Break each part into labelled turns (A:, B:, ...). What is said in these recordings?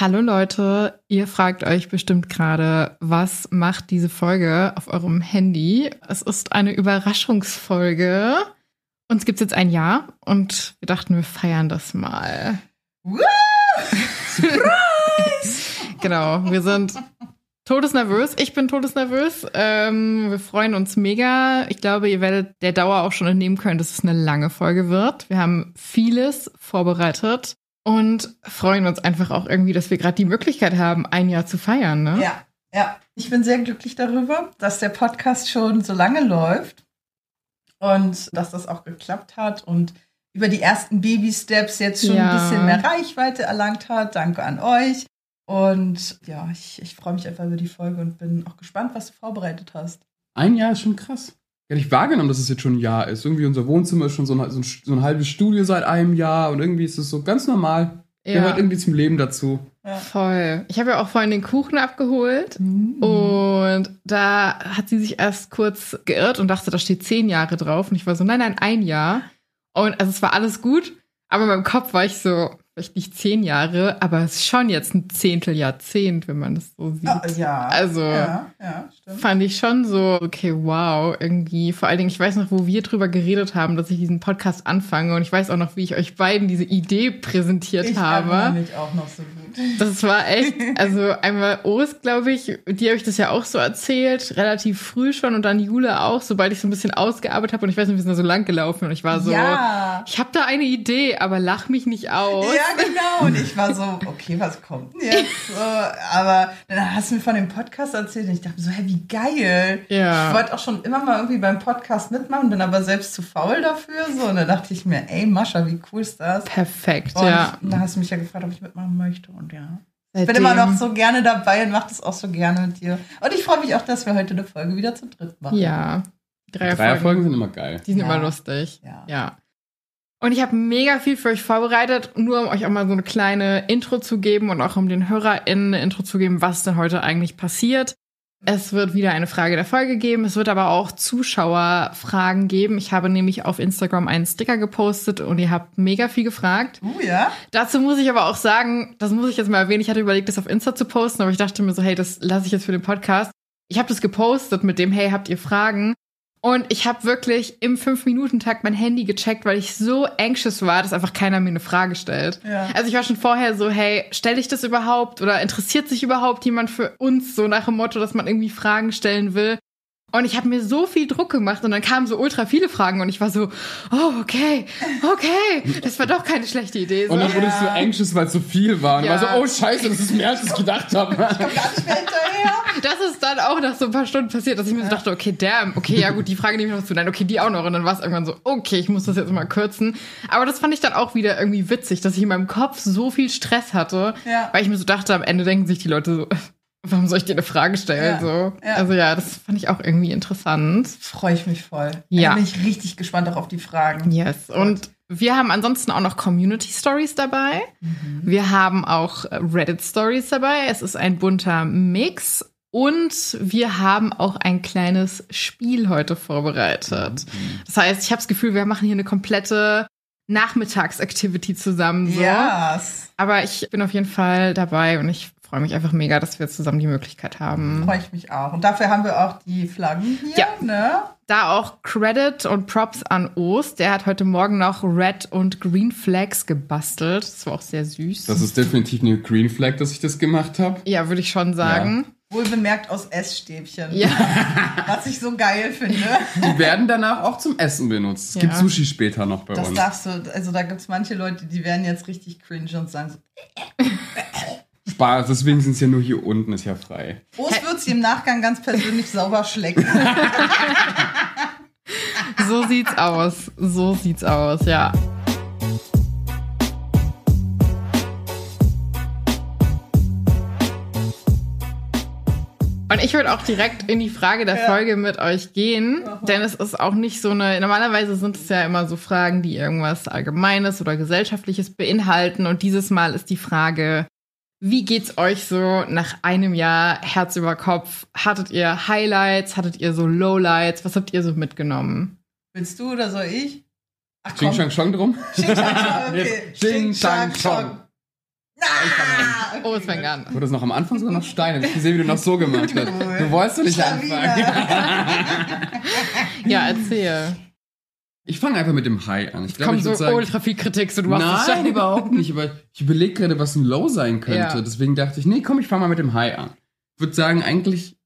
A: Hallo Leute, ihr fragt euch bestimmt gerade, was macht diese Folge auf eurem Handy? Es ist eine Überraschungsfolge. Uns gibt's jetzt ein Jahr und wir dachten, wir feiern das mal.
B: Surprise!
A: genau, wir sind todesnervös. Ich bin todesnervös. Ähm, wir freuen uns mega. Ich glaube, ihr werdet der Dauer auch schon entnehmen können, dass es eine lange Folge wird. Wir haben vieles vorbereitet und freuen uns einfach auch irgendwie, dass wir gerade die Möglichkeit haben, ein Jahr zu feiern. Ne?
B: Ja, ja. Ich bin sehr glücklich darüber, dass der Podcast schon so lange läuft und dass das auch geklappt hat und über die ersten Baby-Steps jetzt schon ja. ein bisschen mehr Reichweite erlangt hat. Danke an euch. Und ja, ich, ich freue mich einfach über die Folge und bin auch gespannt, was du vorbereitet hast.
C: Ein Jahr ist schon krass. Ich hätte ich wahrgenommen, dass es jetzt schon ein Jahr ist. Irgendwie unser Wohnzimmer ist schon so ein, so ein, so ein halbes Studio seit einem Jahr und irgendwie ist es so ganz normal. Ja. Gehört irgendwie zum Leben dazu.
A: Ja. Voll. Ich habe ja auch vorhin den Kuchen abgeholt mhm. und da hat sie sich erst kurz geirrt und dachte, da steht zehn Jahre drauf. Und ich war so, nein, nein, ein Jahr. Und also es war alles gut, aber in meinem Kopf war ich so, vielleicht nicht zehn Jahre, aber es ist schon jetzt ein Zehnteljahrzehnt, wenn man das so sieht.
B: Ah, ja.
A: Also
B: ja, ja,
A: fand ich schon so, okay, wow, irgendwie. Vor allen Dingen, ich weiß noch, wo wir drüber geredet haben, dass ich diesen Podcast anfange und ich weiß auch noch, wie ich euch beiden diese Idee präsentiert
B: ich
A: habe.
B: Ich auch noch so gut.
A: Das war echt, also einmal Urs, glaube ich, die habe ich das ja auch so erzählt, relativ früh schon und dann Jule auch, sobald ich so ein bisschen ausgearbeitet habe und ich weiß nicht, wir sind da so lang gelaufen und ich war so,
B: ja.
A: ich habe da eine Idee, aber lach mich nicht aus.
B: Ja, genau. Und ich war so, okay, was kommt denn jetzt? So, aber dann hast du mir von dem Podcast erzählt und ich dachte so, hey, wie geil.
A: Ja.
B: Ich wollte auch schon immer mal irgendwie beim Podcast mitmachen, bin aber selbst zu faul dafür. So, und dann dachte ich mir, ey, Mascha, wie cool ist das?
A: Perfekt,
B: und
A: ja.
B: dann hast du mich ja gefragt, ob ich mitmachen möchte und ja. Ich bin immer noch so gerne dabei und mache das auch so gerne mit dir. Und ich freue mich auch, dass wir heute eine Folge wieder zu dritt machen.
A: Ja.
C: Drei Folgen sind immer geil.
A: Die sind
B: Ja.
A: immer lustig.
B: Ja.
A: ja. Und ich habe mega viel für euch vorbereitet, nur um euch auch mal so eine kleine Intro zu geben und auch um den HörerInnen eine Intro zu geben, was denn heute eigentlich passiert. Es wird wieder eine Frage der Folge geben. Es wird aber auch Zuschauerfragen geben. Ich habe nämlich auf Instagram einen Sticker gepostet und ihr habt mega viel gefragt.
B: Uh, ja?
A: Dazu muss ich aber auch sagen, das muss ich jetzt mal erwähnen, ich hatte überlegt, das auf Insta zu posten, aber ich dachte mir so, hey, das lasse ich jetzt für den Podcast. Ich habe das gepostet mit dem, hey, habt ihr Fragen? Und ich habe wirklich im 5-Minuten-Takt mein Handy gecheckt, weil ich so anxious war, dass einfach keiner mir eine Frage stellt.
B: Ja.
A: Also ich war schon vorher so, hey, stelle ich das überhaupt oder interessiert sich überhaupt jemand für uns so nach dem Motto, dass man irgendwie Fragen stellen will? Und ich habe mir so viel Druck gemacht und dann kamen so ultra viele Fragen und ich war so, oh, okay, okay, das war doch keine schlechte Idee. So.
C: Und dann wurde ich so anxious, weil es so viel war. Und
A: Ja.
C: war so, oh scheiße, das ist mehr als ich gedacht habe.
B: Komm gar nicht mehr hinterher.
A: Das ist dann auch nach so ein paar Stunden passiert, dass ich mir so dachte, okay, damn, okay, ja gut, die Frage nehme ich noch zu. Nein, okay, die auch noch. Und dann war es irgendwann so, okay, ich muss das jetzt mal kürzen. Aber das fand ich dann auch wieder irgendwie witzig, dass ich in meinem Kopf so viel Stress hatte,
B: Ja.
A: weil ich mir so dachte, am Ende denken sich die Leute so, warum soll ich dir eine Frage stellen?
B: Ja,
A: So.
B: ja.
A: Also ja, das fand ich auch irgendwie interessant.
B: Freue ich mich voll.
A: Ja.
B: Da bin ich richtig gespannt auch auf die Fragen.
A: Yes. Und wir haben ansonsten auch noch Community Stories dabei. Wir haben auch Reddit Stories dabei. Es ist ein bunter Mix. Und wir haben auch ein kleines Spiel heute vorbereitet. Das heißt, ich habe das Gefühl, wir machen hier eine komplette Nachmittagsactivity zusammen. So.
B: Yes.
A: Aber ich bin auf jeden Fall dabei und ich freue mich einfach mega, dass wir zusammen die Möglichkeit haben.
B: Freue ich mich auch. Und dafür haben wir auch die Flaggen hier,
A: Ja.
B: ne?
A: Da auch Credit und Props an Ost. Der hat heute Morgen noch Red und Green Flags gebastelt. Das war auch sehr süß.
C: Das ist definitiv eine Green Flag, dass ich das gemacht habe.
A: ja, würde ich schon sagen.
B: Wohl bemerkt aus Essstäbchen.
A: Ja.
B: Was ich so geil finde.
C: Die werden danach auch zum Essen benutzt. Es gibt
A: Ja.
C: Sushi später noch bei
B: Das
C: uns.
B: darfst du, also da gibt es manche Leute, die werden jetzt richtig cringe und sagen so,
C: Spaß, deswegen sind es ja nur hier unten, ist ja frei.
B: Os wird sie im Nachgang ganz persönlich sauber schlecken.
A: So sieht's aus. So sieht's aus, ja. Und ich würde auch direkt in die Frage der
B: Ja.
A: Folge mit euch gehen, denn es ist auch nicht so eine, normalerweise sind es ja immer so Fragen, die irgendwas Allgemeines oder Gesellschaftliches beinhalten und dieses Mal ist die Frage, wie geht's euch so nach einem Jahr Herz über Kopf? Hattet ihr Highlights? Hattet ihr so Lowlights? Was habt ihr so mitgenommen?
B: Willst du oder soll ich? Ach
C: Ching Chang Chong drum?
B: Ching Chang Chong, okay.
C: Ching Chang Chong.
B: Ah,
A: Oh, es fängt an.
C: Wurde das noch am Anfang sogar noch Steine? Ich gesehen, wie du noch so gemacht hast. Du wolltest doch nicht anfangen.
A: Ja, erzähl.
C: Ich fange einfach mit dem High an. Ich glaube, ich
A: so
C: sagen,
A: ultra viel Kritik, so du machst
C: Nein,
A: schon.
C: überhaupt nicht. Aber ich überlege gerade, was ein Low sein könnte.
A: Ja.
C: Deswegen dachte ich, nee, komm, ich fange mal mit dem High an. Ich würde sagen, eigentlich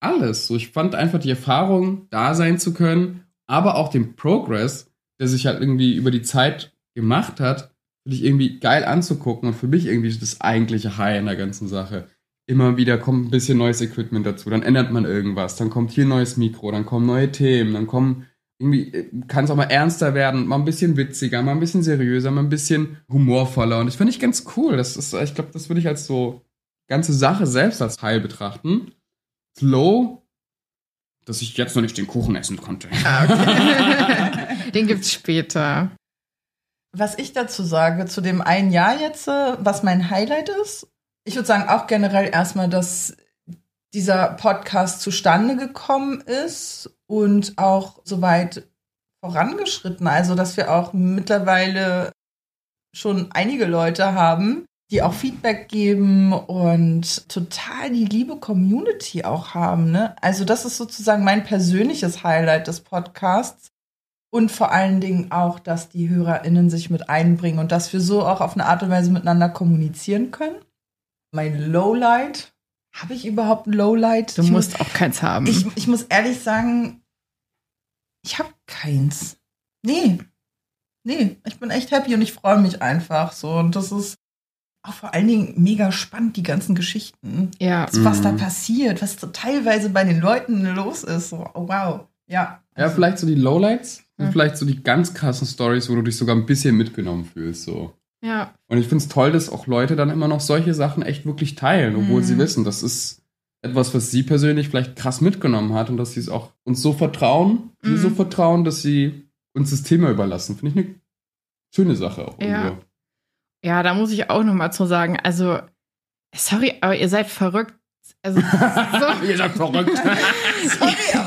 C: alles. So, ich fand einfach die Erfahrung, da sein zu können, aber auch den Progress, der sich halt irgendwie über die Zeit gemacht hat, finde ich irgendwie geil anzugucken und für mich irgendwie das eigentliche High in der ganzen Sache. Immer wieder kommt ein bisschen neues Equipment dazu, dann ändert man irgendwas, dann kommt hier ein neues Mikro, dann kommen neue Themen, dann kommen irgendwie äh, kann es auch mal ernster werden, mal ein bisschen witziger, mal ein bisschen seriöser, mal ein bisschen humorvoller. Und das finde ich ganz cool. Das ist, ich glaube, das würde ich als so ganze Sache selbst als Heil betrachten. Slow, dass ich jetzt noch nicht den Kuchen essen konnte.
A: Den gibt's später.
B: Was ich dazu sage, zu dem einen Jahr jetzt, äh, was mein Highlight ist, ich würde sagen auch generell erstmal, dass dieser Podcast zustande gekommen ist und auch soweit vorangeschritten. Also, dass wir auch mittlerweile schon einige Leute haben, die auch Feedback geben und total die liebe Community auch haben. Ne? Also, das ist sozusagen mein persönliches Highlight des Podcasts. Und vor allen Dingen auch, dass die HörerInnen sich mit einbringen und dass wir so auch auf eine Art und Weise miteinander kommunizieren können. Mein Lowlight. Habe ich überhaupt ein Lowlight?
A: Du
B: Ich
A: musst auch keins haben.
B: ich, ich muss ehrlich sagen, ich habe keins. Nee. Nee, ich bin echt happy und ich freue mich einfach so. Und das ist auch vor allen Dingen mega spannend, die ganzen Geschichten.
A: ja.
B: Was da
C: Mhm.
B: passiert, was so teilweise bei den Leuten los ist. So, oh, wow. Ja.
C: Ja, vielleicht so die Lowlights, und vielleicht so die ganz krassen Stories, wo du dich sogar ein bisschen mitgenommen fühlst. So.
A: Ja.
C: Und ich finde es toll, dass auch Leute dann immer noch solche Sachen echt wirklich teilen, obwohl
B: Mhm.
C: sie wissen, das ist etwas, was sie persönlich vielleicht krass mitgenommen hat und dass sie es auch uns so vertrauen,
A: Mhm.
C: so vertrauen, dass sie uns das Thema überlassen. Finde ich eine schöne Sache auch.
A: Ja.
C: irgendwo.
A: Ja, da muss ich auch noch mal zu sagen, also, sorry, aber ihr seid verrückt. Also, so,
C: Ihr seid verrückt.
B: Sorry.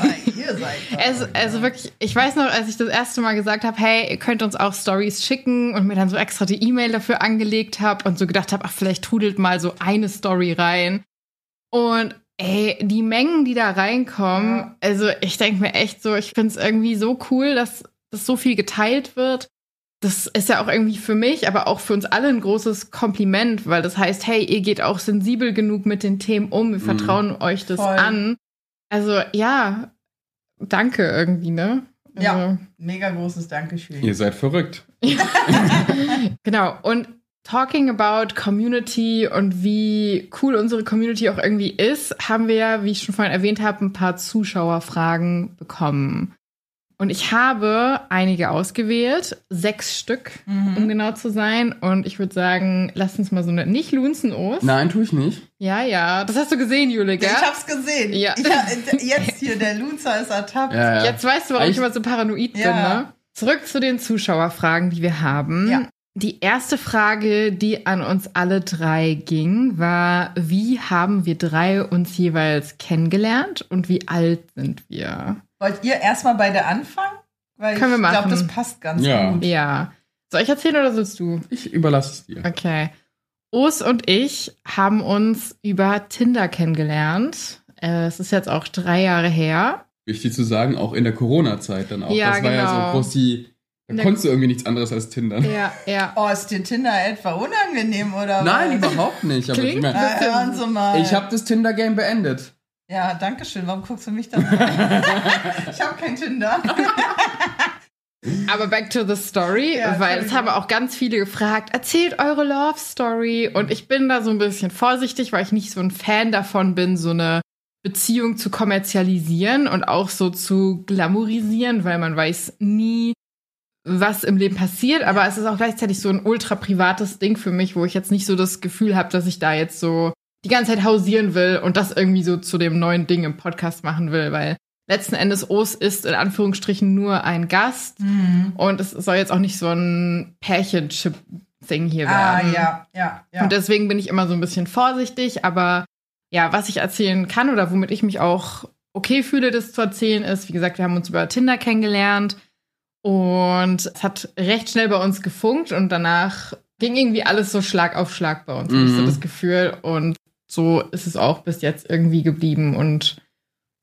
A: Also, also wirklich, ich weiß noch, als ich das erste Mal gesagt habe, hey, ihr könnt uns auch Stories schicken und mir dann so extra die E-Mail dafür angelegt habe und so gedacht habe, ach, vielleicht trudelt mal so eine Story rein. Und ey, die Mengen, die da reinkommen,
B: Ja.
A: also ich denke mir echt so, ich finde es irgendwie so cool, dass das so viel geteilt wird. Das ist ja auch irgendwie für mich, aber auch für uns alle ein großes Kompliment, weil das heißt, hey, ihr geht auch sensibel genug mit den Themen um, wir
C: Mhm.
A: vertrauen euch das
B: Voll.
A: an. Also ja, danke irgendwie, ne? Also,
B: Ja. Mega großes Dankeschön.
C: Ihr seid verrückt.
A: Genau. Und talking about Community und wie cool unsere Community auch irgendwie ist, haben wir ja, wie ich schon vorhin erwähnt habe, ein paar Zuschauerfragen bekommen. Und ich habe einige ausgewählt, sechs Stück,
B: Mhm.
A: um genau zu sein. Und ich würde sagen, lass uns mal so eine, nicht lunzen, Os.
C: Nein, tue ich nicht.
A: Ja, ja, das hast du gesehen, Jule, gell?
B: Ich hab's gesehen.
A: Ja.
B: Ich jetzt hier, der Lunzer ist ertappt.
C: Ja, ja.
A: Jetzt weißt du, warum ich
C: Ich-
A: immer so paranoid bin,
B: Ja.
A: ne? Zurück zu den Zuschauerfragen, die wir haben.
B: Ja.
A: Die erste Frage, die an uns alle drei ging, war, wie haben wir drei uns jeweils kennengelernt und wie alt sind wir?
B: Wollt ihr erstmal bei der anfangen? Weil
A: Können wir
B: ich glaube,
A: machen.
B: das passt ganz
C: Ja.
B: gut.
A: Ja. Soll ich erzählen oder sollst du?
C: Ich überlasse es dir.
A: Okay. Os und ich haben uns über Tinder kennengelernt. Äh, Es ist jetzt auch drei Jahre her.
C: Wichtig zu sagen, auch in der Corona-Zeit dann auch.
A: Ja,
C: das war ja
A: genau.
C: so groß die. Da
A: der-
C: konntest du irgendwie nichts anderes als Tinder.
A: Ja, ja.
B: Oh, ist dir Tinder etwa unangenehm oder
C: Nein,
B: was?
C: überhaupt nicht. Aber
A: Klingt
C: ich mein,
B: Na, hören Sie mal.
C: ich habe das Tinder-Game beendet.
B: Ja, danke schön. Warum guckst du mich dann an? ich habe kein Tinder.
A: Aber back to the story,
B: Ja,
A: weil es haben auch ganz viele gefragt, erzählt eure Love Story. Und ich bin da so ein bisschen vorsichtig, weil ich nicht so ein Fan davon bin, so eine Beziehung zu kommerzialisieren und auch so zu glamourisieren, weil man weiß nie, was im Leben passiert. Aber es ist auch gleichzeitig so ein ultra privates Ding für mich, wo ich jetzt nicht so das Gefühl habe, dass ich da jetzt so die ganze Zeit hausieren will und das irgendwie so zu dem neuen Ding im Podcast machen will, weil letzten Endes Os ist in Anführungsstrichen nur ein Gast und es soll jetzt auch nicht so ein Pärchenship-Thing hier
B: ah,
A: werden.
B: ja, ja, ja.
A: Und deswegen bin ich immer so ein bisschen vorsichtig, aber ja, was ich erzählen kann oder womit ich mich auch okay fühle, das zu erzählen, ist, wie gesagt, wir haben uns über Tinder kennengelernt und es hat recht schnell bei uns gefunkt und danach ging irgendwie alles so Schlag auf Schlag bei uns, mhm. ich so das Gefühl. Und so ist es auch bis jetzt irgendwie geblieben und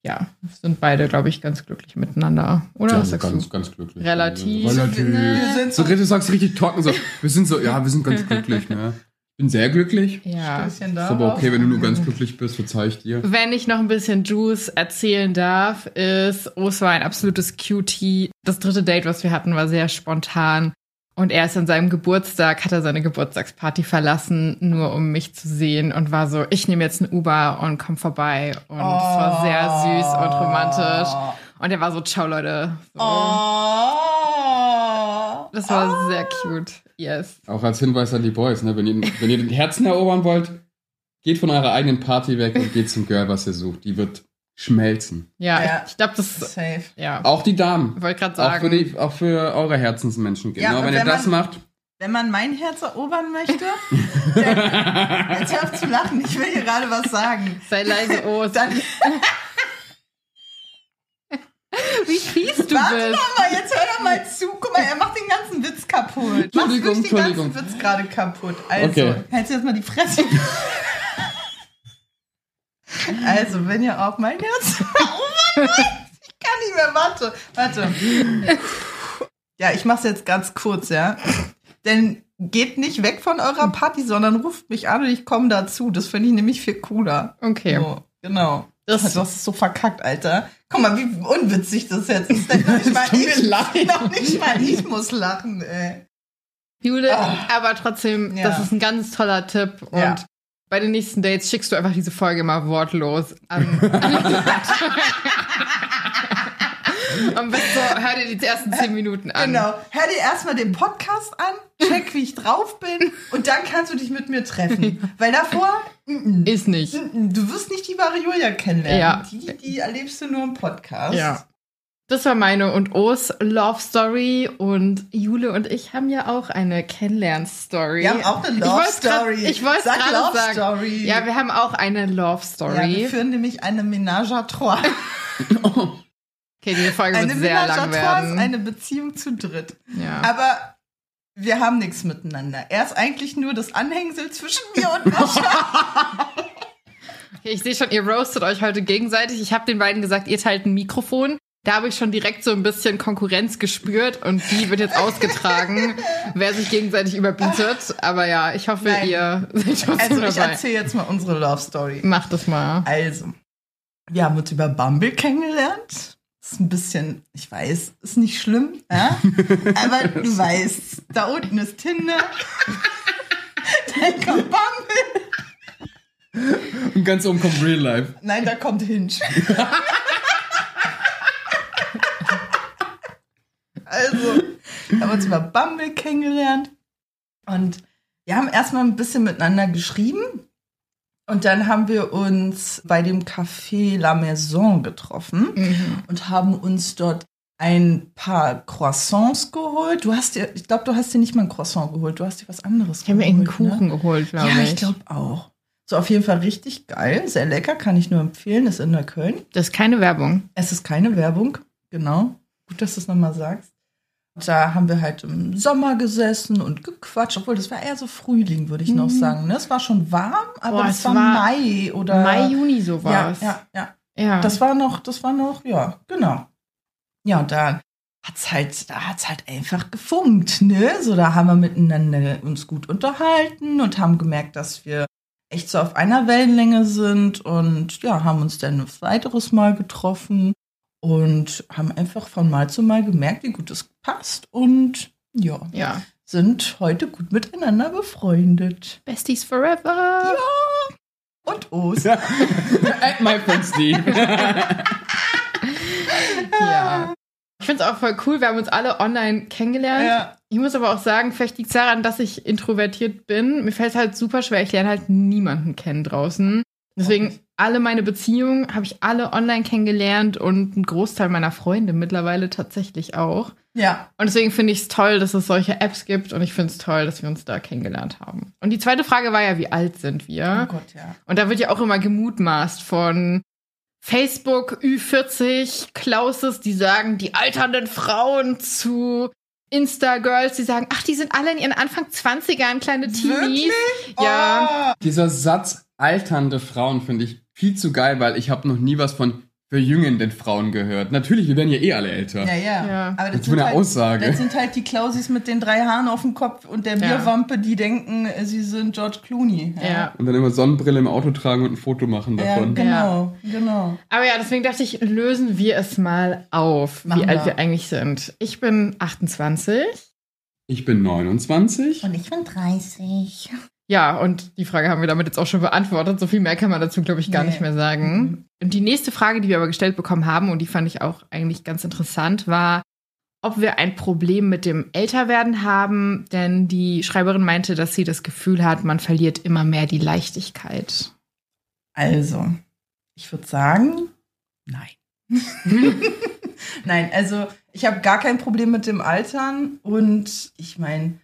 A: ja, sind beide, glaube ich, ganz glücklich miteinander. Oder
C: ja,
A: was sagst
C: ganz,
A: du?
C: ganz glücklich.
A: Relativ.
C: Relativ. Wir sind so, du sagst richtig trocken, so, wir sind so, ja, wir sind ganz glücklich, ne? bin sehr glücklich.
A: Ja.
C: Ist aber okay, wenn du nur ganz glücklich bist, verzeih ich dir.
A: Wenn ich noch ein bisschen Juice erzählen darf, ist, oh, es war ein absolutes Cutie. Das dritte Date, was wir hatten, war sehr spontan. Und er ist an seinem Geburtstag, hat er seine Geburtstagsparty verlassen, nur um mich zu sehen und war so, ich nehme jetzt ein Uber und komm vorbei. Und es oh. war sehr süß und romantisch. Und er war so, ciao Leute. So. Oh. Das war oh. sehr cute. Yes.
C: Auch als Hinweis an die Boys, ne? wenn, ihr, wenn ihr den Herzen erobern wollt, geht von eurer eigenen Party weg und geht zum Girl, was ihr sucht. Die wird schmelzen.
A: Ja, ja. ich, ich glaube, das
B: ist safe.
A: Ja.
C: Auch die Damen.
A: Wollte gerade sagen.
C: Auch für, die, auch für eure Herzensmenschen. Genau, ja, wenn, wenn ihr das man, macht.
B: Wenn man mein Herz erobern möchte, dann, jetzt hör auf zu lachen, ich will hier gerade was sagen.
A: Sei leise, Ost.
B: Dann,
A: Wie fies du
B: Warte
A: bist.
B: doch mal, jetzt hör doch mal zu. Guck mal, er macht den ganzen Witz kaputt.
C: Entschuldigung,
B: Machst den
C: Entschuldigung.
B: ganzen Witz gerade kaputt. Also,
C: okay.
B: hältst du jetzt mal die Fresse. Also, wenn ihr auch mein Herz... Oh Mann, ich kann nicht mehr. Warte, warte. Ja, ich mach's jetzt ganz kurz, ja. Denn geht nicht weg von eurer Party, sondern ruft mich an und ich komme dazu. Das finde ich nämlich viel cooler.
A: Okay.
B: So, genau. Das, das ist so verkackt, Alter. Guck mal, wie unwitzig das jetzt ist. Denn noch nicht mal ich, noch nicht mal ich muss lachen, ey.
A: Jule, oh. aber trotzdem, ja. das ist ein ganz toller Tipp. Und ja. Bei den nächsten Dates schickst du einfach diese Folge mal wortlos an. an Am besten so, hör dir die ersten zehn Minuten an.
B: Genau. Hör dir erstmal den Podcast an, check, wie ich drauf bin und dann kannst du dich mit mir treffen. Weil davor
A: mm, ist nicht.
B: Mm, du wirst nicht die wahre Julia kennenlernen. Ja. Die, die erlebst du nur im Podcast.
A: Ja. Das war meine und O's Love Story und Jule und ich haben ja auch eine Kennenlern-Story.
B: Wir haben auch eine Love ich Story.
A: ich wollte gerade Love sagen. Story. Ja, wir haben auch eine Love Story. Ja,
B: wir führen nämlich eine Ménage à trois.
A: oh. Okay, die Folge eine wird sehr lang werden.
B: Ist eine Beziehung zu dritt.
A: Ja.
B: Aber wir haben nichts miteinander. Er ist eigentlich nur das Anhängsel zwischen mir und Mascha.
A: okay, ich sehe schon, ihr roastet euch heute gegenseitig. Ich habe den beiden gesagt, ihr teilt ein Mikrofon. Da habe ich schon direkt so ein bisschen Konkurrenz gespürt und die wird jetzt ausgetragen, wer sich gegenseitig überbietet. Aber ja, ich hoffe, Nein. ihr seid trotzdem
B: Also
A: ich
B: erzähle jetzt mal unsere Love Story.
A: Mach das mal.
B: Also, wir haben uns über Bumble kennengelernt ist ein bisschen, ich weiß, ist nicht schlimm, ja? aber du weißt, da unten ist Tinder, dann kommt Bumble.
C: Und ganz oben kommt Real Life.
B: Nein, da kommt Hinge. Also, haben wir uns über Bumble kennengelernt und wir haben erstmal ein bisschen miteinander geschrieben und dann haben wir uns bei dem Café La Maison getroffen mhm. und haben uns dort ein paar Croissants geholt. Du hast dir, ich glaube, du hast dir nicht mal ein Croissant geholt, du hast dir was anderes
A: ich geholt. Ich habe mir einen Kuchen ne? geholt, glaube
B: ich. Ja, ich glaube auch. So, auf jeden Fall richtig geil, sehr lecker, kann ich nur empfehlen, ist in der Köln.
A: Das ist keine Werbung.
B: Es ist keine Werbung, genau. Gut, dass du es nochmal sagst. Da haben wir halt im Sommer gesessen und gequatscht, obwohl das war eher so Frühling, würde ich noch mhm. sagen. Ne? Es war schon warm, aber es war, war, Mai oder
A: Mai, Juni so war
B: es. Ja, ja, ja, ja. Das war noch, das war noch, ja, genau. Ja, und da hat's halt, da hat's halt einfach gefunkt, ne? So, da haben wir miteinander uns gut unterhalten und haben gemerkt, dass wir echt so auf einer Wellenlänge sind und ja, haben uns dann ein weiteres Mal getroffen und haben einfach von Mal zu Mal gemerkt, wie gut es passt und ja,
A: ja.
B: sind heute gut miteinander befreundet.
A: Besties forever.
B: Ja. Und Ost.
C: At my friend Steve.
A: ja. Ich finde es auch voll cool. Wir haben uns alle online kennengelernt. Ja. Ich muss aber auch sagen, vielleicht liegt es daran, dass ich introvertiert bin. Mir fällt es halt super schwer. Ich lerne halt niemanden kennen draußen. Deswegen alle meine Beziehungen habe ich alle online kennengelernt und ein Großteil meiner Freunde mittlerweile tatsächlich auch.
B: Ja.
A: Und deswegen finde ich es toll, dass es solche Apps gibt und ich finde es toll, dass wir uns da kennengelernt haben. Und die zweite Frage war ja, wie alt sind wir?
B: Oh Gott, ja.
A: Und da wird ja auch immer gemutmaßt von Facebook, Ü40, Klauses, die sagen, die alternden Frauen zu Insta-Girls, die sagen, ach, die sind alle in ihren Anfang 20ern, kleine Teenies.
B: Wirklich?
A: Ja.
B: Oh.
C: Dieser Satz alternde Frauen finde ich viel zu geil, weil ich habe noch nie was von verjüngenden Frauen gehört. Natürlich, wir werden ja eh alle älter.
B: Ja, ja.
A: Ja.
B: Aber
C: Das
B: das
C: ist
B: sind,
C: eine
B: halt,
C: Aussage.
B: das sind halt die Klausis mit den drei Haaren auf dem Kopf und der
A: Ja.
B: Bierwampe, die denken, sie sind George Clooney.
A: Ja.
C: Und dann immer Sonnenbrille im Auto tragen und ein Foto machen
B: Ja,
C: davon.
B: genau, genau.
A: Aber ja, deswegen dachte ich, lösen wir es mal auf,
B: Machen
A: wie alt
B: wir.
A: wir eigentlich sind. Ich bin 28.
C: Ich bin 29.
B: Und ich bin 30.
A: Ja, und die Frage haben wir damit jetzt auch schon beantwortet. So viel mehr kann man dazu, glaube ich, gar
B: Nee.
A: nicht mehr sagen. Und die nächste Frage, die wir aber gestellt bekommen haben, und die fand ich auch eigentlich ganz interessant, war, ob wir ein Problem mit dem Älterwerden haben. Denn die Schreiberin meinte, dass sie das Gefühl hat, man verliert immer mehr die Leichtigkeit.
B: Also, ich würde sagen, nein. nein, also ich habe gar kein Problem mit dem Altern und ich meine,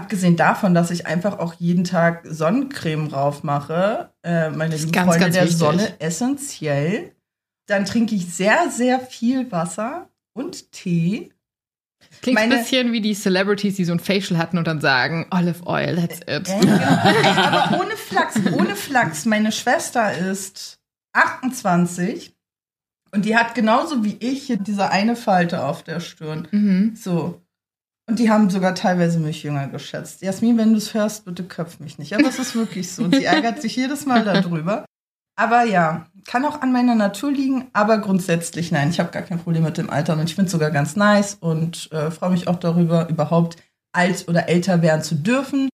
B: abgesehen davon, dass ich einfach auch jeden Tag Sonnencreme drauf mache, äh, meine lieben
A: ganz,
B: Freunde
A: ganz
B: der
A: wichtig.
B: Sonne essentiell, dann trinke ich sehr, sehr viel Wasser und Tee.
A: Klingt ein bisschen wie die Celebrities, die so ein Facial hatten und dann sagen, Olive Oil, that's it.
B: Ja, genau. Aber ohne Flachs, ohne Flachs. Meine Schwester ist 28 und die hat genauso wie ich hier diese eine Falte auf der Stirn.
A: Mhm.
B: So. Und die haben sogar teilweise mich jünger geschätzt. Jasmin, wenn du es hörst, bitte köpf mich nicht. Aber es ist wirklich so. Und sie ärgert sich jedes Mal darüber. Aber ja, kann auch an meiner Natur liegen, aber grundsätzlich nein. Ich habe gar kein Problem mit dem Altern und ich finde es sogar ganz nice und äh, freue mich auch darüber, überhaupt alt oder älter werden zu dürfen.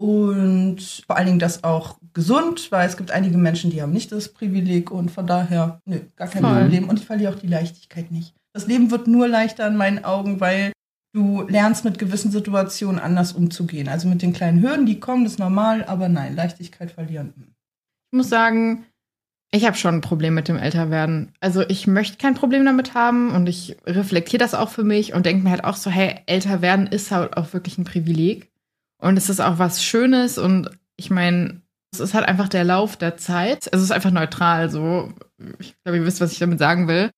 B: Und vor allen Dingen das auch gesund, weil es gibt einige Menschen, die haben nicht das Privileg und von daher, nö, gar kein
A: Voll.
B: Problem. Und ich verliere auch die Leichtigkeit nicht. Das Leben wird nur leichter in meinen Augen, weil du lernst mit gewissen Situationen anders umzugehen. Also mit den kleinen Hürden, die kommen, das ist normal, aber nein, Leichtigkeit verlieren. hm.
A: Ich muss sagen, ich habe schon ein Problem mit dem Älterwerden. Also ich möchte kein Problem damit haben und ich reflektiere das auch für mich und denke mir halt auch so, hey, älter werden ist halt auch wirklich ein Privileg. Und es ist auch was Schönes und ich meine, es ist halt einfach der Lauf der Zeit. Es ist einfach neutral so. Ich glaube, ihr wisst, was ich damit sagen will.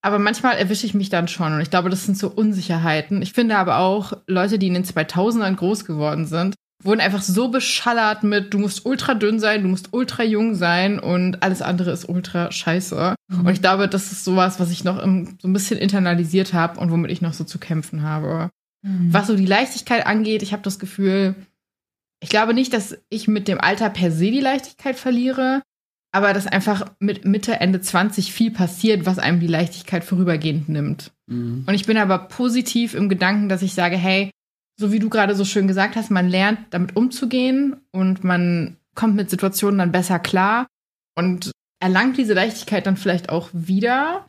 A: Aber manchmal erwische ich mich dann schon und ich glaube, das sind so Unsicherheiten. Ich finde aber auch, Leute, die in den 2000ern groß geworden sind, wurden einfach so beschallert mit, du musst ultra dünn sein, du musst ultra jung sein und alles andere ist ultra scheiße.
B: Mhm.
A: Und ich glaube, das ist sowas, was ich noch im, so ein bisschen internalisiert habe und womit ich noch so zu kämpfen habe. Was so die Leichtigkeit angeht, ich habe das Gefühl, ich glaube nicht, dass ich mit dem Alter per se die Leichtigkeit verliere, aber dass einfach mit Mitte, Ende 20 viel passiert, was einem die Leichtigkeit vorübergehend nimmt.
C: Mhm.
A: Und ich bin aber positiv im Gedanken, dass ich sage, hey, so wie du gerade so schön gesagt hast, man lernt damit umzugehen und man kommt mit Situationen dann besser klar und erlangt diese Leichtigkeit dann vielleicht auch wieder.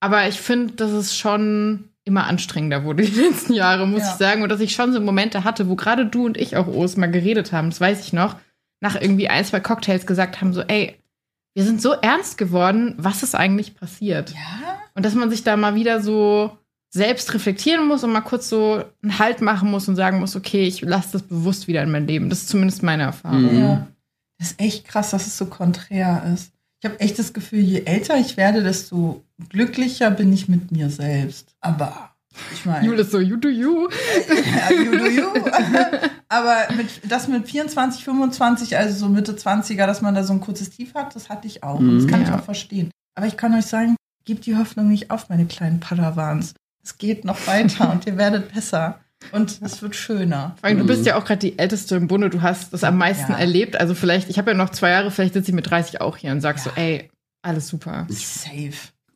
A: Aber ich finde, dass es schon immer anstrengender wurde die letzten Jahre, muss
B: Ja.
A: ich sagen. Und dass ich schon so Momente hatte, wo gerade du und ich auch, Os, mal geredet haben, das weiß ich noch, nach irgendwie ein, zwei Cocktails gesagt haben, so, ey, wir sind so ernst geworden, was ist eigentlich passiert?
B: Ja?
A: Und dass man sich da mal wieder so selbst reflektieren muss und mal kurz so einen Halt machen muss und sagen muss, okay, ich lasse das bewusst wieder in mein Leben. Das ist zumindest meine Erfahrung.
C: Mhm.
B: Ja. Das ist echt krass, dass es so konträr ist. Ich habe echt das Gefühl, je älter ich werde, desto glücklicher bin ich mit mir selbst. Aber ich meine.
A: Jule ist so, you do you.
B: ja, you do you. Aber mit, das mit 24, 25, also so Mitte 20er, dass man da so ein kurzes Tief hat, das hatte ich auch. Und das
C: Mhm.
B: kann ich
A: Ja.
B: auch verstehen. Aber ich kann euch sagen, gebt die Hoffnung nicht auf, meine kleinen Padawans. Es geht noch weiter und ihr werdet besser. Und es wird schöner.
A: Vor allem, du
C: Mhm.
A: bist ja auch gerade die Älteste im Bunde, du hast das am meisten
B: Ja.
A: erlebt. Also vielleicht, ich habe ja noch zwei Jahre, vielleicht sitze ich mit 30 auch hier und sag so,
B: Ja.
A: ey, alles super.
B: Safe.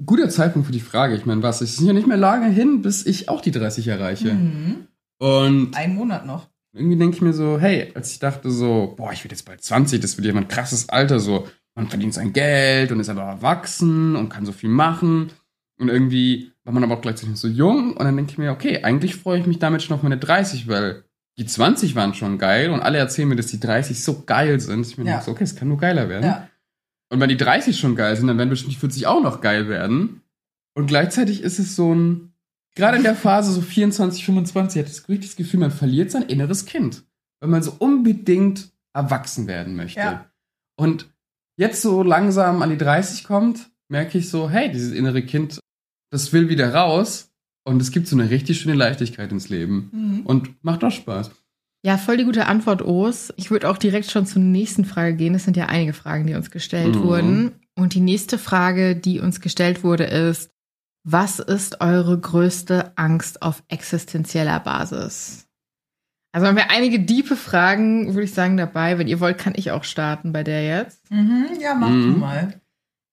C: Guter Zeitpunkt für die Frage. Ich meine, was? Es sind ja nicht mehr lange hin, bis ich auch die 30 erreiche.
B: Mhm.
C: Und
B: Ein Monat noch.
C: Irgendwie denke ich mir so, hey, als ich dachte so, boah, ich werde jetzt bald 20, das wird ja ein krasses Alter, so, man verdient sein Geld und ist aber erwachsen und kann so viel machen. Und irgendwie war man aber auch gleichzeitig so jung. Und dann denke ich mir, okay, eigentlich freue ich mich damit schon auf meine 30, weil die 20 waren schon geil und alle erzählen mir, dass die 30 so geil sind. Ich mir
B: Ja.
C: denke so, okay, es kann nur geiler werden.
B: Ja.
C: Und wenn die 30 schon geil sind, dann werden bestimmt die 40 auch noch geil werden. Und gleichzeitig ist es so ein, gerade in der Phase so 24, 25, hat das richtig das Gefühl, man verliert sein inneres Kind. Weil man so unbedingt erwachsen werden möchte.
B: Ja.
C: Und jetzt so langsam an die 30 kommt, merke ich so, hey, dieses innere Kind, das will wieder raus. Und es gibt so eine richtig schöne Leichtigkeit ins Leben. Mhm. Und macht auch Spaß.
A: Ja, voll die gute Antwort, Os. Ich würde auch direkt schon zur nächsten Frage gehen. Es sind ja einige Fragen, die uns gestellt mhm. wurden. Und die nächste Frage, die uns gestellt wurde, ist, was ist eure größte Angst auf existenzieller Basis? Also haben wir einige diepe Fragen, würde ich sagen, dabei. Wenn ihr wollt, kann ich auch starten bei der jetzt.
B: Mhm, ja, mach mhm. du mal.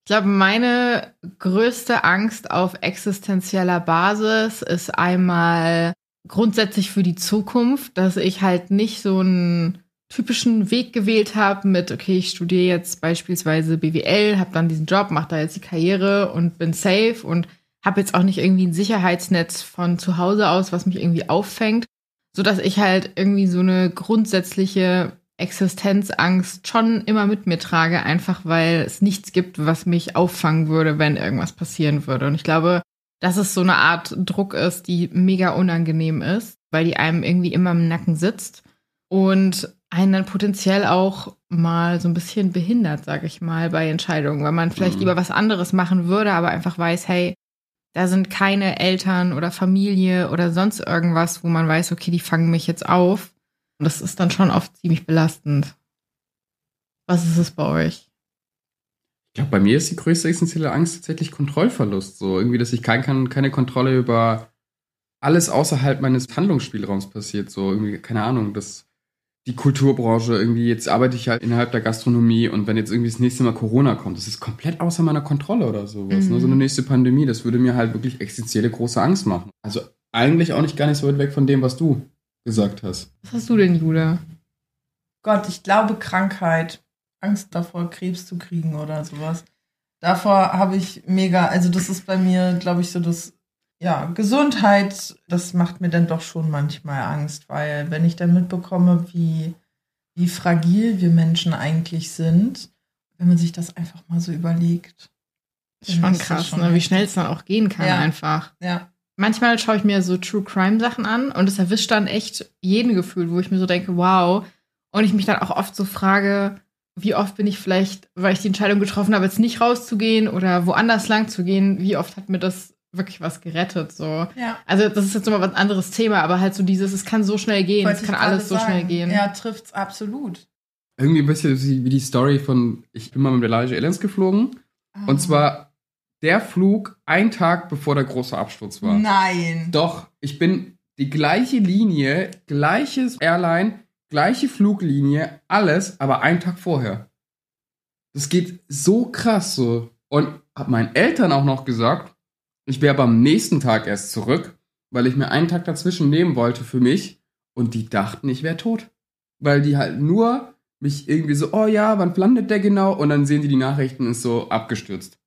A: Ich glaube, meine größte Angst auf existenzieller Basis ist einmal grundsätzlich für die Zukunft, dass ich halt nicht so einen typischen Weg gewählt habe mit, okay, ich studiere jetzt beispielsweise BWL, habe dann diesen Job, mache da jetzt die Karriere und bin safe und habe jetzt auch nicht irgendwie ein Sicherheitsnetz von zu Hause aus, was mich irgendwie auffängt, so dass ich halt irgendwie so eine grundsätzliche Existenzangst schon immer mit mir trage, einfach weil es nichts gibt, was mich auffangen würde, wenn irgendwas passieren würde. Und ich glaube, dass es so eine Art Druck ist, die mega unangenehm ist, weil die einem irgendwie immer im Nacken sitzt und einen dann potenziell auch mal so ein bisschen behindert, sag ich mal, bei Entscheidungen, weil man vielleicht mhm. lieber was anderes machen würde, aber einfach weiß, hey, da sind keine Eltern oder Familie oder sonst irgendwas, wo man weiß, okay, die fangen mich jetzt auf. Und das ist dann schon oft ziemlich belastend. Was ist es bei euch?
C: Ich glaube, bei mir ist die größte essentielle Angst tatsächlich Kontrollverlust. So irgendwie, dass ich kein, kann, keine Kontrolle über alles außerhalb meines Handlungsspielraums passiert. So irgendwie, keine Ahnung, dass die Kulturbranche irgendwie, jetzt arbeite ich halt innerhalb der Gastronomie und wenn jetzt irgendwie das nächste Mal Corona kommt, das ist komplett außer meiner Kontrolle oder sowas. Mhm. Ne? So eine mhm. nächste Pandemie, das würde mir halt wirklich existenzielle große Angst machen. Also eigentlich auch nicht gar nicht so weit weg von dem, was du gesagt hast.
A: Was hast du denn, Julia?
B: Gott, ich glaube Krankheit. Angst davor, Krebs zu kriegen oder sowas. Davor habe ich mega, also das ist bei mir, glaube ich, so das, ja, Gesundheit, das macht mir dann doch schon manchmal Angst, weil wenn ich dann mitbekomme, wie, wie fragil wir Menschen eigentlich sind, wenn man sich das einfach mal so überlegt.
A: Das ist schon krass, schon ne? wie schnell es dann auch gehen kann
B: ja.
A: einfach.
B: Ja.
A: Manchmal schaue ich mir so True Crime Sachen an und es erwischt dann echt jeden Gefühl, wo ich mir so denke, wow. Und ich mich dann auch oft so frage, wie oft bin ich vielleicht, weil ich die Entscheidung getroffen habe, jetzt nicht rauszugehen oder woanders lang zu gehen, wie oft hat mir das wirklich was gerettet, so.
B: Ja.
A: Also, das ist jetzt nochmal was anderes Thema, aber halt so dieses, es kann so schnell gehen, Wollte es kann alles so sagen. schnell gehen.
B: Ja, trifft's absolut.
C: Irgendwie ein bisschen wie die Story von, ich bin mal mit der Elijah Airlines geflogen. Oh. Und zwar der Flug ein Tag bevor der große Absturz war.
B: Nein.
C: Doch, ich bin die gleiche Linie, gleiches Airline, gleiche Fluglinie, alles, aber einen Tag vorher. Das geht so krass so. Und hab meinen Eltern auch noch gesagt, ich wäre am nächsten Tag erst zurück, weil ich mir einen Tag dazwischen nehmen wollte für mich. Und die dachten, ich wäre tot. Weil die halt nur mich irgendwie so, oh ja, wann landet der genau? Und dann sehen die die Nachrichten ist so abgestürzt.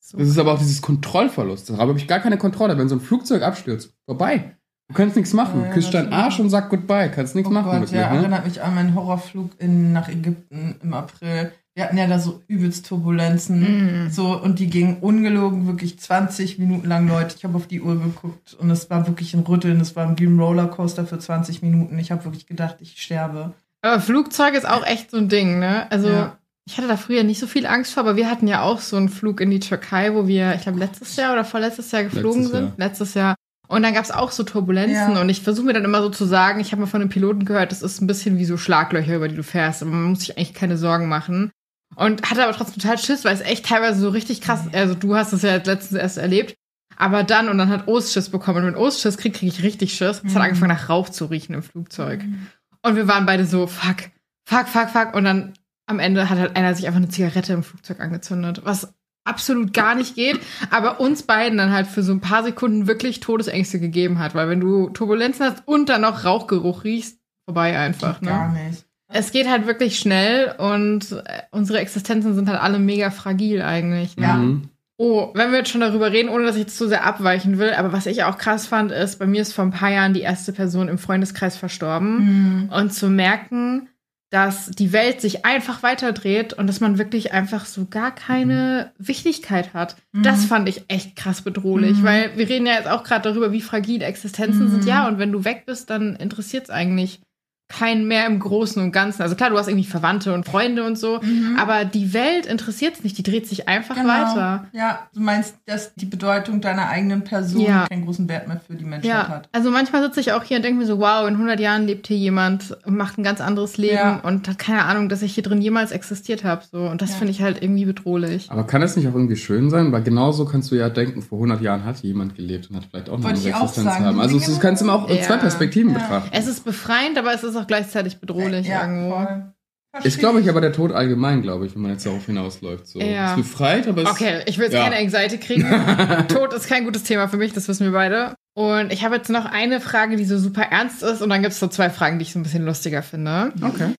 C: So das ist aber auch dieses Kontrollverlust. Darüber habe ich gar keine Kontrolle. Wenn so ein Flugzeug abstürzt, vorbei. Du kannst nichts machen. Ja, Küsst deinen Arsch und sag Goodbye. Kannst nichts oh machen.
B: Gott, ja, mir, ne? erinnert mich an meinen Horrorflug in, nach Ägypten im April. Wir hatten ja da so übelst Turbulenzen. Mm. So, und die gingen ungelogen wirklich 20 Minuten lang, Leute. Ich habe auf die Uhr geguckt und es war wirklich ein Rütteln. Es war wie ein Rollercoaster für 20 Minuten. Ich habe wirklich gedacht, ich sterbe.
A: Aber Flugzeug ist auch echt so ein Ding, ne? Also. Ja. Ich hatte da früher nicht so viel Angst vor, aber wir hatten ja auch so einen Flug in die Türkei, wo wir, ich glaube, letztes Jahr oder vorletztes Jahr geflogen letztes sind. Jahr. Letztes Jahr. Und dann gab es auch so Turbulenzen ja. und ich versuche mir dann immer so zu sagen, ich habe mal von den Piloten gehört, das ist ein bisschen wie so Schlaglöcher, über die du fährst, aber man muss sich eigentlich keine Sorgen machen. Und hatte aber trotzdem total Schiss, weil es echt teilweise so richtig krass, also du hast das ja letztens erst erlebt, aber dann und dann hat Ost Schiss bekommen und wenn Ost Schiss kriegt, kriege ich richtig Schiss. Es mhm. hat angefangen nach Rauch zu riechen im Flugzeug. Mhm. Und wir waren beide so, fuck, fuck, fuck, fuck. Und dann am Ende hat halt einer sich einfach eine Zigarette im Flugzeug angezündet, was absolut gar nicht geht, aber uns beiden dann halt für so ein paar Sekunden wirklich Todesängste gegeben hat, weil wenn du Turbulenzen hast und dann noch Rauchgeruch riechst, vorbei einfach, ne?
B: Gar nicht.
A: Es geht halt wirklich schnell und äh, unsere Existenzen sind halt alle mega fragil eigentlich.
B: Ne? Ja. Mhm.
A: Oh, wenn wir jetzt schon darüber reden, ohne dass ich jetzt zu sehr abweichen will, aber was ich auch krass fand, ist, bei mir ist vor ein paar Jahren die erste Person im Freundeskreis verstorben. Mhm. Und zu merken, dass die Welt sich einfach weiterdreht und dass man wirklich einfach so gar keine mhm. Wichtigkeit hat. Mhm. Das fand ich echt krass bedrohlich, mhm. weil wir reden ja jetzt auch gerade darüber, wie fragil Existenzen sind. Mhm. Ja, und wenn du weg bist, dann interessiert es eigentlich keinen mehr im Großen und Ganzen. Also klar, du hast irgendwie Verwandte und Freunde und so, mhm. aber die Welt interessiert es nicht, die dreht sich einfach genau. weiter.
B: Ja, du meinst, dass die Bedeutung deiner eigenen Person ja. keinen großen Wert mehr für die Menschheit ja. hat.
A: Also manchmal sitze ich auch hier und denke mir so, wow, in 100 Jahren lebt hier jemand, macht ein ganz anderes Leben ja. und hat keine Ahnung, dass ich hier drin jemals existiert habe. So. Und das ja. finde ich halt irgendwie bedrohlich.
C: Aber kann es nicht auch irgendwie schön sein? Weil genauso kannst du ja denken, vor 100 Jahren hat jemand gelebt und hat vielleicht auch noch eine Existenz haben. Also du kannst immer auch zwei Perspektiven betrachten.
A: Es ist befreiend, aber es ist auch gleichzeitig bedrohlich bedrohlich ja, irgendwo. Voll.
C: Ist, glaube ich, aber der Tod allgemein, glaube ich, wenn man jetzt darauf hinausläuft. So. Ja. Ist befreit, aber es
A: Okay, ich will jetzt ja. keine Anxiety kriegen. Tod ist kein gutes Thema für mich, das wissen wir beide. Und ich habe jetzt noch eine Frage, die so super ernst ist, und dann gibt es so zwei Fragen, die ich so ein bisschen lustiger finde.
C: Okay.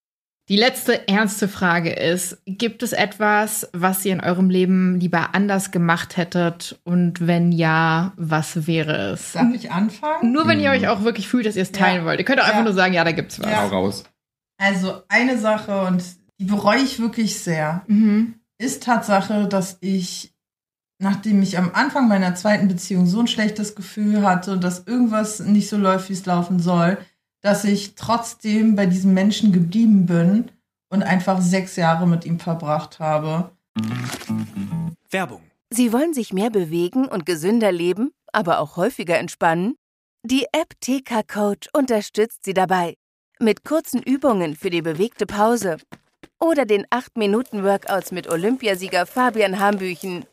A: Die letzte ernste Frage ist: Gibt es etwas, was ihr in eurem Leben lieber anders gemacht hättet? Und wenn ja, was wäre es?
B: Darf ich anfangen?
A: Nur wenn ihr euch auch wirklich fühlt, dass ihr es teilen ja. wollt. Ihr könnt auch einfach nur sagen: Ja, da gibt's was. Ja.
C: raus.
B: Also eine Sache, und die bereue ich wirklich sehr, mhm. ist Tatsache, dass ich, nachdem ich am Anfang meiner zweiten Beziehung so ein schlechtes Gefühl hatte, dass irgendwas nicht so läuft, wie es laufen soll, dass ich trotzdem bei diesem Menschen geblieben bin und einfach sechs Jahre mit ihm verbracht habe.
D: Werbung. Sie wollen sich mehr bewegen und gesünder leben, aber auch häufiger entspannen? Die App TK Coach unterstützt Sie dabei. Mit kurzen Übungen für die bewegte Pause oder den 8-Minuten-Workouts mit Olympiasieger Fabian Hambüchen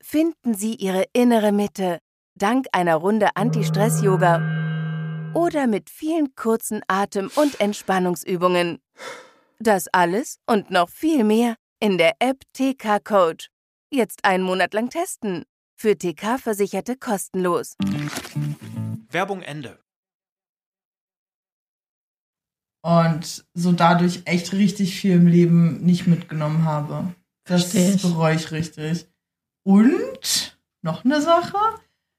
D: finden Sie Ihre innere Mitte dank einer Runde Anti-Stress-Yoga oder mit vielen kurzen Atem- und Entspannungsübungen. Das alles und noch viel mehr in der App TK Coach. Jetzt einen Monat lang testen. Für TK-Versicherte kostenlos.
E: Werbung Ende
B: und so dadurch echt richtig viel im Leben nicht mitgenommen habe. Das bereue ich richtig. Und noch eine Sache,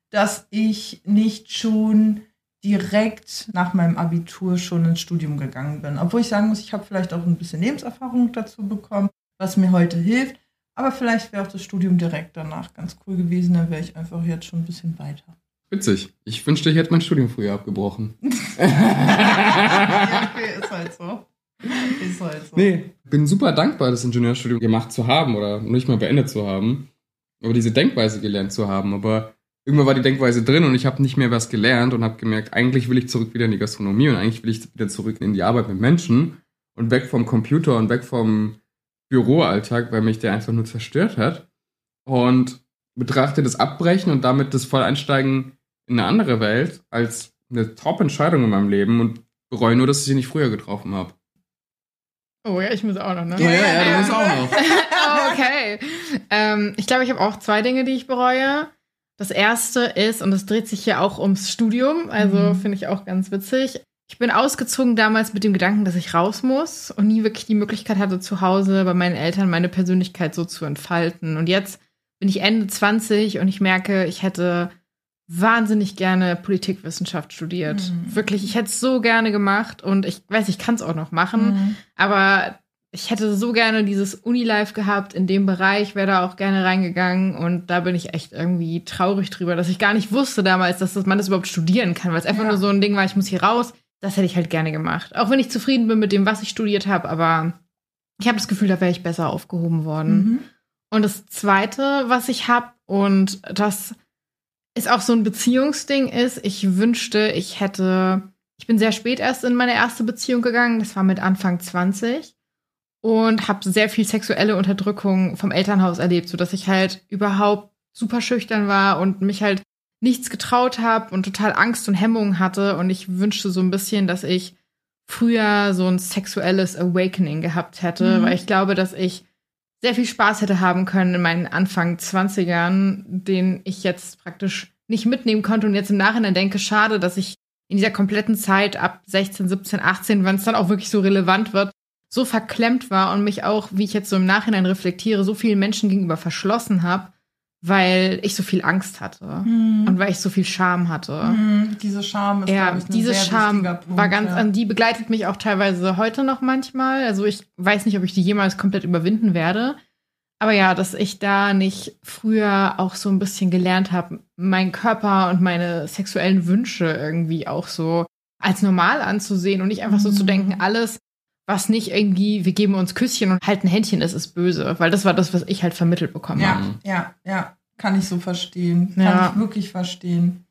B: dass ich nicht schon direkt nach meinem Abitur schon ins Studium gegangen bin. Obwohl ich sagen muss, ich habe vielleicht auch ein bisschen Lebenserfahrung dazu bekommen, was mir heute hilft. Aber vielleicht wäre auch das Studium direkt danach ganz cool gewesen, dann wäre ich einfach jetzt schon ein bisschen weiter.
C: Witzig. Ich wünschte, ich hätte mein Studium früher abgebrochen.
B: ja, okay, ist halt so. Ist
C: halt so. Nee, bin super dankbar, das Ingenieurstudium gemacht zu haben oder nicht mal beendet zu haben. Aber diese Denkweise gelernt zu haben. Aber irgendwann war die Denkweise drin und ich habe nicht mehr was gelernt und habe gemerkt, eigentlich will ich zurück wieder in die Gastronomie und eigentlich will ich wieder zurück in die Arbeit mit Menschen und weg vom Computer und weg vom Büroalltag, weil mich der einfach nur zerstört hat. Und betrachte das Abbrechen und damit das Volleinsteigen in eine andere Welt als eine Top-Entscheidung in meinem Leben und bereue nur, dass ich sie nicht früher getroffen habe.
A: Oh ja, ich muss auch noch, ne?
C: Ja, ja, ja du musst auch noch.
A: oh, okay. Ähm, ich glaube, ich habe auch zwei Dinge, die ich bereue. Das erste ist, und es dreht sich hier auch ums Studium, also mhm. finde ich auch ganz witzig. Ich bin ausgezogen damals mit dem Gedanken, dass ich raus muss und nie wirklich die Möglichkeit hatte, zu Hause bei meinen Eltern meine Persönlichkeit so zu entfalten. Und jetzt bin ich Ende 20 und ich merke, ich hätte wahnsinnig gerne Politikwissenschaft studiert. Mhm. Wirklich, ich hätte es so gerne gemacht und ich weiß, ich kann es auch noch machen, mhm. aber ich hätte so gerne dieses Unilife gehabt in dem Bereich, wäre da auch gerne reingegangen und da bin ich echt irgendwie traurig drüber, dass ich gar nicht wusste damals, dass man das überhaupt studieren kann, weil es einfach ja. nur so ein Ding war, ich muss hier raus. Das hätte ich halt gerne gemacht. Auch wenn ich zufrieden bin mit dem, was ich studiert habe, aber ich habe das Gefühl, da wäre ich besser aufgehoben worden. Mhm. Und das Zweite, was ich habe, und das ist auch so ein Beziehungsding ist, ich wünschte, ich hätte, ich bin sehr spät erst in meine erste Beziehung gegangen, das war mit Anfang 20 und habe sehr viel sexuelle Unterdrückung vom Elternhaus erlebt, so dass ich halt überhaupt super schüchtern war und mich halt nichts getraut habe und total Angst und Hemmungen hatte und ich wünschte so ein bisschen, dass ich früher so ein sexuelles Awakening gehabt hätte, mhm. weil ich glaube, dass ich sehr viel Spaß hätte haben können in meinen Anfang 20ern, den ich jetzt praktisch nicht mitnehmen konnte und jetzt im Nachhinein denke, schade, dass ich in dieser kompletten Zeit ab 16, 17, 18, wenn es dann auch wirklich so relevant wird, so verklemmt war und mich auch, wie ich jetzt so im Nachhinein reflektiere, so vielen Menschen gegenüber verschlossen habe, weil ich so viel Angst hatte mhm. und weil ich so viel Scham hatte.
B: Mhm. Diese Scham ist
A: ja, ich, diese Scham Punkt, war ganz, ja. die begleitet mich auch teilweise heute noch manchmal. Also ich weiß nicht, ob ich die jemals komplett überwinden werde. Aber ja, dass ich da nicht früher auch so ein bisschen gelernt habe, meinen Körper und meine sexuellen Wünsche irgendwie auch so als normal anzusehen und nicht einfach so zu denken, alles, was nicht irgendwie, wir geben uns Küsschen und halten Händchen ist, ist böse. Weil das war das, was ich halt vermittelt bekommen
B: Ja,
A: habe.
B: ja, ja. Kann ich so verstehen. Kann
A: Ja.
B: ich wirklich verstehen.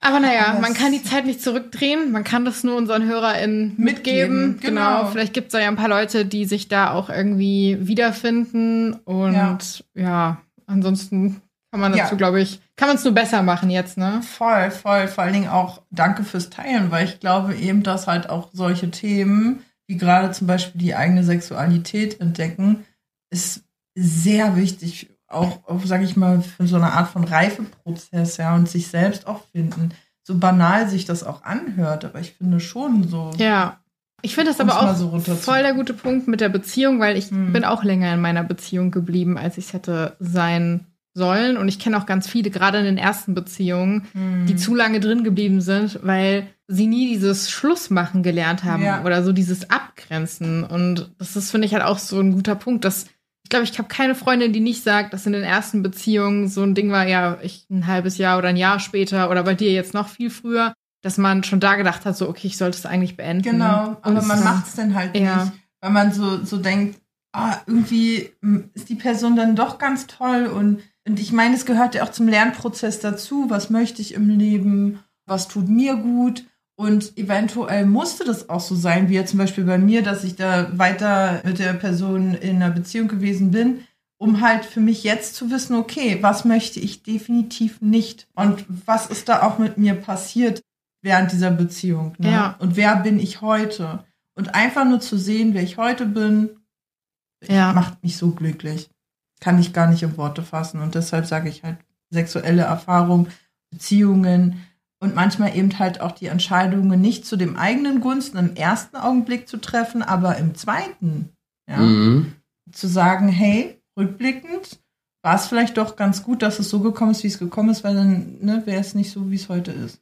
A: Aber naja, man
B: es-
A: kann die Zeit nicht zurückdrehen. Man kann das nur unseren HörerInnen mitgeben.
B: Mitgeben,
A: Genau.
B: genau.
A: Vielleicht gibt es da ja ein paar Leute, die sich da auch irgendwie wiederfinden. Und ja,
B: Ja.
A: ansonsten kann man dazu,
B: Ja.
A: glaube ich, kann man es nur besser machen jetzt, ne?
B: Voll, voll. Vor allen Dingen auch danke fürs Teilen, weil ich glaube eben, dass halt auch solche Themen, wie gerade zum Beispiel die eigene Sexualität entdecken, ist sehr wichtig, auch, auch sage ich mal, für so eine Art von Reifeprozess, ja, und sich selbst auch finden. So banal sich das auch anhört, aber ich finde schon so.
A: Ja. Ich finde das aber auch
B: so
A: voll der gute Punkt mit der Beziehung, weil ich
B: Hm.
A: bin auch länger in meiner Beziehung geblieben, als ich es hätte sein sollen. Und ich kenne auch ganz viele, gerade in den ersten Beziehungen,
B: Hm.
A: die zu lange drin geblieben sind, weil sie nie dieses Schlussmachen gelernt haben
B: Ja.
A: oder so dieses Abgrenzen. Und das ist, finde ich, halt auch so ein guter Punkt, dass ich glaube, ich habe keine Freundin, die nicht sagt, dass in den ersten Beziehungen so ein Ding war, ja, ich ein halbes Jahr oder ein Jahr später oder bei dir jetzt noch viel früher, dass man schon da gedacht hat, so, okay, ich sollte es eigentlich beenden.
B: Genau, aber
A: Und
B: man macht es dann halt
A: Ja.
B: nicht, weil man so, so denkt, ah, irgendwie mm, ist die Person dann doch ganz toll und, und ich meine, es gehört ja auch zum Lernprozess dazu, was möchte ich im Leben, was tut mir gut und eventuell musste das auch so sein, wie ja zum Beispiel bei mir, dass ich da weiter mit der Person in einer Beziehung gewesen bin, um halt für mich jetzt zu wissen, okay, was möchte ich definitiv nicht und was ist da auch mit mir passiert während dieser Beziehung. Ne?
A: Ja.
B: Und wer bin ich heute? Und einfach nur zu sehen, wer ich heute bin,
A: Ja.
B: macht mich so glücklich. Kann ich gar nicht in Worte fassen. Und deshalb sage ich halt sexuelle Erfahrung, Beziehungen und manchmal eben halt auch die Entscheidungen nicht zu dem eigenen Gunsten im ersten Augenblick zu treffen, aber im zweiten. Ja
C: Mhm.
B: zu sagen, hey, rückblickend war es vielleicht doch ganz gut, dass es so gekommen ist, wie es gekommen ist, weil dann ne, wäre es nicht so, wie es heute ist.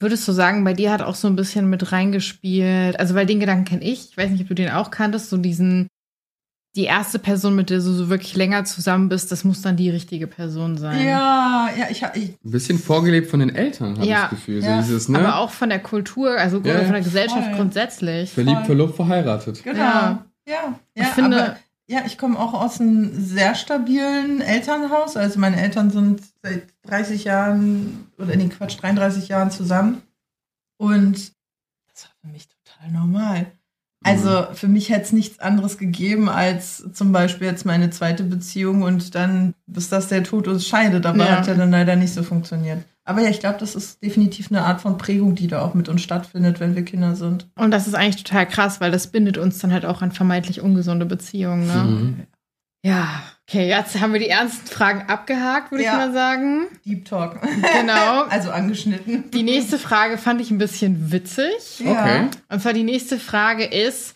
A: Würdest du sagen, bei dir hat auch so ein bisschen mit reingespielt, also weil den Gedanken kenne ich, ich weiß nicht, ob du den auch kanntest, so diesen, die erste Person, mit der du so wirklich länger zusammen bist, das muss dann die richtige Person sein.
B: Ja, ja, ich, ich
C: Ein bisschen vorgelebt von den Eltern, habe
A: Ja.
C: ich das Gefühl.
B: Ja.
C: So dieses, ne?
A: Aber auch von der Kultur, also
C: Ja,
A: von der Gesellschaft
B: voll.
A: grundsätzlich.
C: Verliebt,
B: voll.
C: verlobt, verheiratet.
B: genau.
A: Ja.
B: Ja, ja,
A: Ich finde-
B: aber ja, ich komme auch aus einem sehr stabilen Elternhaus. Also meine Eltern sind seit 30 Jahren oder nee, Quatsch, 33 Jahren zusammen. Und das war für mich total normal. Also für mich hätte es nichts anderes gegeben als zum Beispiel jetzt meine zweite Beziehung und dann, bis das der Tod uns scheidet. Aber
A: Ja.
B: hat ja dann leider nicht so funktioniert. Aber ja, ich glaube, das ist definitiv eine Art von Prägung, die da auch mit uns stattfindet, wenn wir Kinder sind.
A: Und das ist eigentlich total krass, weil das bindet uns dann halt auch an vermeintlich ungesunde Beziehungen. Ne?
C: Mhm.
A: Ja, okay, jetzt haben wir die ernsten Fragen abgehakt, würde
B: Ja.
A: ich mal sagen.
B: Deep Talk.
A: Genau.
B: also angeschnitten.
A: Die nächste Frage fand ich ein bisschen witzig.
C: Okay.
A: Und zwar die nächste Frage ist,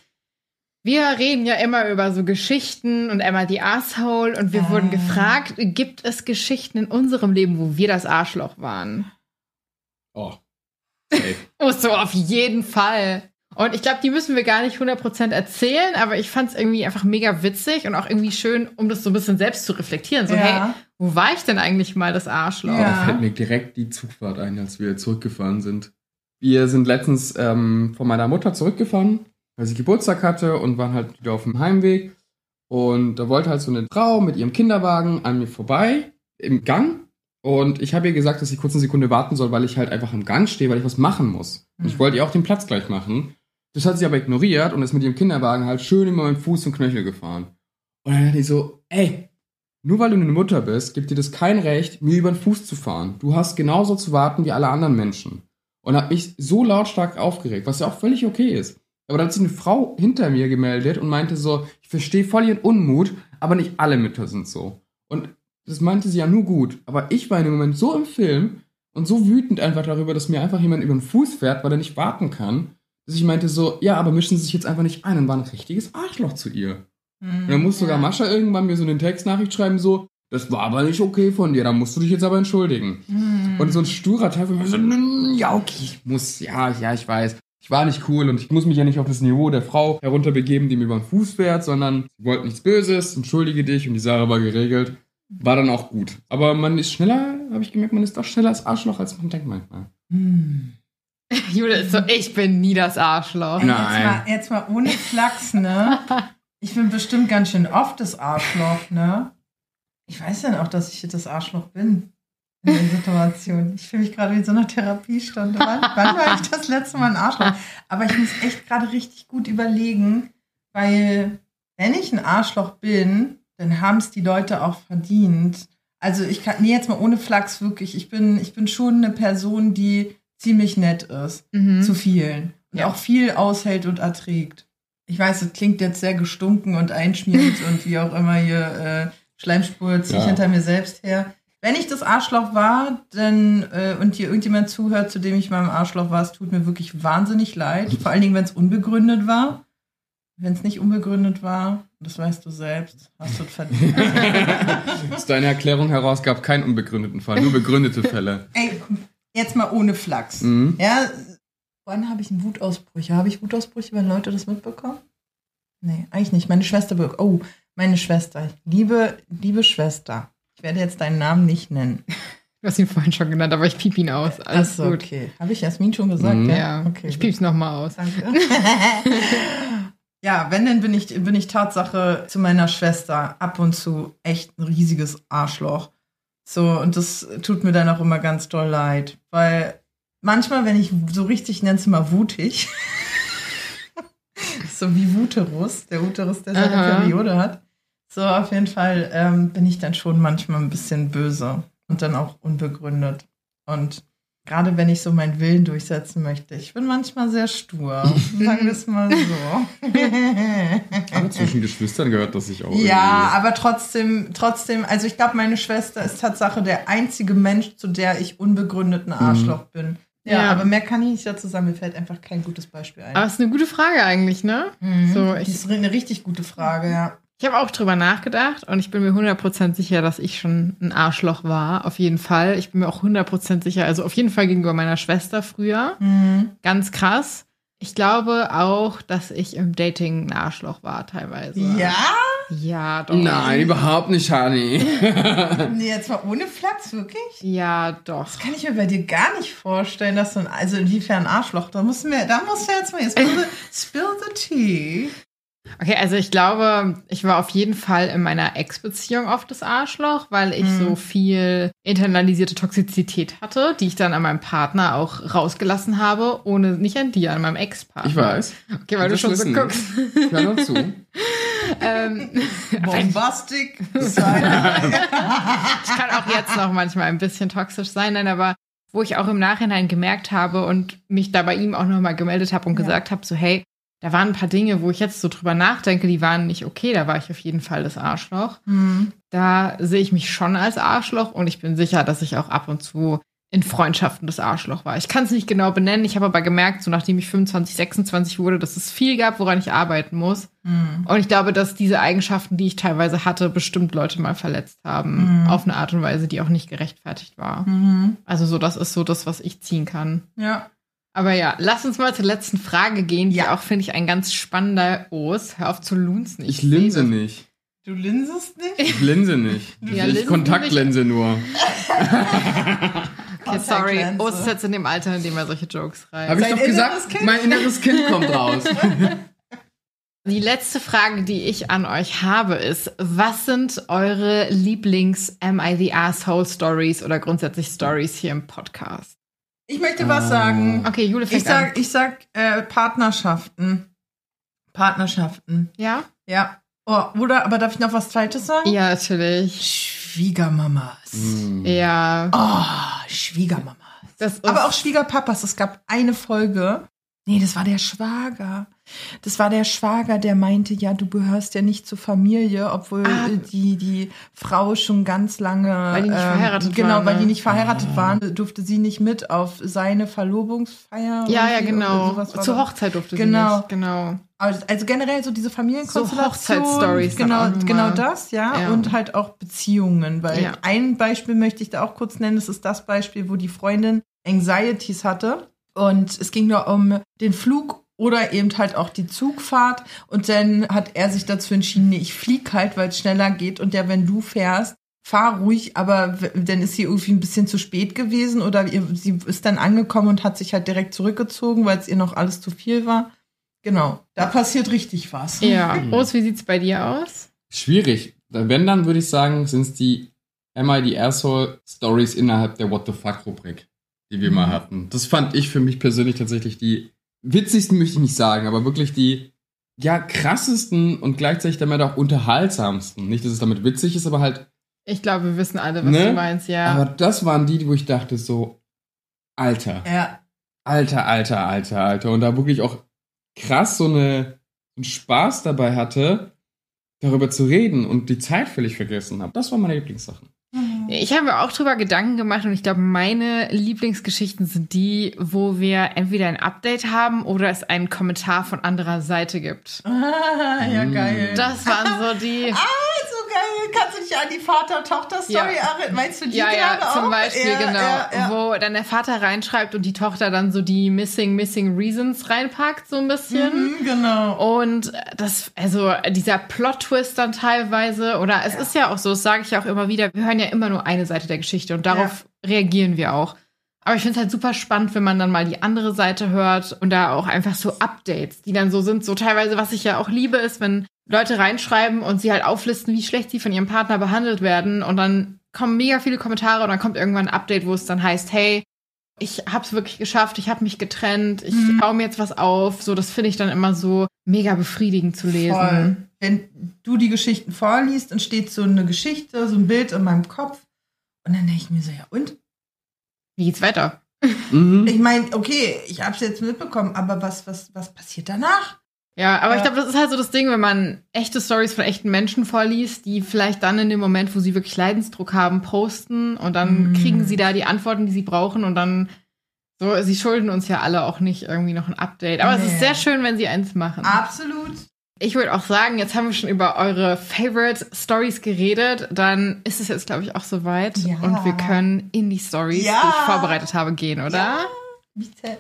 A: wir reden ja immer über so Geschichten und Emma die Asshole und wir
B: Ah.
A: wurden gefragt, gibt es Geschichten in unserem Leben, wo wir das Arschloch waren?
C: Oh. Safe.
A: Oh, so auf jeden Fall. Und ich glaube, die müssen wir gar nicht 100% erzählen, aber ich fand es irgendwie einfach mega witzig und auch irgendwie schön, um das so ein bisschen selbst zu reflektieren. So, hey,
B: ja.
A: wo war ich denn eigentlich mal das Arschloch?
B: Ja.
C: Da fällt mir direkt die Zugfahrt ein, als wir zurückgefahren sind. Wir sind letztens ähm, von meiner Mutter zurückgefahren, weil sie Geburtstag hatte und waren halt wieder auf dem Heimweg. Und da wollte halt so eine Frau mit ihrem Kinderwagen an mir vorbei im Gang. Und ich habe ihr gesagt, dass sie kurz eine Sekunde warten soll, weil ich halt einfach im Gang stehe, weil ich was machen muss. Und ich
B: Mhm.
C: wollte ihr auch den Platz gleich machen. Das hat sie aber ignoriert und ist mit ihrem Kinderwagen halt schön über meinen Fuß und Knöchel gefahren. Und dann dachte ich so, ey, nur weil du eine Mutter bist, gibt dir das kein Recht, mir über den Fuß zu fahren. Du hast genauso zu warten wie alle anderen Menschen. Und hab mich so lautstark aufgeregt, was ja auch völlig okay ist. Aber dann hat sich eine Frau hinter mir gemeldet und meinte so, ich verstehe voll ihren Unmut, aber nicht alle Mütter sind so. Und das meinte sie ja nur gut. Aber ich war in dem Moment so im Film und so wütend einfach darüber, dass mir einfach jemand über den Fuß fährt, weil er nicht warten kann, dass ich meinte so, ja, aber mischen Sie sich jetzt einfach nicht ein und war ein richtiges Arschloch zu ihr. Und dann muss sogar Mascha irgendwann mir so eine Textnachricht schreiben, so, das war aber nicht okay von dir, da musst du dich jetzt aber entschuldigen.
B: Mhm.
C: Und so ein sturer Teil von mir so, "Mm, ja, okay, ich muss, ja, ja, ich weiß. Ich war nicht cool und ich muss mich ja nicht auf das Niveau der Frau herunterbegeben, die mir über den Fuß fährt, sondern sie wollte nichts Böses, entschuldige dich und die Sache war geregelt. War dann auch gut. Aber man ist schneller, habe ich gemerkt, man ist doch schneller als Arschloch, als man denkt manchmal.
B: Mhm.
A: Jule ist so, ich bin nie das Arschloch.
B: Ey,
C: Nein.
B: Jetzt mal, jetzt mal ohne Flachs, ne? Ich bin bestimmt ganz schön oft das Arschloch, ne? Ich weiß ja auch, dass ich das Arschloch bin in der Situation. Ich fühle mich gerade wie in so einer Therapiestunde. Wann, wann war ich das letzte Mal ein Arschloch? Aber ich muss echt gerade richtig gut überlegen, weil wenn ich ein Arschloch bin, dann haben es die Leute auch verdient. Also ich kann, nee, jetzt mal ohne Flachs wirklich. Ich bin, ich bin schon eine Person, die ziemlich nett ist
A: Mhm.
B: zu vielen und
A: Ja.
B: auch viel aushält und erträgt. Ich weiß, es klingt jetzt sehr gestunken und einschmierend und wie auch immer hier äh, Schleimspur ziehe ich
C: Ja.
B: hinter mir selbst her. Wenn ich das Arschloch war, dann äh, und hier irgendjemand zuhört, zu dem ich mal im Arschloch war, es tut mir wirklich wahnsinnig leid. Vor allen Dingen, wenn es unbegründet war. Wenn es nicht unbegründet war, das weißt du selbst, hast du es verdient.
C: Aus deiner Erklärung heraus gab keinen unbegründeten Fall, nur begründete Fälle.
B: Ey, jetzt mal ohne Flachs.
C: Mhm.
B: Ja, wann habe ich einen Wutausbrüche? Habe ich Wutausbrüche, wenn Leute das mitbekommen? Nee, eigentlich nicht. Meine Schwester, oh, meine Schwester. Liebe, liebe Schwester. Ich werde jetzt deinen Namen nicht nennen.
A: Du hast ihn vorhin schon genannt, aber ich piep ihn aus. Alles
B: Ach so,
A: gut.
B: okay. Habe ich Jasmin schon gesagt?
C: Mhm.
A: Ja,
B: Okay,
A: ich piep's nochmal aus.
B: Danke. ja, wenn, dann bin ich, bin ich Tatsache zu meiner Schwester ab und zu echt ein riesiges Arschloch. So, und das tut mir dann auch immer ganz doll leid. Weil manchmal, wenn ich so richtig, ich nenne es mal wutig, so wie Wuterus, der Wuterus, der seine
A: Aha.
B: Periode hat, so auf jeden Fall ähm, bin ich dann schon manchmal ein bisschen böse und dann auch unbegründet. Und gerade wenn ich so meinen Willen durchsetzen möchte, ich bin manchmal sehr stur. Sagen wir es mal so.
C: Aber zwischen Geschwistern gehört das sich auch.
B: ja, aber trotzdem, trotzdem, also ich glaube, meine Schwester ist Tatsache der einzige Mensch, zu der ich unbegründeten Arschloch bin. Ja,
A: Ja.
B: aber mehr kann ich nicht dazu sagen. Mir fällt einfach kein gutes Beispiel ein.
A: Aber es ist eine gute Frage eigentlich, ne? So,
B: das
A: ich,
B: ist eine richtig gute Frage, ja.
A: Ich habe auch drüber nachgedacht und ich bin mir 100% sicher, dass ich schon ein Arschloch war. Auf jeden Fall. Ich bin mir auch 100% sicher, also auf jeden Fall gegenüber meiner Schwester früher. Ganz krass. Ich glaube auch, dass ich im Dating ein Arschloch war teilweise.
B: Ja?
A: Ja, doch.
C: Nein, überhaupt nicht, Hani.
B: Nee, jetzt mal ohne Flachs, wirklich?
A: Ja, doch.
B: Das kann ich mir bei dir gar nicht vorstellen, dass du ein, also inwiefern Arschloch, da musst du mir, da musst du jetzt mal, jetzt spill the tea.
A: Okay, also ich glaube, ich war auf jeden Fall in meiner Ex-Beziehung oft das Arschloch, weil ich so viel internalisierte Toxizität hatte, die ich dann an meinem Partner auch rausgelassen habe, ohne nicht an dir, an meinem Ex-Partner.
C: Ich weiß.
A: Okay, weil du schon so
C: wissen.
A: guckst.
C: Ich höre noch zu.
A: ähm,
B: Bombastic. Designer.
A: ich kann auch jetzt noch manchmal ein bisschen toxisch sein, nein, aber wo ich auch im Nachhinein gemerkt habe und mich da bei ihm auch nochmal gemeldet habe und
B: Ja.
A: gesagt habe, so hey, da waren ein paar Dinge, wo ich jetzt so drüber nachdenke, die waren nicht okay, da war ich auf jeden Fall das Arschloch.
B: Hm.
A: Da sehe ich mich schon als Arschloch und ich bin sicher, dass ich auch ab und zu in Freundschaften das Arschloch war. Ich kann es nicht genau benennen, ich habe aber gemerkt, so nachdem ich 25, 26 wurde, dass es viel gab, woran ich arbeiten muss.
B: Hm.
A: Und ich glaube, dass diese Eigenschaften, die ich teilweise hatte, bestimmt Leute mal verletzt haben.
B: Mhm.
A: Auf eine Art und Weise, die auch nicht gerechtfertigt war.
B: Mhm.
A: Also so, das ist so das, was ich ziehen kann.
B: Ja.
A: Aber ja, lass uns mal zur letzten Frage gehen, die
B: Ja.
A: auch, finde ich, ein ganz spannender Os. Hör auf zu lunzen.
C: Ich linse
A: sehe das.
C: nicht.
B: Du linsest nicht?
C: Ich linse nicht.
A: Ja,
C: ich Kontaktlinse nur.
A: Okay, sorry. Os ist jetzt in dem Alter, in dem er solche Jokes reißt.
C: Habe ich doch gesagt,
B: Kind.
C: mein inneres Kind kommt raus.
A: Die letzte Frage, die ich an euch habe, ist, was sind eure Lieblings-Am I the Asshole Stories oder grundsätzlich Stories hier im Podcast?
B: Ich möchte was sagen.
A: Okay, Jule fängt
B: Ich sag, ich sag äh, Partnerschaften. Partnerschaften.
A: an. Ja?
B: Ja. Oh, oder, aber darf ich noch was Zweites sagen?
A: Ja, natürlich.
B: Schwiegermamas.
C: Hm.
A: Ja.
B: Oh, Schwiegermamas. Aber auch Schwiegerpapas. Es gab eine Folge. Nee, das war der Schwager. Das war der Schwager, der meinte, ja, du gehörst ja nicht zur Familie, obwohl
A: Ah.
B: die, die Frau schon ganz lange.
A: Weil die nicht verheiratet
B: Genau,
A: waren,
B: weil
A: ne?
B: die nicht verheiratet waren, durfte sie nicht mit auf seine Verlobungsfeier.
A: ja, ja, genau. Zur. Hochzeit durfte
B: Genau.
A: sie nicht. Genau.
B: Also, also generell so diese Familienkonstellation.
A: Hochzeitsstories dann
B: Genau, genau das, ja.
A: Ja.
B: Und halt auch Beziehungen. Weil
A: Ja.
B: ein Beispiel möchte ich da auch kurz nennen. Das ist das Beispiel, wo die Freundin Anxieties hatte. Und es ging nur um den Flug oder eben halt auch die Zugfahrt. Und dann hat er sich dazu entschieden, nee, ich flieg halt, weil es schneller geht. Und ja, wenn du fährst, fahr ruhig, aber dann ist sie irgendwie ein bisschen zu spät gewesen oder ihr, sie ist dann angekommen und hat sich halt direkt zurückgezogen, weil es ihr noch alles zu viel war. Genau, da passiert richtig was.
A: Ja, Rose, wie sieht's bei dir aus?
C: Schwierig. Wenn, dann würde ich sagen, sind es die Am I the Asshole Stories innerhalb der What the Fuck Rubrik, die wir mhm. mal hatten. Das fand ich für mich persönlich tatsächlich die witzigsten, möchte ich nicht sagen, aber wirklich die ja krassesten und gleichzeitig damit auch unterhaltsamsten. Nicht, dass es damit witzig ist, aber halt.
A: Ich glaube, wir wissen alle, was ne? du meinst, ja.
C: Aber das waren die, wo ich dachte so, Alter.
B: Ja.
C: Alter, alter, alter, alter. Und da wirklich auch krass so eine, einen Spaß dabei hatte, darüber zu reden und die Zeit völlig vergessen habe. Das waren meine Lieblingssachen.
A: Ich habe mir auch drüber Gedanken gemacht und ich glaube, meine Lieblingsgeschichten sind die, wo wir entweder ein Update haben oder es einen Kommentar von anderer Seite gibt.
B: Ah, ja, geil.
A: Das waren so die.
B: ah. Kannst du dich an die Vater-Tochter-Story ja. erinnern? Meinst du die
A: Ja, ja, zum
B: auch?
A: Beispiel, ja, genau. Ja, ja. Wo dann der Vater reinschreibt und die Tochter dann so die Missing, Missing Reasons reinpackt, so ein bisschen.
B: Mhm, genau.
A: Und das, also dieser Plot-Twist dann teilweise, oder es ist ja auch so, das sage ich auch immer wieder, wir hören ja immer nur eine Seite der Geschichte und darauf reagieren wir auch. Aber ich finde es halt super spannend, wenn man dann mal die andere Seite hört und da auch einfach so Updates, die dann so sind, so teilweise, was ich ja auch liebe, ist, wenn Leute reinschreiben und sie halt auflisten, wie schlecht sie von ihrem Partner behandelt werden und dann kommen mega viele Kommentare und dann kommt irgendwann ein Update, wo es dann heißt, hey, ich hab's wirklich geschafft, ich habe mich getrennt, ich mhm. baue mir jetzt was auf. So, das finde ich dann immer so mega befriedigend zu lesen. Voll.
B: Wenn du die Geschichten vorliest, entsteht so eine Geschichte, so ein Bild in meinem Kopf. Und dann denke ich mir so, ja, und?
A: Wie geht's weiter?
B: Mhm. Ich meine, okay, ich habe es jetzt mitbekommen, aber was, was, was passiert danach?
A: Ja, aber ja. ich glaube, das ist halt so das Ding, wenn man echte Stories von echten Menschen vorliest, die vielleicht dann in dem Moment, wo sie wirklich Leidensdruck haben, posten und dann mm. kriegen sie da die Antworten, die sie brauchen und dann so, sie schulden uns ja alle auch nicht irgendwie noch ein Update. Aber nee. es ist sehr schön, wenn sie eins machen.
B: Absolut.
A: Ich würde auch sagen, jetzt haben wir schon über eure Favorite Stories geredet. Dann ist es jetzt, glaube ich, auch soweit. Ja. Und wir können in die Stories, ja. die ich vorbereitet habe, gehen, oder? Ja. Bitte.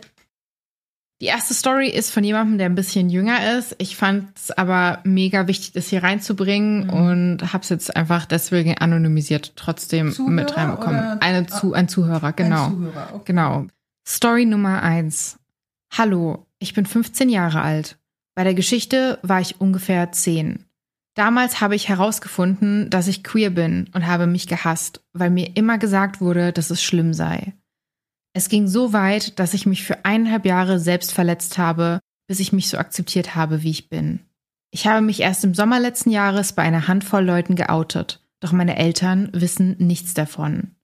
A: Die erste Story ist von jemandem, der ein bisschen jünger ist. Ich fand es aber mega wichtig, das hier reinzubringen mhm. und habe es jetzt einfach deswegen anonymisiert trotzdem Zuhörer mit reinbekommen. Eine zu, ein Zuhörer, genau. Ein Zuhörer, okay. Genau. Story Nummer eins. Hallo, ich bin 15 Jahre alt. Bei der Geschichte war ich ungefähr 10. Damals habe ich herausgefunden, dass ich queer bin und habe mich gehasst, weil mir immer gesagt wurde, dass es schlimm sei. Es ging so weit, dass ich mich für eineinhalb Jahre selbst verletzt habe, bis ich mich so akzeptiert habe, wie ich bin. Ich habe mich erst im Sommer letzten Jahres bei einer Handvoll Leuten geoutet, doch meine Eltern wissen nichts davon.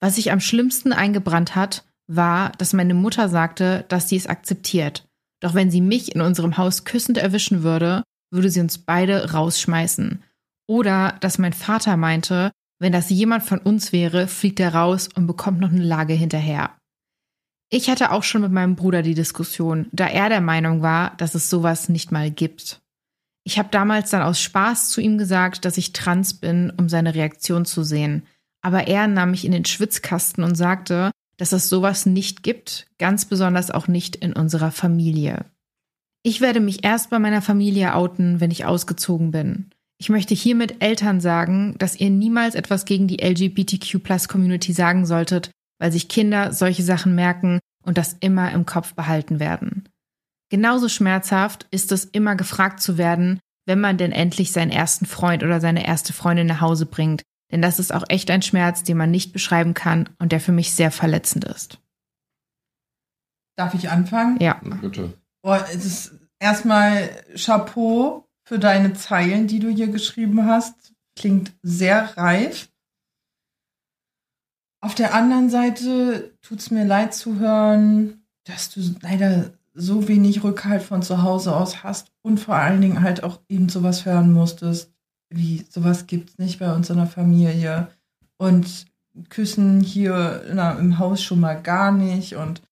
A: Was sich am schlimmsten eingebrannt hat, war, dass meine Mutter sagte, dass sie es akzeptiert. Doch wenn sie mich in unserem Haus küssend erwischen würde, würde sie uns beide rausschmeißen. Oder dass mein Vater meinte, wenn das jemand von uns wäre, fliegt er raus und bekommt noch eine Lage hinterher. Ich hatte auch schon mit meinem Bruder die Diskussion, da er der Meinung war, dass es sowas nicht mal gibt. Ich habe damals dann aus Spaß zu ihm gesagt, dass ich trans bin, um seine Reaktion zu sehen. Aber er nahm mich in den Schwitzkasten und sagte, dass es sowas nicht gibt, ganz besonders auch nicht in unserer Familie. Ich werde mich erst bei meiner Familie outen, wenn ich ausgezogen bin. Ich möchte hiermit Eltern sagen, dass ihr niemals etwas gegen die LGBTQ-Plus-Community sagen solltet, weil sich Kinder solche Sachen merken und das immer im Kopf behalten werden. Genauso schmerzhaft ist es, immer gefragt zu werden, wenn man denn endlich seinen ersten Freund oder seine erste Freundin nach Hause bringt, denn das ist auch echt ein Schmerz, den man nicht beschreiben kann und der für mich sehr verletzend ist.
B: Darf ich anfangen?
A: Ja.
C: Bitte.
B: Boah, es ist erstmal Chapeau für deine Zeilen, die du hier geschrieben hast. Klingt sehr reif. Auf der anderen Seite tut es mir leid zu hören, dass du leider so wenig Rückhalt von zu Hause aus hast und vor allen Dingen halt auch eben sowas hören musstest, wie sowas gibt es nicht bei uns in der Familie und küssen hier na, im Haus schon mal gar nicht und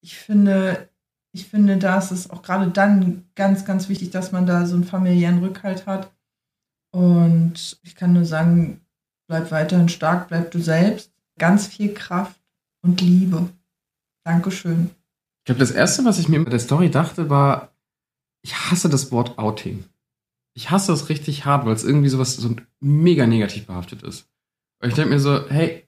B: ich finde, ich finde, da ist es auch gerade dann ganz, ganz wichtig, dass man da so einen familiären Rückhalt hat. Und ich kann nur sagen, bleib weiterhin stark, bleib du selbst ganz viel Kraft und Liebe. Dankeschön.
C: Ich glaube, das Erste, was ich mir mit der Story dachte, war, ich hasse das Wort Outing. Ich hasse es richtig hart, weil es irgendwie sowas so mega negativ behaftet ist. Weil ich denke mir so, hey,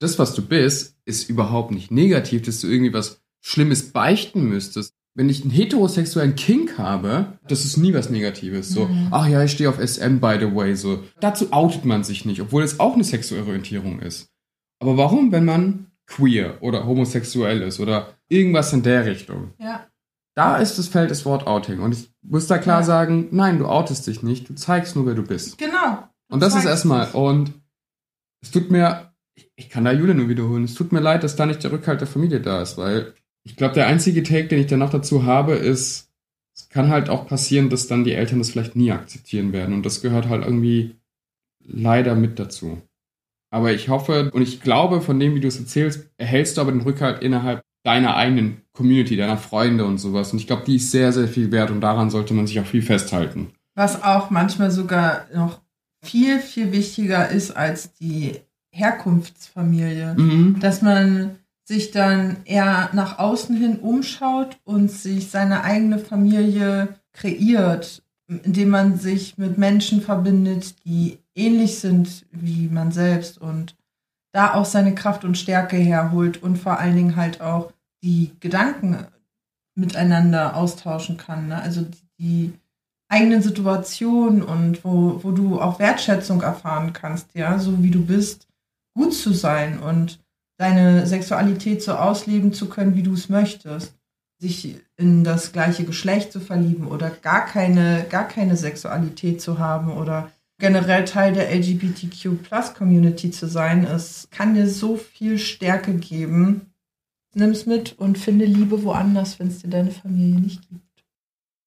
C: das, was du bist, ist überhaupt nicht negativ, dass du irgendwie was Schlimmes beichten müsstest. Wenn ich einen heterosexuellen Kink habe, das ist nie was Negatives. So, mhm. ach ja, ich stehe auf SM, by the way. So, dazu outet man sich nicht, obwohl es auch eine sexuelle Orientierung ist. Aber warum, wenn man queer oder homosexuell ist oder irgendwas in der Richtung?
B: Ja.
C: Da ist das Feld das Wort Outing. Und ich muss da klar ja. sagen, nein, du outest dich nicht, du zeigst nur, wer du bist.
B: Genau.
C: Und das ist erstmal. Und es tut mir, ich kann da Julia nur wiederholen, es tut mir leid, dass da nicht der Rückhalt der Familie da ist, weil ich glaube, der einzige Take, den ich dann noch dazu habe, ist, es kann halt auch passieren, dass dann die Eltern das vielleicht nie akzeptieren werden. Und das gehört halt irgendwie leider mit dazu. Aber ich hoffe und ich glaube, von dem, wie du es erzählst, erhältst du aber den Rückhalt innerhalb deiner eigenen Community, deiner Freunde und sowas. Und ich glaube, die ist sehr, sehr viel wert und daran sollte man sich auch viel festhalten.
B: Was auch manchmal sogar noch viel, viel wichtiger ist als die Herkunftsfamilie. Mhm. Dass man sich dann eher nach außen hin umschaut und sich seine eigene Familie kreiert, indem man sich mit Menschen verbindet, die ähnlich sind wie man selbst und da auch seine Kraft und Stärke herholt und vor allen Dingen halt auch die Gedanken miteinander austauschen kann. Ne? Also die, eigenen Situationen und wo, wo du auch Wertschätzung erfahren kannst, ja, so wie du bist, gut zu sein und deine Sexualität so ausleben zu können, wie du es möchtest. Sich in das gleiche Geschlecht zu verlieben oder gar keine, gar keine Sexualität zu haben oder generell Teil der LGBTQ-Plus-Community zu sein, es kann dir so viel Stärke geben. Nimm es mit und finde Liebe woanders, wenn es dir deine Familie nicht gibt.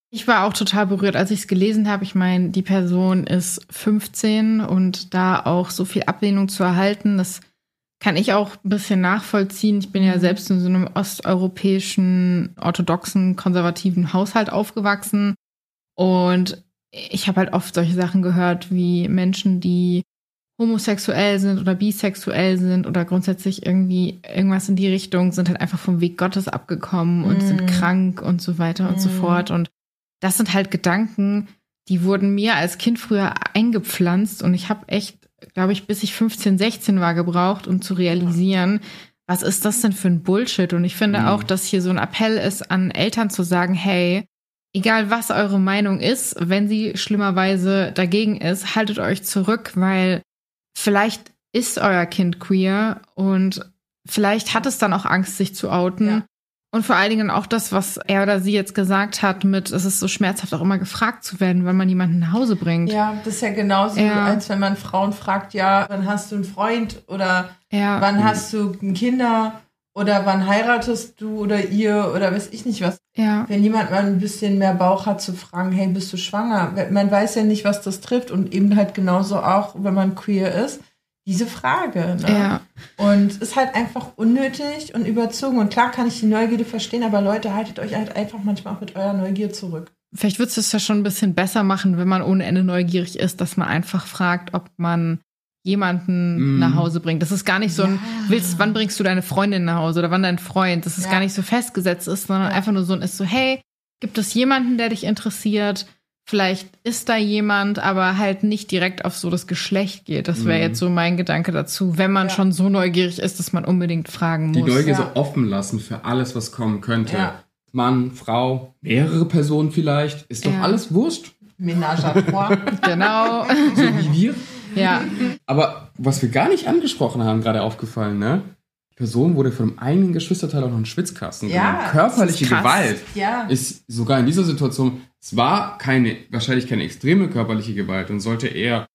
A: Ich war auch total berührt, als ich es gelesen habe. Ich meine, die Person ist 15 und da auch so viel Ablehnung zu erhalten, das kann ich auch ein bisschen nachvollziehen. Ich bin ja mhm. selbst in so einem osteuropäischen, orthodoxen, konservativen Haushalt aufgewachsen und ich habe halt oft solche Sachen gehört, wie Menschen, die homosexuell sind oder bisexuell sind oder grundsätzlich irgendwie irgendwas in die Richtung, sind halt einfach vom Weg Gottes abgekommen und mm. sind krank und so weiter mm. und so mhm. fort. Und das sind halt Gedanken, die wurden mir als Kind früher eingepflanzt und ich habe echt, glaube ich, bis ich 15, 16 war gebraucht, um zu realisieren, was ist das denn für ein Bullshit? Und ich finde mm. auch, dass hier so ein Appell ist an Eltern zu sagen, hey, egal was eure Meinung ist, wenn sie schlimmerweise dagegen ist, haltet euch zurück, weil vielleicht ist euer Kind queer und vielleicht hat es dann auch Angst, sich zu outen. Ja. Und vor allen Dingen auch das, was er oder sie jetzt gesagt hat, mit es ist so schmerzhaft auch immer gefragt zu werden, wenn man jemanden nach Hause bringt.
B: Ja, das ist ja genauso, ja. als wenn man Frauen fragt, ja, wann hast du einen Freund oder ja. wann hast du Kinder? Oder wann heiratest du oder ihr oder weiß ich nicht was.
A: Ja.
B: Wenn jemand mal ein bisschen mehr Bauch hat zu fragen, hey, bist du schwanger? Man weiß ja nicht, was das trifft und eben halt genauso auch, wenn man queer ist, diese Frage. Ne?
A: Ja.
B: Und ist halt einfach unnötig und überzogen. Und klar kann ich die Neugierde verstehen, aber Leute, haltet euch halt einfach manchmal auch mit eurer Neugier zurück.
A: Vielleicht würdest du es ja schon ein bisschen besser machen, wenn man ohne Ende neugierig ist, dass man einfach fragt, ob man jemanden mm. nach Hause bringt. Das ist gar nicht so ein, ja. willst, wann bringst du deine Freundin nach Hause oder wann dein Freund, dass es ja. gar nicht so festgesetzt ist, sondern ja. einfach nur so ein ist so, hey, gibt es jemanden, der dich interessiert? Vielleicht ist da jemand, aber halt nicht direkt auf so das Geschlecht geht. Das wäre mm. jetzt so mein Gedanke dazu, wenn man schon so neugierig ist, dass man unbedingt fragen muss.
C: Die Neugier so offen lassen für alles, was kommen könnte. Mann, Frau, mehrere Personen vielleicht, ist doch alles Wurscht.
B: Ménage à trois.
A: genau.
C: So wie wir.
A: Ja.
C: Aber was wir gar nicht angesprochen haben, gerade aufgefallen, ne? Die Person wurde von einem eigenen Geschwisterteil auch noch einen Schwitzkasten
B: ja,
C: genommen. Körperliche Gewalt
B: ja.
C: ist sogar in dieser Situation, es war keine, wahrscheinlich keine extreme körperliche Gewalt und sollte eher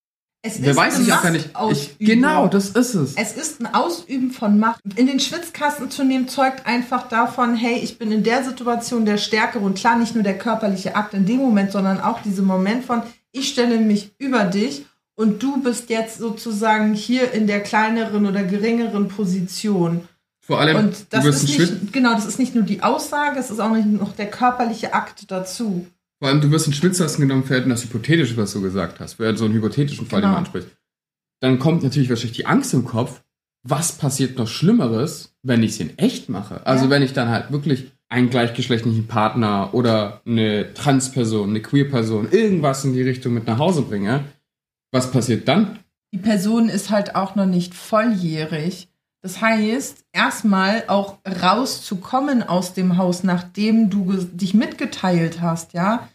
B: es Wer weiß ich auch gar nicht.
C: Ich, genau, das ist es.
B: Es ist ein Ausüben von Macht. In den Schwitzkasten zu nehmen, zeugt einfach davon, hey, ich bin in der Situation der Stärkere und klar nicht nur der körperliche Akt in dem Moment, sondern auch dieser Moment von, ich stelle mich über dich und du bist jetzt sozusagen hier in der kleineren oder geringeren Position.
C: Vor allem,
B: und das ist nicht, genau, das ist nicht nur die Aussage, es ist auch nicht noch der körperliche Akt dazu.
C: Vor allem, du wirst einen Schwitzkasten genommen für das Hypothetische, was du gesagt hast, für so einen hypothetischen Fall, genau. den man anspricht. Dann kommt natürlich wahrscheinlich die Angst im Kopf, was passiert noch Schlimmeres, wenn ich es in echt mache? Also ja. wenn ich dann halt wirklich einen gleichgeschlechtlichen Partner oder eine Transperson, eine Queer-Person, irgendwas in die Richtung mit nach Hause bringe, was passiert dann?
B: die Person ist halt auch noch nicht volljährig. Das heißt, erstmal auch rauszukommen aus dem Haus, nachdem du dich mitgeteilt hast, ja,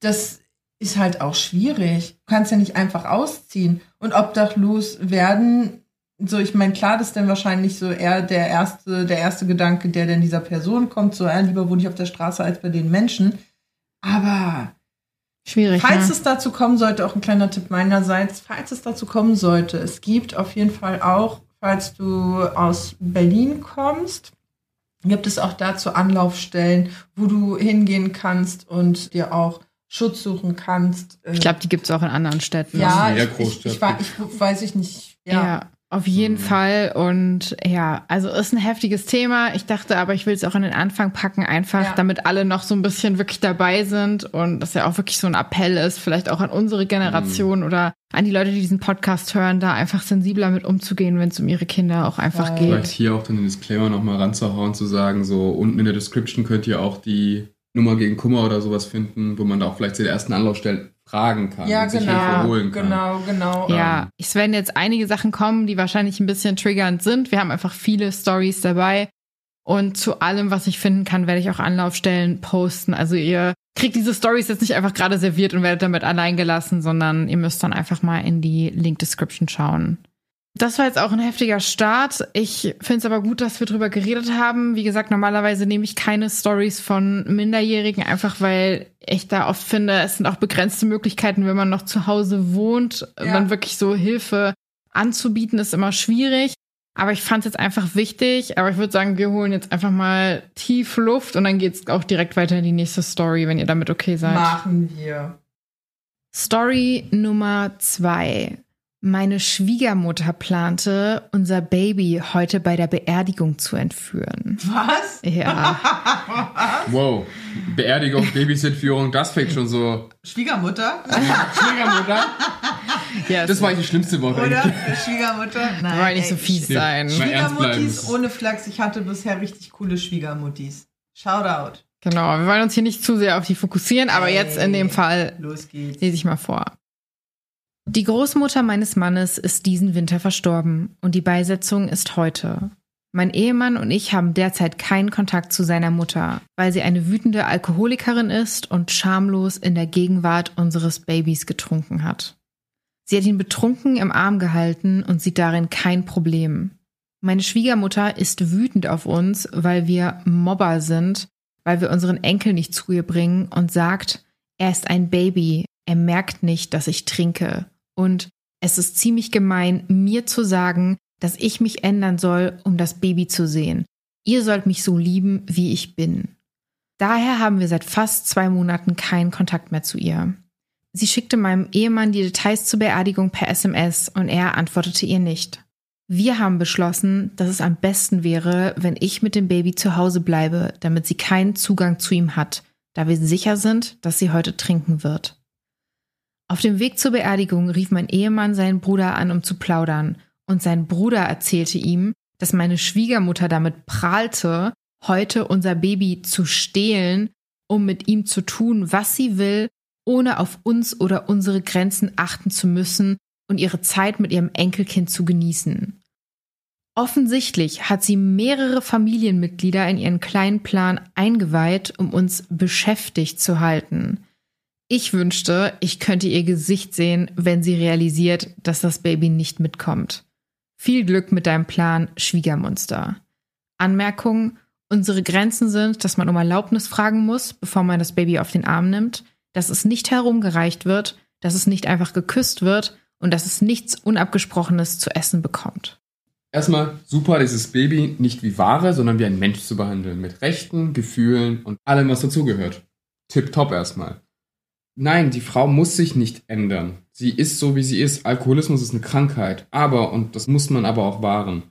B: das ist halt auch schwierig. Du kannst ja nicht einfach ausziehen. Und obdachlos werden, so, ich meine, klar, das ist dann wahrscheinlich so eher der erste, der erste Gedanke, der denn dieser Person kommt, so, eher lieber wohne ich auf der Straße als bei den Menschen. Aber
A: Schwierig.
B: Falls
A: ne?
B: es dazu kommen sollte, auch ein kleiner Tipp meinerseits, falls es dazu kommen sollte, es gibt auf jeden Fall auch falls du aus Berlin kommst, gibt es auch dazu Anlaufstellen, wo du hingehen kannst und dir auch Schutz suchen kannst.
A: Ich glaube, die gibt es auch in anderen Städten.
B: Ja, ich, ich, ich, ich, weiß ich nicht.
A: Ja. ja. Auf jeden mhm. Fall. Und ja, also ist ein heftiges Thema. Ich dachte aber, ich will es auch an den Anfang packen, einfach ja. damit alle noch so ein bisschen wirklich dabei sind und das ja auch wirklich so ein Appell ist, vielleicht auch an unsere Generation mhm. oder an die Leute, die diesen Podcast hören, da einfach sensibler mit umzugehen, wenn es um ihre Kinder auch einfach ja. geht.
C: Vielleicht hier auch dann den Disclaimer nochmal ranzuhauen, zu sagen, so unten in der Description könnt ihr auch die Nummer gegen Kummer oder sowas finden, wo man da auch vielleicht zu den ersten Anlaufstellen fragen kann.
B: Ja, genau. Holen kann. Genau, genau.
A: Ja, es werden jetzt einige Sachen kommen, die wahrscheinlich ein bisschen triggernd sind. Wir haben einfach viele Stories dabei. Und zu allem, was ich finden kann, werde ich auch Anlaufstellen posten. Also ihr kriegt diese Stories jetzt nicht einfach gerade serviert und werdet damit allein gelassen, sondern ihr müsst dann einfach mal in die Link Description schauen. Das war jetzt auch ein heftiger Start. Ich finde es aber gut, dass wir drüber geredet haben. Wie gesagt, normalerweise nehme ich keine Stories von Minderjährigen, einfach weil ich da oft finde, es sind auch begrenzte Möglichkeiten, wenn man noch zu Hause wohnt, ja. dann wirklich so Hilfe anzubieten, ist immer schwierig. Aber ich fand es jetzt einfach wichtig. Aber ich würde sagen, wir holen jetzt einfach mal tief Luft und dann geht es auch direkt weiter in die nächste Story, wenn ihr damit okay seid.
B: Machen wir.
A: Story Nummer zwei. Meine Schwiegermutter plante, unser Baby heute bei der Beerdigung zu entführen.
B: Was?
A: Ja.
C: wow. Beerdigung, Babysitführung, das fängt schon so.
B: Schwiegermutter?
C: Schwiegermutter? ja, das war eigentlich die schlimmste Woche.
B: Oder? Schwiegermutter?
A: Nein. Wollen nicht so fies nee, sein.
B: Schwiegermuttis ohne Flachs. Ich hatte bisher richtig coole Schwiegermuttis. Shoutout.
A: Genau, wir wollen uns hier nicht zu sehr auf die fokussieren, aber hey, jetzt in dem Fall
B: los geht's.
A: lese ich mal vor. Die Großmutter meines Mannes ist diesen Winter verstorben und die Beisetzung ist heute. Mein Ehemann und ich haben derzeit keinen Kontakt zu seiner Mutter, weil sie eine wütende Alkoholikerin ist und schamlos in der Gegenwart unseres Babys getrunken hat. Sie hat ihn betrunken im Arm gehalten und sieht darin kein Problem. Meine Schwiegermutter ist wütend auf uns, weil wir Mobber sind, weil wir unseren Enkel nicht zu ihr bringen und sagt, er ist ein Baby, er merkt nicht, dass ich trinke. Und es ist ziemlich gemein, mir zu sagen, dass ich mich ändern soll, um das Baby zu sehen. Ihr sollt mich so lieben, wie ich bin. Daher haben wir seit fast zwei Monaten keinen Kontakt mehr zu ihr. Sie schickte meinem Ehemann die Details zur Beerdigung per SMS und er antwortete ihr nicht. Wir haben beschlossen, dass es am besten wäre, wenn ich mit dem Baby zu Hause bleibe, damit sie keinen Zugang zu ihm hat, da wir sicher sind, dass sie heute trinken wird. Auf dem Weg zur Beerdigung rief mein Ehemann seinen Bruder an, um zu plaudern, und sein Bruder erzählte ihm, dass meine Schwiegermutter damit prahlte, heute unser Baby zu stehlen, um mit ihm zu tun, was sie will, ohne auf uns oder unsere Grenzen achten zu müssen und ihre Zeit mit ihrem Enkelkind zu genießen. Offensichtlich hat sie mehrere Familienmitglieder in ihren kleinen Plan eingeweiht, um uns beschäftigt zu halten. Ich wünschte, ich könnte ihr Gesicht sehen, wenn sie realisiert, dass das Baby nicht mitkommt. Viel Glück mit deinem Plan, Schwiegermonster. Anmerkung: Unsere Grenzen sind, dass man um Erlaubnis fragen muss, bevor man das Baby auf den Arm nimmt, dass es nicht herumgereicht wird, dass es nicht einfach geküsst wird und dass es nichts Unabgesprochenes zu essen bekommt.
C: Erstmal super, dieses Baby nicht wie Ware, sondern wie ein Mensch zu behandeln, mit Rechten, Gefühlen und allem, was dazugehört. Tipptopp erstmal. Nein, die Frau muss sich nicht ändern. Sie ist so, wie sie ist. Alkoholismus ist eine Krankheit. Aber, und das muss man aber auch wahren,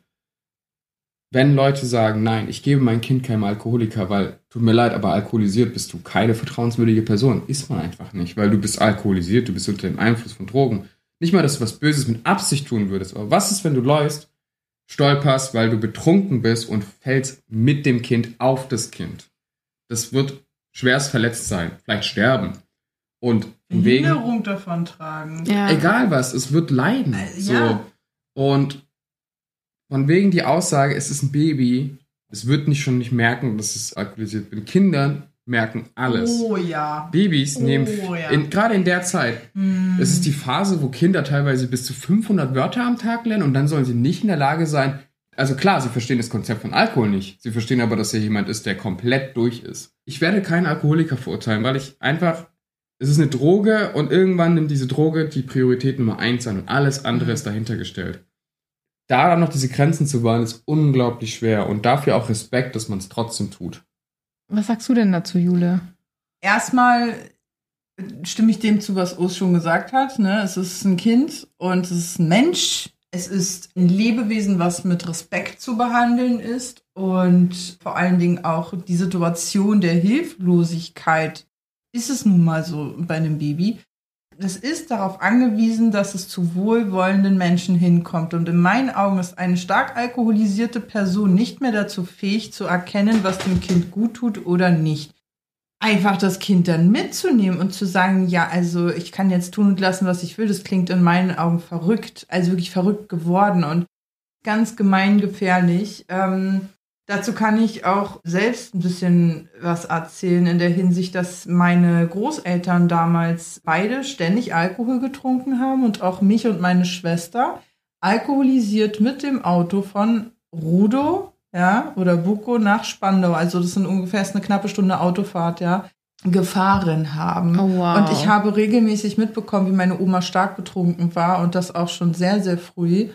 C: wenn Leute sagen, nein, ich gebe mein Kind keinem Alkoholiker, weil, tut mir leid, aber alkoholisiert bist du keine vertrauenswürdige Person. Ist man einfach nicht, weil du bist alkoholisiert, du bist unter dem Einfluss von Drogen. Nicht mal, dass du was Böses mit Absicht tun würdest, aber was ist, wenn du läufst, stolperst, weil du betrunken bist und fällst mit dem Kind auf das Kind? Das wird schwerst verletzt sein, vielleicht sterben. Und
B: Behinderung davon tragen.
C: Ja. Egal was, es wird leiden. So. Ja. Und von wegen die Aussage, es ist ein Baby, es wird nicht schon nicht merken, dass es alkoholisiert bin. Kindern merken alles.
B: Oh ja.
C: Babys oh, nehmen, ja. in, gerade in der Zeit, mm. es ist die Phase, wo Kinder teilweise bis zu 500 Wörter am Tag lernen und dann sollen sie nicht in der Lage sein, also klar, sie verstehen das Konzept von Alkohol nicht. Sie verstehen aber, dass hier jemand ist, der komplett durch ist. Ich werde keinen Alkoholiker verurteilen, weil ich einfach, es ist eine Droge und irgendwann nimmt diese Droge die Priorität Nummer eins an und alles andere mhm. ist dahinter gestellt. Da dann noch diese Grenzen zu wahren, ist unglaublich schwer und dafür auch Respekt, dass man es trotzdem tut.
A: Was sagst du denn dazu, Jule?
B: Erstmal stimme ich dem zu, was Urs schon gesagt hat. Ne? Es ist ein Kind und es ist ein Mensch. Es ist ein Lebewesen, was mit Respekt zu behandeln ist und vor allen Dingen auch die Situation der Hilflosigkeit ist es nun mal so bei einem Baby. Es ist darauf angewiesen, dass es zu wohlwollenden Menschen hinkommt. Und in meinen Augen ist eine stark alkoholisierte Person nicht mehr dazu fähig zu erkennen, was dem Kind gut tut oder nicht. Einfach das Kind dann mitzunehmen und zu sagen, ja, also ich kann jetzt tun und lassen, was ich will, das klingt in meinen Augen verrückt, also wirklich verrückt geworden und ganz gemeingefährlich. Ähm, Dazu kann ich auch selbst ein bisschen was erzählen in der Hinsicht, dass meine Großeltern damals beide ständig Alkohol getrunken haben und auch mich und meine Schwester alkoholisiert mit dem Auto von Rudo, ja, oder Buko nach Spandau. Also das sind ungefähr eine knappe Stunde Autofahrt, ja, gefahren haben. Oh, wow. Und ich habe regelmäßig mitbekommen, wie meine Oma stark betrunken war und das auch schon sehr, sehr früh.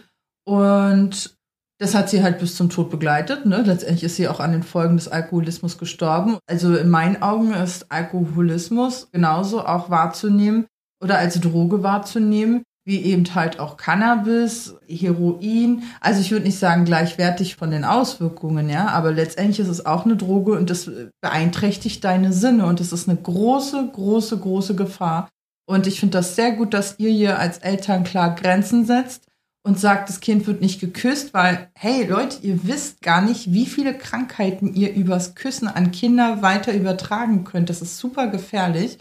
B: Und das hat sie halt bis zum Tod begleitet. Ne? Letztendlich ist sie auch an den Folgen des Alkoholismus gestorben. Also in meinen Augen ist Alkoholismus genauso auch wahrzunehmen oder als Droge wahrzunehmen, wie eben halt auch Cannabis, Heroin. Also ich würde nicht sagen gleichwertig von den Auswirkungen, ja, aber letztendlich ist es auch eine Droge und das beeinträchtigt deine Sinne und es ist eine große, große, große Gefahr. Und ich finde das sehr gut, dass ihr hier als Eltern klar Grenzen setzt und sagt, das Kind wird nicht geküsst, weil, hey Leute, ihr wisst gar nicht, wie viele Krankheiten ihr übers Küssen an Kinder weiter übertragen könnt. Das ist super gefährlich.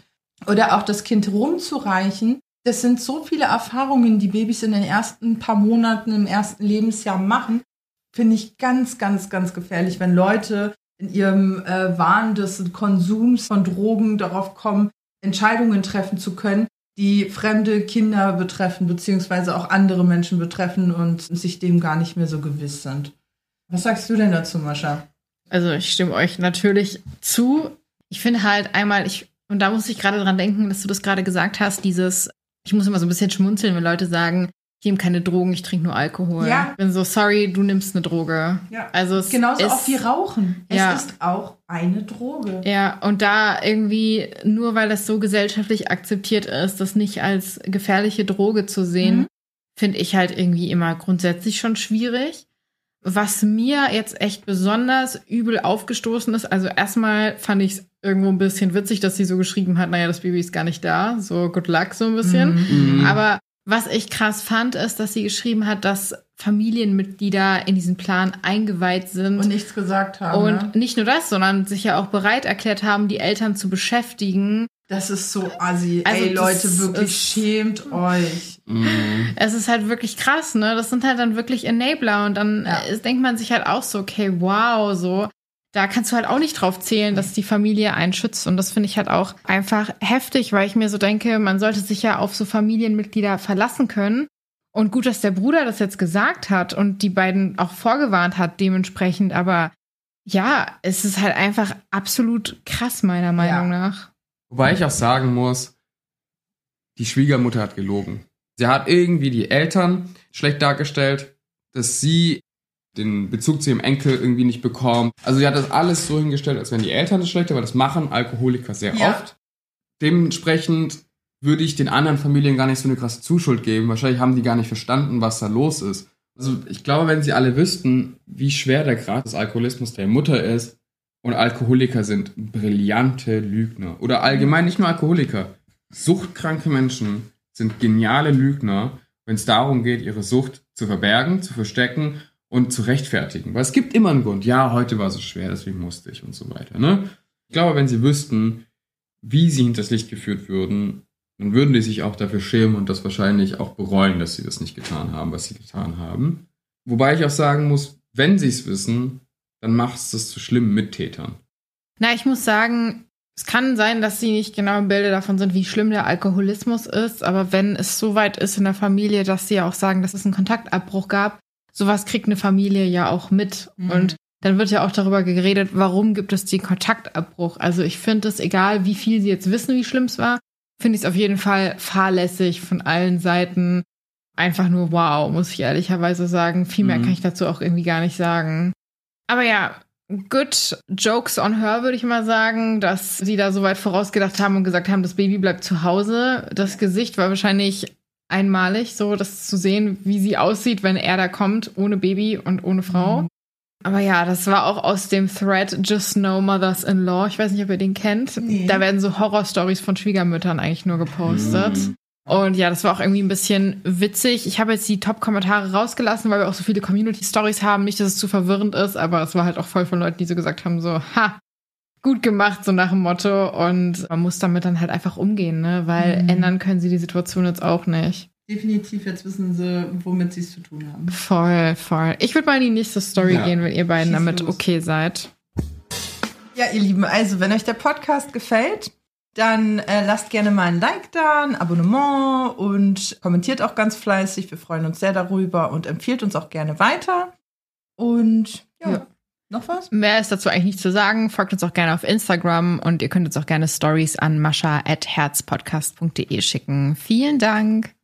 B: Oder auch das Kind rumzureichen. Das sind so viele Erfahrungen, die Babys in den ersten paar Monaten im ersten Lebensjahr machen. Finde ich ganz, ganz, ganz gefährlich, wenn Leute in ihrem äh, Wahn des Konsums von Drogen darauf kommen, Entscheidungen treffen zu können, die fremde Kinder betreffen, beziehungsweise auch andere Menschen betreffen und sich dem gar nicht mehr so gewiss sind. Was sagst du denn dazu, Mascha?
A: Also ich stimme euch natürlich zu. Ich finde halt einmal, ich, und da muss ich gerade dran denken, dass du das gerade gesagt hast, dieses, ich muss immer so ein bisschen schmunzeln, wenn Leute sagen, ich nehme keine Drogen, ich trinke nur Alkohol. Ja. Ich bin so, sorry, du nimmst eine Droge.
B: Ja. Also es Genauso ist, auch wie Rauchen. Es ja. ist auch eine Droge.
A: Ja, und da irgendwie, nur weil das so gesellschaftlich akzeptiert ist, das nicht als gefährliche Droge zu sehen, mhm. finde ich halt irgendwie immer grundsätzlich schon schwierig. Was mir jetzt echt besonders übel aufgestoßen ist, also erstmal fand ich es irgendwo ein bisschen witzig, dass sie so geschrieben hat, naja, das Baby ist gar nicht da, so good luck so ein bisschen. Mhm. Aber was ich krass fand, ist, dass sie geschrieben hat, dass Familienmitglieder in diesen Plan eingeweiht sind.
B: Und nichts gesagt haben.
A: Und ne? nicht nur das, sondern sich ja auch bereit erklärt haben, die Eltern zu beschäftigen.
B: Das ist so assi. Also Ey, Leute, wirklich schämt euch.
A: Mhm. Es ist halt wirklich krass, ne? Das sind halt dann wirklich Enabler und dann ja. denkt man sich halt auch so, okay, wow, so da kannst du halt auch nicht drauf zählen, dass die Familie einen schützt. Und das finde ich halt auch einfach heftig, weil ich mir so denke, man sollte sich ja auf so Familienmitglieder verlassen können. Und gut, dass der Bruder das jetzt gesagt hat und die beiden auch vorgewarnt hat dementsprechend. Aber ja, es ist halt einfach absolut krass, meiner Meinung ja. nach.
C: Wobei ich auch sagen muss, die Schwiegermutter hat gelogen. Sie hat irgendwie die Eltern schlecht dargestellt, dass sie den Bezug zu ihrem Enkel irgendwie nicht bekommt. Also sie hat das alles so hingestellt, als wären die Eltern das schlechte, weil das machen Alkoholiker sehr ja. oft. Dementsprechend würde ich den anderen Familien gar nicht so eine krasse Zuschuld geben. Wahrscheinlich haben die gar nicht verstanden, was da los ist. Also ich glaube, wenn sie alle wüssten, wie schwer der Grad des Alkoholismus der Mutter ist und Alkoholiker sind brillante Lügner oder allgemein nicht nur Alkoholiker, suchtkranke Menschen sind geniale Lügner, wenn es darum geht, ihre Sucht zu verbergen, zu verstecken und zu rechtfertigen. Weil es gibt immer einen Grund. Ja, heute war es so schwer, deswegen musste ich und so weiter. Ne? Ich glaube, wenn sie wüssten, wie sie hinters Licht geführt würden, dann würden die sich auch dafür schämen und das wahrscheinlich auch bereuen, dass sie das nicht getan haben, was sie getan haben. Wobei ich auch sagen muss, wenn sie es wissen, dann macht es das zu schlimmen Mittätern.
A: Na, ich muss sagen, es kann sein, dass sie nicht genau im Bilde davon sind, wie schlimm der Alkoholismus ist, aber wenn es so weit ist in der Familie, dass sie ja auch sagen, dass es einen Kontaktabbruch gab, sowas kriegt eine Familie ja auch mit. Mhm. Und dann wird ja auch darüber geredet, warum gibt es den Kontaktabbruch. Also ich finde es, egal wie viel sie jetzt wissen, wie schlimm es war, finde ich es auf jeden Fall fahrlässig von allen Seiten. Einfach nur wow, muss ich ehrlicherweise sagen. Viel mehr mhm. kann ich dazu auch irgendwie gar nicht sagen. Aber ja, good jokes on her, würde ich mal sagen, dass sie da so weit vorausgedacht haben und gesagt haben, das Baby bleibt zu Hause. Das Gesicht war wahrscheinlich einmalig, so das zu sehen, wie sie aussieht, wenn er da kommt, ohne Baby und ohne Frau. Mhm. Aber ja, das war auch aus dem Thread Just No Mothers-in-Law. Ich weiß nicht, ob ihr den kennt. Nee. Da werden so Horror-Stories von Schwiegermüttern eigentlich nur gepostet. Mhm. Und ja, das war auch irgendwie ein bisschen witzig. Ich habe jetzt die Top-Kommentare rausgelassen, weil wir auch so viele Community-Stories haben. Nicht, dass es zu verwirrend ist, aber es war halt auch voll von Leuten, die so gesagt haben, so, ha, gut gemacht, so nach dem Motto. Und man muss damit dann halt einfach umgehen, ne? Weil mhm. ändern können sie die Situation jetzt auch nicht.
B: Definitiv, jetzt wissen sie, womit sie es zu tun haben.
A: Voll, voll. Ich würde mal in die nächste Story ja. gehen, wenn ihr beiden Schieß damit los. okay seid.
B: Ja, ihr Lieben, also wenn euch der Podcast gefällt, dann äh, lasst gerne mal ein Like da, ein Abonnement und kommentiert auch ganz fleißig. Wir freuen uns sehr darüber und empfiehlt uns auch gerne weiter. Und ja, ja. Noch was?
A: Mehr ist dazu eigentlich nicht zu sagen. Folgt uns auch gerne auf Instagram und ihr könnt uns auch gerne Stories an mascha.herzpodcast.de schicken. Vielen Dank.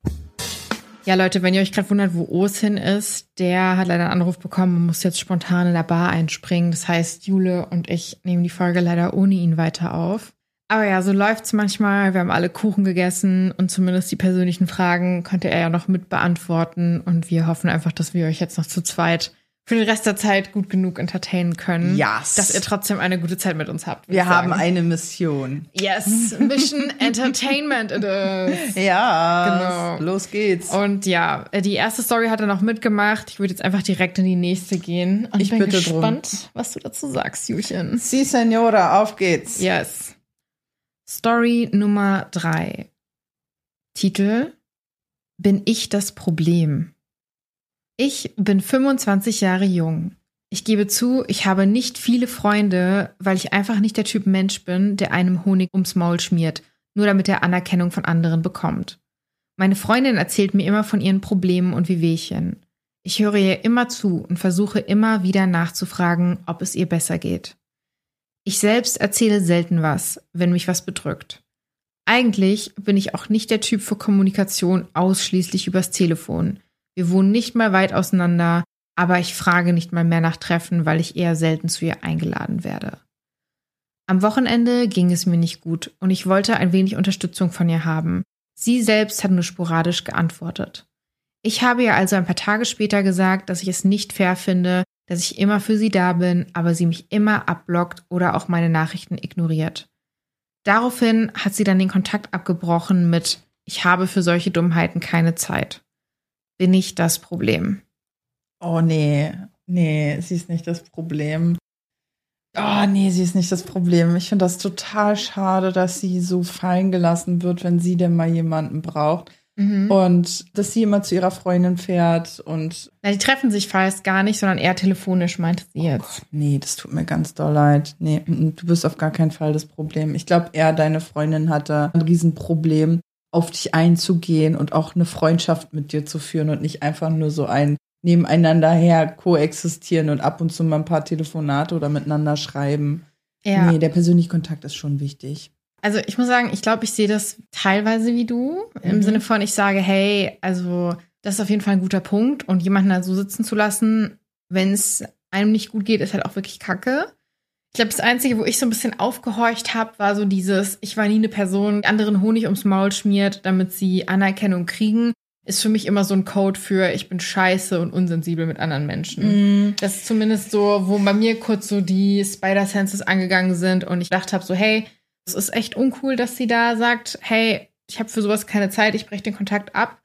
A: Ja, Leute, wenn ihr euch gerade wundert, wo Os hin ist, der hat leider einen Anruf bekommen und muss jetzt spontan in der Bar einspringen. Das heißt, Jule und ich nehmen die Folge leider ohne ihn weiter auf. Aber ja, so läuft's manchmal. Wir haben alle Kuchen gegessen und zumindest die persönlichen Fragen konnte er ja noch mit beantworten. Und wir hoffen einfach, dass wir euch jetzt noch zu zweit für den Rest der Zeit gut genug entertainen können.
B: Yes.
A: Dass ihr trotzdem eine gute Zeit mit uns habt.
B: Wir haben eine Mission.
A: Yes, Mission Entertainment it is.
B: Ja, genau. los geht's.
A: Und ja, die erste Story hat er noch mitgemacht. Ich würde jetzt einfach direkt in die nächste gehen. Und ich bin gespannt, drum. was du dazu sagst, Julchen.
B: Si, Senora, auf geht's.
A: Yes. Story Nummer drei. Titel Bin ich das Problem? Ich bin 25 Jahre jung. Ich gebe zu, ich habe nicht viele Freunde, weil ich einfach nicht der Typ Mensch bin, der einem Honig ums Maul schmiert, nur damit er Anerkennung von anderen bekommt. Meine Freundin erzählt mir immer von ihren Problemen und Wehwehchen. Ich höre ihr immer zu und versuche immer wieder nachzufragen, ob es ihr besser geht. Ich selbst erzähle selten was, wenn mich was bedrückt. Eigentlich bin ich auch nicht der Typ für Kommunikation ausschließlich übers Telefon. Wir wohnen nicht mal weit auseinander, aber ich frage nicht mal mehr nach Treffen, weil ich eher selten zu ihr eingeladen werde. Am Wochenende ging es mir nicht gut und ich wollte ein wenig Unterstützung von ihr haben. Sie selbst hat nur sporadisch geantwortet. Ich habe ihr also ein paar Tage später gesagt, dass ich es nicht fair finde, dass ich immer für sie da bin, aber sie mich immer abblockt oder auch meine Nachrichten ignoriert. Daraufhin hat sie dann den Kontakt abgebrochen mit Ich habe für solche Dummheiten keine Zeit. Bin ich das Problem?
B: Oh nee, nee, sie ist nicht das Problem. Oh nee, sie ist nicht das Problem. Ich finde das total schade, dass sie so fallen gelassen wird, wenn sie denn mal jemanden braucht. Mhm. Und dass sie immer zu ihrer Freundin fährt und.
A: Na, die treffen sich fast gar nicht, sondern eher telefonisch, meinte sie jetzt.
B: Oh nee, das tut mir ganz doll leid. Nee, du bist auf gar keinen Fall das Problem. Ich glaube, eher deine Freundin hatte ein Riesenproblem, auf dich einzugehen und auch eine Freundschaft mit dir zu führen und nicht einfach nur so ein nebeneinander her koexistieren und ab und zu mal ein paar Telefonate oder miteinander schreiben. Ja. Nee, der persönliche Kontakt ist schon wichtig.
A: Also ich muss sagen, ich glaube, ich sehe das teilweise wie du. Im mhm. Sinne von, ich sage, hey, also das ist auf jeden Fall ein guter Punkt. Und jemanden da so sitzen zu lassen, wenn es einem nicht gut geht, ist halt auch wirklich kacke. Ich glaube, das Einzige, wo ich so ein bisschen aufgehorcht habe, war so dieses, ich war nie eine Person, die anderen Honig ums Maul schmiert, damit sie Anerkennung kriegen. Ist für mich immer so ein Code für, ich bin scheiße und unsensibel mit anderen Menschen. Mm. Das ist zumindest so, wo bei mir kurz so die Spider-Senses angegangen sind und ich dachte habe so, hey, es ist echt uncool, dass sie da sagt, hey, ich habe für sowas keine Zeit, ich breche den Kontakt ab.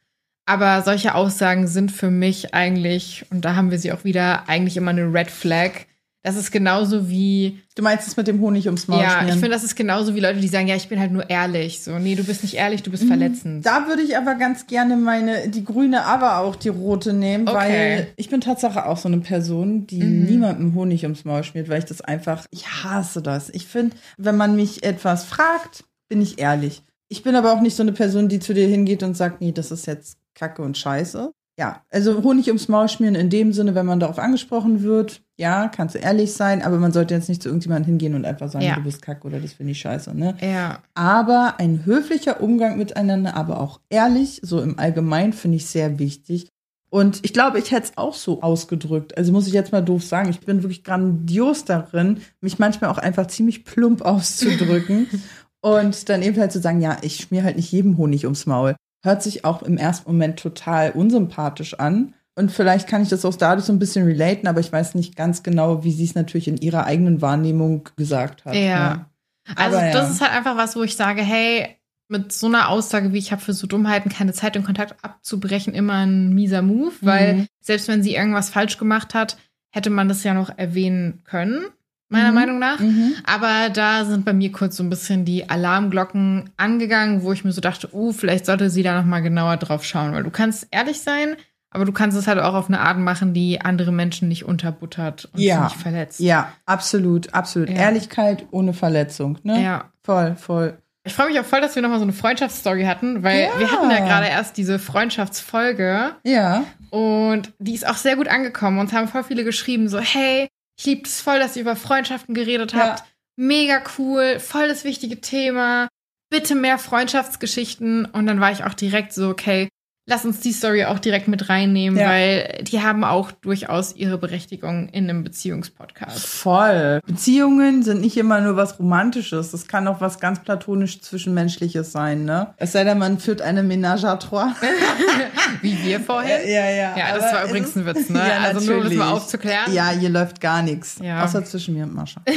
A: Aber solche Aussagen sind für mich eigentlich, und da haben wir sie auch wieder, eigentlich immer eine Red Flag. Das ist genauso wie.
B: Du meinst es mit dem Honig ums Maul
A: Ja,
B: schmieren?
A: ich finde, das ist genauso wie Leute, die sagen, ja, ich bin halt nur ehrlich. So, nee, du bist nicht ehrlich, du bist
B: Mhm.
A: verletzend.
B: Da würde ich aber ganz gerne meine, die grüne, aber auch die rote nehmen,
A: Okay.
B: weil ich bin Tatsache auch so eine Person, die
A: Mhm.
B: niemandem Honig ums Maul schmiert, weil ich das einfach, ich hasse das. Ich finde, wenn man mich etwas fragt, bin ich ehrlich. Ich bin aber auch nicht so eine Person, die zu dir hingeht und sagt, nee, das ist jetzt Kacke und Scheiße. Ja, also Honig ums Maul schmieren in dem Sinne, wenn man darauf angesprochen wird, ja, kannst du ehrlich sein, aber man sollte jetzt nicht zu irgendjemandem hingehen und einfach sagen,
A: Ja.
B: du bist Kacke oder das finde ich scheiße, ne?
A: Ja.
B: Aber ein höflicher Umgang miteinander, aber auch ehrlich, so im Allgemeinen, finde ich sehr wichtig. Und ich glaube, ich hätte es auch so ausgedrückt. Also muss ich jetzt mal doof sagen, ich bin wirklich grandios darin, mich manchmal auch einfach ziemlich plump auszudrücken. und dann eben halt zu sagen, ja, ich schmier halt nicht jedem Honig ums Maul. Hört sich auch im ersten Moment total unsympathisch an. Und vielleicht kann ich das auch dadurch so ein bisschen relaten, aber ich weiß nicht ganz genau, wie sie es natürlich in ihrer eigenen Wahrnehmung gesagt hat.
A: Ja. Also
B: Aber ja.
A: das ist halt einfach was, wo ich sage, hey, mit so einer Aussage, wie ich habe für so Dummheiten keine Zeit, den Kontakt abzubrechen, immer ein mieser Move, weil
B: Mhm.
A: selbst wenn sie irgendwas falsch gemacht hat, hätte man das ja noch erwähnen können, meiner
B: Mhm.
A: Meinung nach.
B: Mhm.
A: Aber da sind bei mir kurz so ein bisschen die Alarmglocken angegangen, wo ich mir so dachte, uh, vielleicht sollte sie da noch mal genauer drauf schauen, weil du kannst ehrlich sein, aber du kannst es halt auch auf eine Art machen, die andere Menschen nicht unterbuttert und
B: Ja.
A: nicht verletzt.
B: Ja, absolut, absolut.
A: Ja.
B: Ehrlichkeit ohne Verletzung, ne?
A: Ja.
B: Voll, voll.
A: Ich freue mich auch voll, dass wir nochmal so eine Freundschaftsstory hatten, weil
B: Ja.
A: wir hatten ja gerade erst diese Freundschaftsfolge
B: Ja.
A: und die ist auch sehr gut angekommen. Uns haben voll viele geschrieben, so, hey, ich liebe es voll, dass ihr über Freundschaften geredet
B: Ja.
A: habt. Mega cool, voll das wichtige Thema. Bitte mehr Freundschaftsgeschichten. Und dann war ich auch direkt so, okay, lass uns die Story auch direkt mit reinnehmen,
B: Ja.
A: weil die haben auch durchaus ihre Berechtigung in einem Beziehungspodcast.
B: Voll. Beziehungen sind nicht immer nur was Romantisches. Das kann auch was ganz platonisch Zwischenmenschliches sein, ne? Es sei denn, man führt eine Ménage à trois.
A: Wie wir vorher.
B: ja, ja.
A: Ja, das war übrigens ein Witz, ne?
B: Ja,
A: also nur um das
B: natürlich.
A: mal aufzuklären.
B: Ja, hier läuft gar nichts.
A: Ja.
B: Außer zwischen mir und Mascha.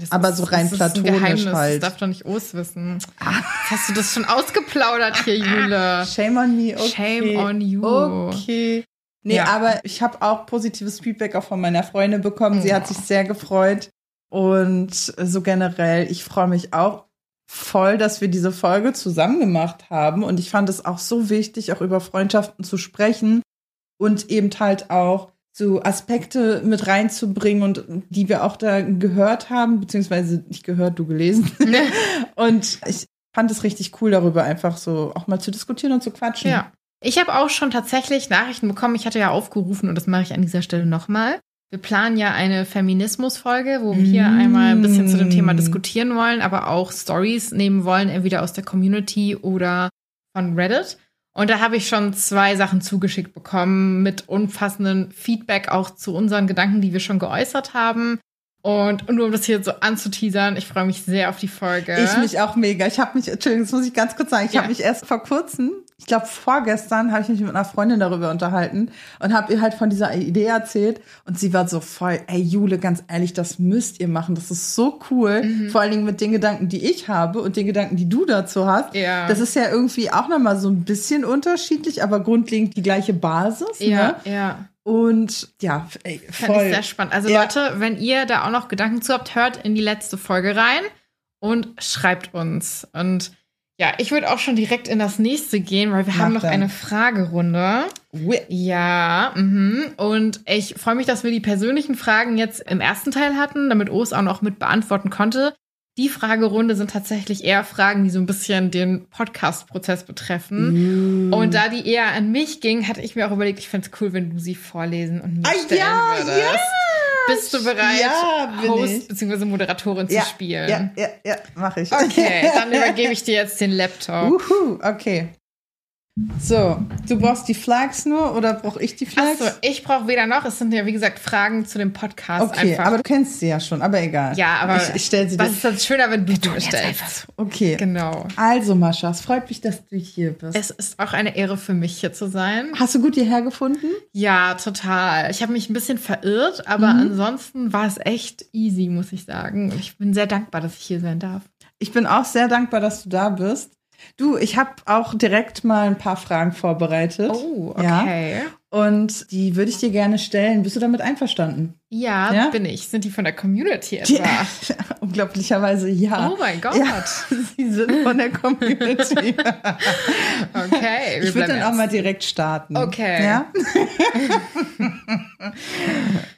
A: Das
B: Aber so rein
A: das
B: platonisch
A: ist ein Geheimnis,
B: halt.
A: Das darf doch nicht Os wissen. Jetzt hast du das schon ausgeplaudert hier, Jule.
B: Shame on me, okay.
A: Shame on you.
B: Okay. Nee,
A: Ja.
B: aber ich habe auch positives Feedback auch von meiner Freundin bekommen. Sie hat sich sehr gefreut. Und so generell, ich freue mich auch voll, dass wir diese Folge zusammen gemacht haben. Und ich fand es auch so wichtig, auch über Freundschaften zu sprechen und eben halt auch so Aspekte mit reinzubringen und die wir auch da gehört haben, beziehungsweise nicht gehört, du gelesen. und ich fand es richtig cool, darüber einfach so auch mal zu diskutieren und zu quatschen.
A: Ja. Ich habe auch schon tatsächlich Nachrichten bekommen. Ich hatte ja aufgerufen und das mache ich an dieser Stelle nochmal. Wir planen ja eine Feminismus-Folge, wo wir hier
B: Mm.
A: einmal ein bisschen zu dem Thema diskutieren wollen, aber auch Stories nehmen wollen, entweder aus der Community oder von Reddit. Und da habe ich schon zwei Sachen zugeschickt bekommen mit umfassendem Feedback auch zu unseren Gedanken, die wir schon geäußert haben. Und nur um das hier so anzuteasern, ich freue mich sehr auf die Folge.
B: Ich mich auch mega. Ich habe mich, Entschuldigung, das muss ich ganz kurz sagen, ich
A: Ja.
B: habe mich erst vor kurzem, ich glaube vorgestern, habe ich mich mit einer Freundin darüber unterhalten und habe ihr halt von dieser Idee erzählt und sie war so voll, ey Jule, ganz ehrlich, das müsst ihr machen, das ist so cool,
A: Mhm.
B: vor allen Dingen mit den Gedanken, die ich habe und den Gedanken, die du dazu hast.
A: Ja.
B: Das ist ja irgendwie auch nochmal so ein bisschen unterschiedlich, aber grundlegend die gleiche Basis.
A: ja,
B: Ne?
A: ja.
B: Und ja, ey,
A: Fand
B: voll.
A: ich sehr spannend. Also
B: Ja.
A: Leute, wenn ihr da auch noch Gedanken zu habt, hört in die letzte Folge rein und schreibt uns. Und ja, ich würde auch schon direkt in das nächste gehen, weil wir
B: Mach
A: haben noch
B: dann.
A: eine Fragerunde.
B: Ui.
A: Ja, mhm. und ich freue mich, dass wir die persönlichen Fragen jetzt im ersten Teil hatten, damit Os auch noch mit beantworten konnte. Die Fragerunde sind tatsächlich eher Fragen, die so ein bisschen den Podcast-Prozess betreffen.
B: Mm.
A: Und da die eher an mich ging, hatte ich mir auch überlegt, ich fände es cool, wenn du sie vorlesen und mir
B: Ah,
A: stellen
B: ja,
A: würdest.
B: ja.
A: Bist du bereit,
B: Ja,
A: Host bzw. Moderatorin
B: ja,
A: zu spielen?
B: Ja, ja, ja, mache ich.
A: Okay, dann übergebe ich dir jetzt den Laptop.
B: Uhu, okay. So, du brauchst die Flags nur oder brauche ich die Flags?
A: Achso, ich brauche weder noch. Es sind ja, wie gesagt, Fragen zu dem Podcast
B: okay,
A: einfach.
B: aber du kennst sie ja schon, aber egal.
A: ja, aber
B: ich, ich stelle sie
A: was
B: dir.
A: ist das schöner, wenn du sie stellst?
B: Okay.
A: Genau.
B: Also, Mascha, es freut mich, dass du hier bist.
A: Es ist auch eine Ehre für mich, hier zu sein.
B: Hast du gut hierher gefunden?
A: Ja, total. Ich habe mich ein bisschen verirrt, aber
B: Mhm.
A: ansonsten war es echt easy, muss ich sagen. Und ich bin sehr dankbar, dass ich hier sein darf.
B: Ich bin auch sehr dankbar, dass du da bist. Du, ich habe auch direkt mal ein paar Fragen vorbereitet.
A: Oh,
B: Ja.
A: okay.
B: Und die würde ich dir gerne stellen. Bist du damit einverstanden?
A: Ja,
B: Ja?
A: bin ich. Sind die von der Community
B: Die,
A: etwa?
B: unglaublicherweise ja.
A: Oh mein Gott.
B: Ja, sie sind von der Community.
A: Okay. wir
B: ich würde dann auch mal direkt starten.
A: Okay.
B: Ja?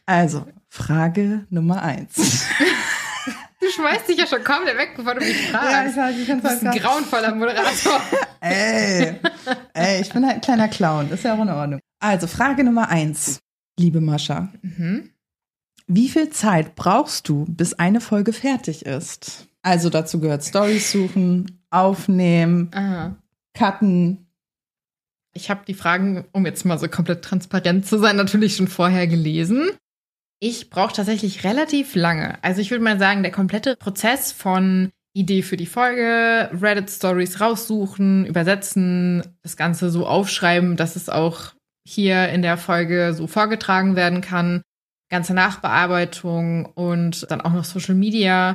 B: also, Frage Nummer eins.
A: Du schmeißt dich ja schon komplett weg, bevor du mich fragst.
B: weiß, ich
A: du bist ein grauenvoller Moderator.
B: Ey, ey, ich bin halt ein kleiner Clown. Ist ja auch in Ordnung. Also, Frage Nummer eins. Liebe Mascha,
A: Mhm.
B: wie viel Zeit brauchst du, bis eine Folge fertig ist? Also dazu gehört Stories suchen, aufnehmen,
A: Aha.
B: cutten.
A: Ich habe die Fragen, um jetzt mal so komplett transparent zu sein, natürlich schon vorher gelesen. Ich brauche tatsächlich relativ lange. Also ich würde mal sagen, der komplette Prozess von Idee für die Folge, Reddit-Stories raussuchen, übersetzen, das Ganze so aufschreiben, dass es auch hier in der Folge so vorgetragen werden kann, ganze Nachbearbeitung und dann auch noch Social Media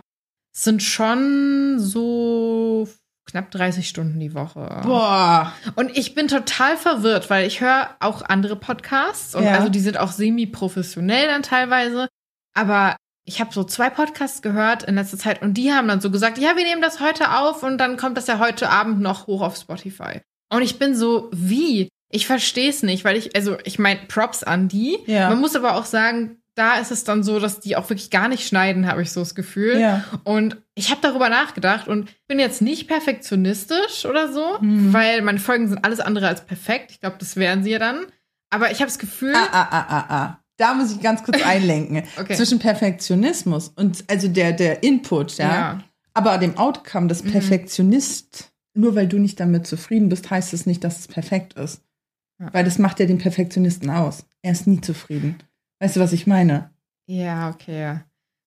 A: sind schon so knapp 30 Stunden die Woche.
B: Boah.
A: Und ich bin total verwirrt, weil ich höre auch andere Podcasts und
B: Ja.
A: also die sind auch semi-professionell dann teilweise. Aber ich habe so zwei Podcasts gehört in letzter Zeit und die haben dann so gesagt, ja, wir nehmen das heute auf und dann kommt das ja heute Abend noch hoch auf Spotify. Und ich bin so, wie? Ich verstehe es nicht, weil ich, also ich meine, Props an die.
B: Ja.
A: Man muss aber auch sagen, da ist es dann so, dass die auch wirklich gar nicht schneiden, habe ich so das Gefühl.
B: Ja.
A: Und ich habe darüber nachgedacht und bin jetzt nicht perfektionistisch oder so,
B: Hm.
A: weil meine Folgen sind alles andere als perfekt. Ich glaube, das wären sie ja dann. Aber ich habe das Gefühl,
B: Ah, ah, ah, ah, ah. Da muss ich ganz kurz einlenken.
A: Okay.
B: Zwischen Perfektionismus und also der, der Input, ja.
A: Ja. Mhm.
B: Aber dem Outcome des Perfektionist, nur weil du nicht damit zufrieden bist, heißt es nicht, dass es perfekt ist.
A: Ja.
B: Weil das macht ja den Perfektionisten aus. Er ist nie zufrieden. Weißt du, was ich meine?
A: ja, okay. ja.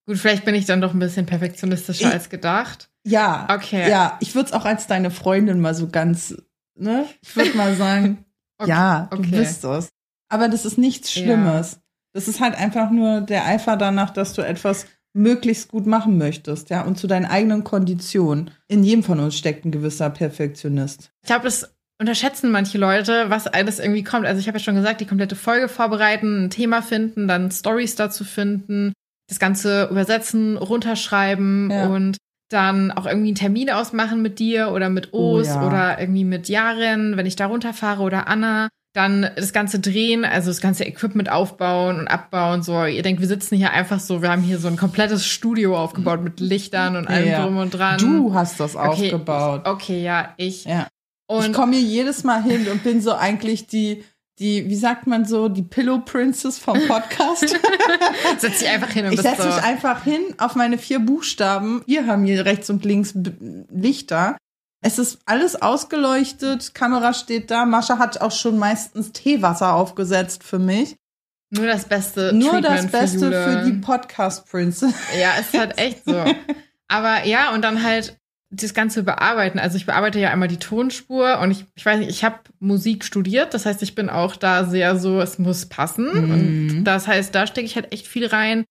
A: Gut, vielleicht bin ich dann doch ein bisschen perfektionistischer
B: Ich-
A: als gedacht.
B: Ja.
A: Okay.
B: Ja, ich würde es auch als deine Freundin mal so ganz, ne? Ich würde mal sagen,
A: Okay,
B: ja, du
A: okay.
B: bist es. Aber das ist nichts
A: Ja.
B: Schlimmes. Das ist halt einfach nur der Eifer danach, dass du etwas möglichst gut machen möchtest, ja, und zu deinen eigenen Konditionen. In jedem von uns steckt ein gewisser Perfektionist.
A: Ich glaube, das unterschätzen manche Leute, was alles irgendwie kommt. Also ich habe ja schon gesagt, die komplette Folge vorbereiten, ein Thema finden, dann Stories dazu finden, das Ganze übersetzen, runterschreiben
B: Ja.
A: und dann auch irgendwie einen Termin ausmachen mit dir oder mit
B: Oh
A: Os
B: ja.
A: oder irgendwie mit Jaren, wenn ich da runterfahre oder Anna. Dann das Ganze drehen, also das ganze Equipment aufbauen und abbauen. So, ihr denkt, wir sitzen hier einfach so, wir haben hier so ein komplettes Studio aufgebaut mit Lichtern und allem
B: Ja.
A: drum und dran.
B: Du hast das
A: Okay,
B: aufgebaut.
A: Okay, ja, ich.
B: Ja.
A: Und
B: ich komme hier jedes Mal hin und bin so eigentlich die, die, wie sagt man so, die Pillow Princess vom Podcast.
A: setz dich einfach hin und
B: Ich setze
A: so.
B: mich einfach hin auf meine vier Buchstaben. Wir haben hier rechts und links Lichter. Es ist alles ausgeleuchtet, Kamera steht da. Mascha hat auch schon meistens Teewasser aufgesetzt für mich.
A: Nur das Beste.
B: Nur das
A: Treatment
B: Beste
A: für,
B: für, die Podcast Princess.
A: Ja, ist halt echt so. Aber ja, und dann halt das Ganze bearbeiten. Also ich bearbeite ja einmal die Tonspur und ich, ich weiß nicht, ich habe Musik studiert. Das heißt, ich bin auch da sehr so, es muss passen.
B: Mhm.
A: Und das heißt, da stecke ich halt echt viel rein.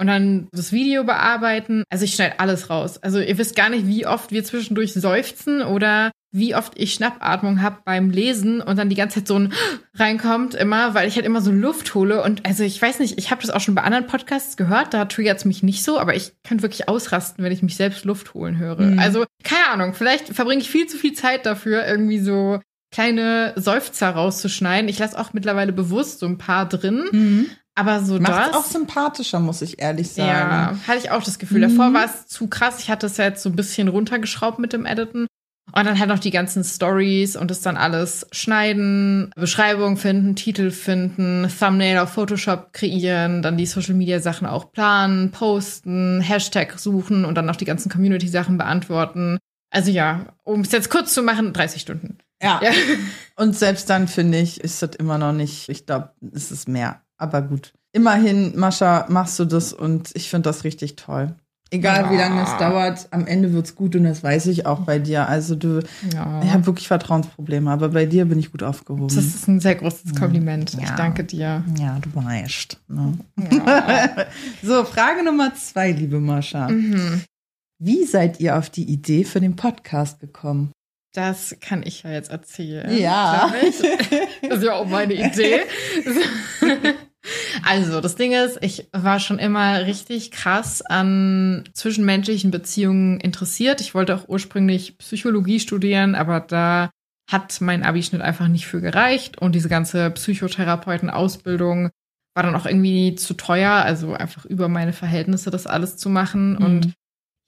A: Und dann das Video bearbeiten. Also ich schneide alles raus. Also ihr wisst gar nicht, wie oft wir zwischendurch seufzen oder wie oft ich Schnappatmung habe beim Lesen und dann die ganze Zeit so ein reinkommt immer, weil ich halt immer so Luft hole. Und also ich weiß nicht, ich habe das auch schon bei anderen Podcasts gehört, da triggert es mich nicht so, aber ich könnte wirklich ausrasten, wenn ich mich selbst Luft holen höre.
B: Mhm.
A: Also keine Ahnung, vielleicht verbringe ich viel zu viel Zeit dafür, irgendwie so kleine Seufzer rauszuschneiden. Ich lasse auch mittlerweile bewusst so ein paar drin. Aber so
B: Macht
A: das.
B: auch sympathischer, muss ich ehrlich sagen.
A: Ja, hatte ich auch das Gefühl.
B: Mhm.
A: Davor war es zu krass. Ich hatte es ja jetzt so ein bisschen runtergeschraubt mit dem Editen. Und dann halt noch die ganzen Stories und das dann alles schneiden, Beschreibung finden, Titel finden, Thumbnail auf Photoshop kreieren, dann die Social Media Sachen auch planen, posten, Hashtag suchen und dann noch die ganzen Community Sachen beantworten. Also ja, um es jetzt kurz zu machen, 30 Stunden.
B: Ja.
A: Ja.
B: Und selbst dann finde ich, ist das immer noch nicht, ich glaube, es ist mehr. Aber gut. Immerhin, Mascha, machst du das und ich finde das richtig toll. Egal wie lange es
A: Ja.
B: dauert, am Ende wird's gut und das weiß ich auch bei dir. Also du,
A: Ja.
B: ich habe wirklich Vertrauensprobleme, aber bei dir bin ich gut aufgehoben.
A: Das ist ein sehr großes Kompliment. Ich
B: Ja.
A: danke dir.
B: ja, du weißt. Ne?
A: Ja.
B: So, Frage Nummer zwei, liebe Mascha.
A: mhm.
B: Wie seid ihr auf die Idee für den Podcast gekommen?
A: Das kann ich ja jetzt erzählen.
B: Ja.
A: Das ist ja auch meine Idee. Also, das Ding ist, ich war schon immer richtig krass an zwischenmenschlichen Beziehungen interessiert. Ich wollte auch ursprünglich Psychologie studieren, aber da hat mein Abischnitt einfach nicht für gereicht und diese ganze Psychotherapeuten-Ausbildung war dann auch irgendwie zu teuer, also einfach über meine Verhältnisse das alles zu machen mhm. und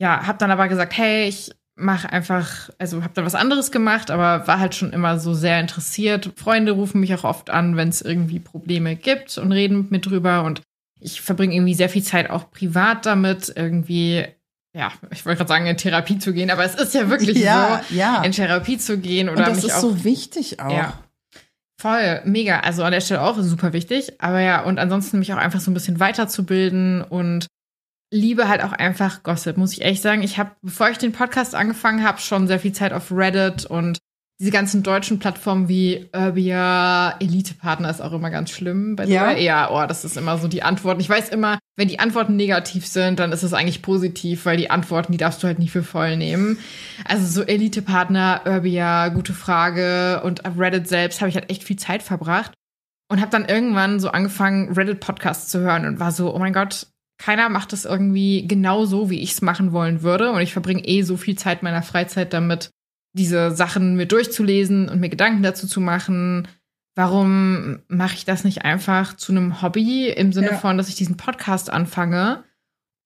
A: ja, habe dann aber gesagt, hey, ich mache einfach, also habe dann was anderes gemacht, aber war halt schon immer so sehr interessiert. Freunde rufen mich auch oft an, wenn es irgendwie Probleme gibt und reden mit mir drüber und ich verbringe irgendwie sehr viel Zeit auch privat damit, irgendwie ja, ich wollte gerade sagen, in Therapie zu gehen, aber es ist ja wirklich ja, so, ja. in Therapie zu gehen oder
B: und das ist
A: auch,
B: so wichtig auch. Ja,
A: voll, mega. Also an der Stelle auch super wichtig. Aber ja, und ansonsten mich auch einfach so ein bisschen weiterzubilden und liebe halt auch einfach Gossip, muss ich ehrlich sagen. Ich habe, bevor ich den Podcast angefangen habe, schon sehr viel Zeit auf Reddit und diese ganzen deutschen Plattformen wie Urbia, Elite-Partner ist auch immer ganz schlimm. Bei ja. ja, oh, das ist immer so die Antworten. Ich weiß immer, wenn die Antworten negativ sind, dann ist es eigentlich positiv, weil die Antworten, die darfst du halt nicht für voll nehmen. Also so Elite-Partner, Urbia, gute Frage und auf Reddit selbst habe ich halt echt viel Zeit verbracht und habe dann irgendwann so angefangen, Reddit-Podcasts zu hören und war so, oh mein Gott, keiner macht es irgendwie genau so, wie ich es machen wollen würde. Und ich verbringe eh so viel Zeit meiner Freizeit damit, diese Sachen mir durchzulesen und mir Gedanken dazu zu machen. Warum mache ich das nicht einfach zu einem Hobby im Sinne ja. von, dass ich diesen Podcast anfange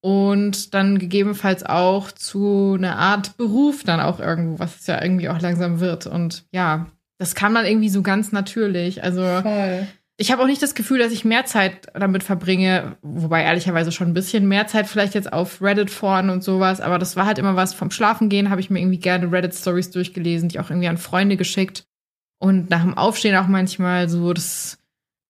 A: und dann gegebenenfalls auch zu einer Art Beruf dann auch irgendwo, was es ja irgendwie auch langsam wird. Und ja, das kann man irgendwie so ganz natürlich. Also Voll. Ich habe auch nicht das Gefühl, dass ich mehr Zeit damit verbringe, wobei ehrlicherweise schon ein bisschen mehr Zeit vielleicht jetzt auf Reddit foren und sowas, aber das war halt immer was vom Schlafengehen, habe ich mir irgendwie gerne Reddit Stories durchgelesen, die auch irgendwie an Freunde geschickt und nach dem Aufstehen auch manchmal so das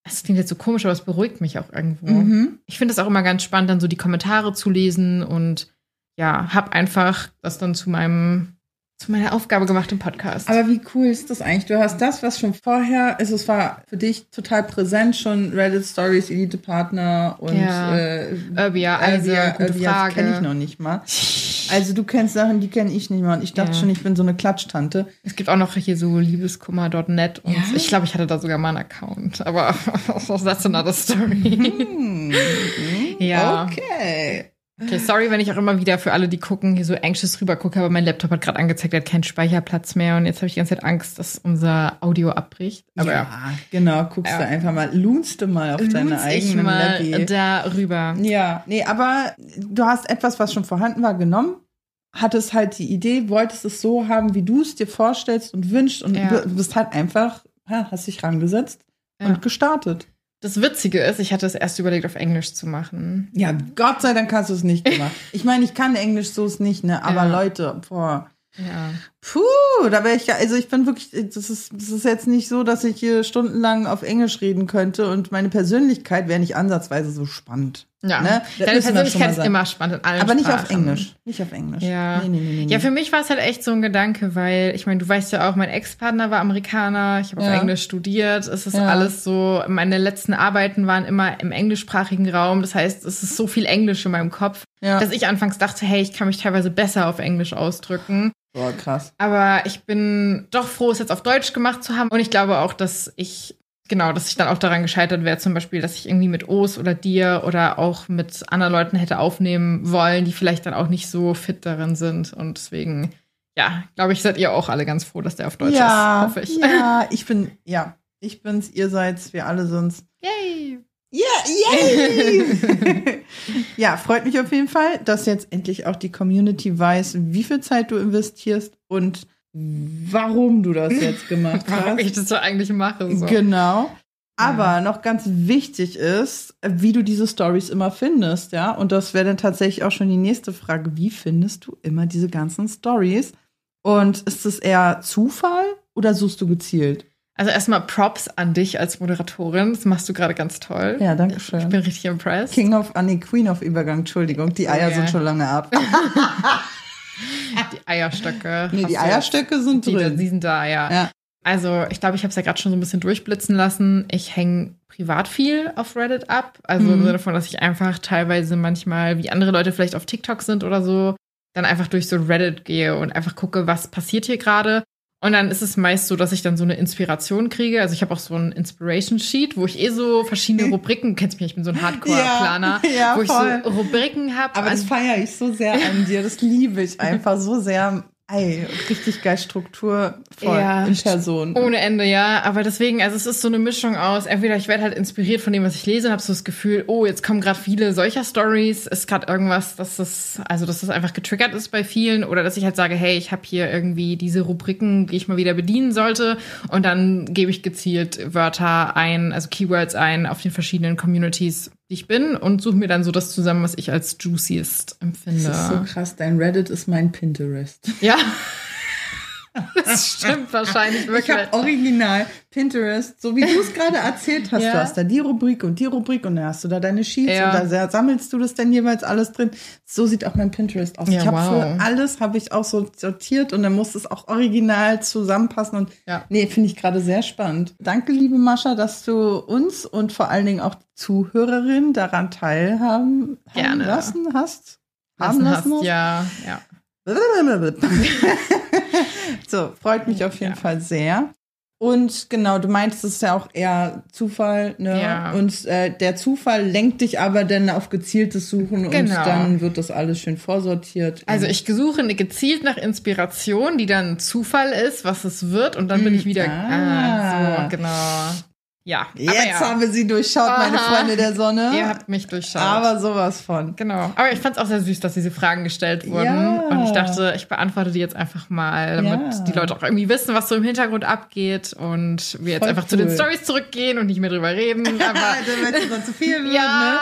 A: das klingt jetzt so komisch, aber es beruhigt mich auch irgendwo. Mhm. Ich finde es auch immer ganz spannend, dann so die Kommentare zu lesen und ja, hab einfach das dann zu meinem zu meiner Aufgabe gemacht im Podcast.
B: Aber wie cool ist das eigentlich? Du hast das, was schon vorher ist, es war für dich total präsent, schon Reddit Stories, Elite Partner und
A: ja. äh, Urbia, also Urbia
B: kenne ich noch nicht mal. Also du kennst Sachen, die kenne ich nicht mal und ich dachte ja. schon, ich bin so eine Klatschtante.
A: Es gibt auch noch hier so liebeskummer.net und ja? ich glaube, ich hatte da sogar mal einen Account, aber that's another story.
B: Hm. ja. Okay.
A: Okay, sorry, wenn ich auch immer wieder für alle, die gucken, hier so anxious rüber gucke, aber mein Laptop hat gerade angezeigt, er hat keinen Speicherplatz mehr und jetzt habe ich die ganze Zeit Angst, dass unser Audio abbricht.
B: Aber ja, genau, guckst ja. du einfach mal, lohnst du mal auf Lunz deine eigene ich mal
A: darüber.
B: Ja, nee, aber du hast etwas, was schon vorhanden war, genommen, hattest halt die Idee, wolltest es so haben, wie du es dir vorstellst und wünschst und ja. du bist halt einfach, hast dich rangesetzt und gestartet.
A: Das Witzige ist, ich hatte es erst überlegt, auf Englisch zu machen.
B: Ja, Gott sei Dank hast du es nicht gemacht. Ich meine, ich kann Englisch so ist nicht, ne? Aber ja. Leute, boah.
A: Ja.
B: Puh, da wäre ich ja, also ich bin wirklich, das ist, das ist jetzt nicht so, dass ich hier stundenlang auf Englisch reden könnte und meine Persönlichkeit wäre nicht ansatzweise so spannend.
A: Ja, ne? deine Persönlichkeit ist immer spannend in allen
B: Aber nicht
A: Sprachen.
B: auf Englisch. Nicht auf Englisch.
A: Ja, nee, nee, nee, nee. ja für mich war es halt echt so ein Gedanke, weil ich meine, du weißt ja auch, mein Ex-Partner war Amerikaner, ich habe ja. auf Englisch studiert, es ist ja. alles so, meine letzten Arbeiten waren immer im englischsprachigen Raum, das heißt, es ist so viel Englisch in meinem Kopf, ja. dass ich anfangs dachte, hey, ich kann mich teilweise besser auf Englisch ausdrücken.
B: Boah, krass.
A: Aber ich bin doch froh, es jetzt auf Deutsch gemacht zu haben und ich glaube auch, dass ich genau, dass ich dann auch daran gescheitert wäre, zum Beispiel, dass ich irgendwie mit Os oder dir oder auch mit anderen Leuten hätte aufnehmen wollen, die vielleicht dann auch nicht so fit darin sind. Und deswegen, ja, glaube ich, seid ihr auch alle ganz froh, dass der auf Deutsch
B: ja,
A: ist, hoffe ich.
B: Ja, ich bin, ja, ich bin's, ihr seid's, wir alle sind's.
A: Yay!
B: Ja, yay! ja, freut mich auf jeden Fall, dass jetzt endlich auch die Community weiß, wie viel Zeit du investierst und warum du das jetzt gemacht hast.
A: warum ich das so eigentlich mache. So.
B: Genau. Aber ja. noch ganz wichtig ist, wie du diese Stories immer findest, ja. Und das wäre dann tatsächlich auch schon die nächste Frage. Wie findest du immer diese ganzen Stories? Und ist es eher Zufall oder suchst du gezielt?
A: Also erstmal Props an dich als Moderatorin. Das machst du gerade ganz toll.
B: Ja, danke schön.
A: Ich bin richtig impressed.
B: King of, ah, nee, Queen of Übergang, Entschuldigung. Die Eier yeah. sind schon lange ab.
A: Die Eierstöcke.
B: Nee, die Eierstöcke sind
A: die, drin. Die sind da, ja. ja. Also, ich glaube, ich habe es ja gerade schon so ein bisschen durchblitzen lassen. Ich hänge privat viel auf Reddit ab. Also mhm. im Sinne davon, dass ich einfach teilweise manchmal, wie andere Leute vielleicht auf TikTok sind oder so, dann einfach durch so Reddit gehe und einfach gucke, was passiert hier gerade. Und dann ist es meist so, dass ich dann so eine Inspiration kriege. Also ich habe auch so ein Inspiration Sheet, wo ich eh so verschiedene Rubriken, du kennst mich, ich bin so ein Hardcore-Planer,
B: ja, ja,
A: wo
B: voll.
A: ich so Rubriken habe.
B: Aber das feiere ich so sehr an dir. Das liebe ich einfach so sehr. Ey, richtig geil strukturvoll
A: Ja,
B: in Person.
A: Ohne Ende, ja. Aber deswegen, also es ist so eine Mischung aus, entweder ich werde halt inspiriert von dem, was ich lese und habe so das Gefühl, oh, jetzt kommen gerade viele solcher Stories, ist gerade irgendwas, dass das, also dass das einfach getriggert ist bei vielen oder dass ich halt sage, hey, ich habe hier irgendwie diese Rubriken, die ich mal wieder bedienen sollte und dann gebe ich gezielt Wörter ein, also Keywords ein auf den verschiedenen Communities, ich bin und suche mir dann so das zusammen, was ich als juiciest empfinde.
B: Das ist so krass. Dein Reddit ist mein Pinterest.
A: ja. Das stimmt wahrscheinlich
B: Ich
A: wirklich.
B: habe original Pinterest, so wie du es gerade erzählt hast.
A: Ja.
B: Du hast da die Rubrik und die Rubrik und dann hast du da deine Sheets
A: Ja.
B: und da sammelst du das dann jeweils alles drin. So sieht auch mein Pinterest aus.
A: Ja,
B: ich habe
A: wow.
B: für alles habe ich auch so sortiert und dann muss es auch original zusammenpassen und nee, finde ich gerade sehr spannend. Danke, liebe Mascha, dass du uns und vor allen Dingen auch die Zuhörerin daran teilhaben lassen hast. Haben
A: Lassen
B: lassen
A: hast,
B: hast.
A: ja, ja.
B: So, freut mich auf jeden
A: Ja.
B: Fall sehr. Und genau, du meintest, es ist ja auch eher Zufall, ne?
A: Ja.
B: Und äh, der Zufall lenkt dich aber dann auf gezieltes Suchen und
A: Genau.
B: dann wird das alles schön vorsortiert.
A: Also ich suche gezielt nach Inspiration, die dann Zufall ist, was es wird, und dann bin ich wieder.
B: Ah.
A: Ah, so, genau. Ja.
B: Jetzt
A: aber ja,
B: haben wir sie durchschaut, meine
A: Aha.
B: Freunde der Sonne.
A: Ihr habt mich durchschaut.
B: aber sowas von.
A: Genau. Aber ich fand es auch sehr süß, dass diese Fragen gestellt wurden.
B: Ja.
A: Und ich dachte, ich beantworte die jetzt einfach mal, damit
B: Ja.
A: die Leute auch irgendwie wissen, was so im Hintergrund abgeht und wir jetzt
B: Voll
A: einfach zu den
B: cool.
A: Stories zurückgehen und nicht mehr drüber reden. Aber
B: es dann zu viel wird,
A: ja.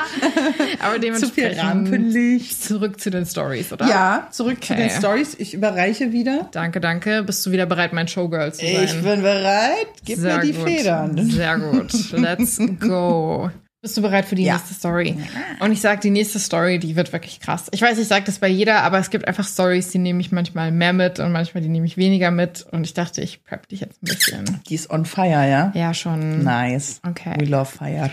A: Aber
B: ne? Zu viel
A: dementsprechend
B: Rampenlicht.
A: zurück zu den Stories, oder?
B: Ja, zurück zu
A: Okay.
B: den Stories. Ich überreiche wieder.
A: Danke, danke. Bist du wieder bereit, mein Showgirl zu sein?
B: Ich bin bereit. Gib
A: Sehr
B: mir die
A: gut.
B: Federn.
A: Sehr gut. Let's go. Bist du bereit für die
B: Ja.
A: nächste Story? Und ich sag, die nächste Story, die wird wirklich krass. Ich weiß, ich sage das bei jeder, aber es gibt einfach Stories, die nehme ich manchmal mehr mit und manchmal die nehme ich weniger mit. Und ich dachte, ich prep dich jetzt ein bisschen.
B: Die ist on fire, ja?
A: Ja, schon.
B: Nice.
A: Okay.
B: We love fire.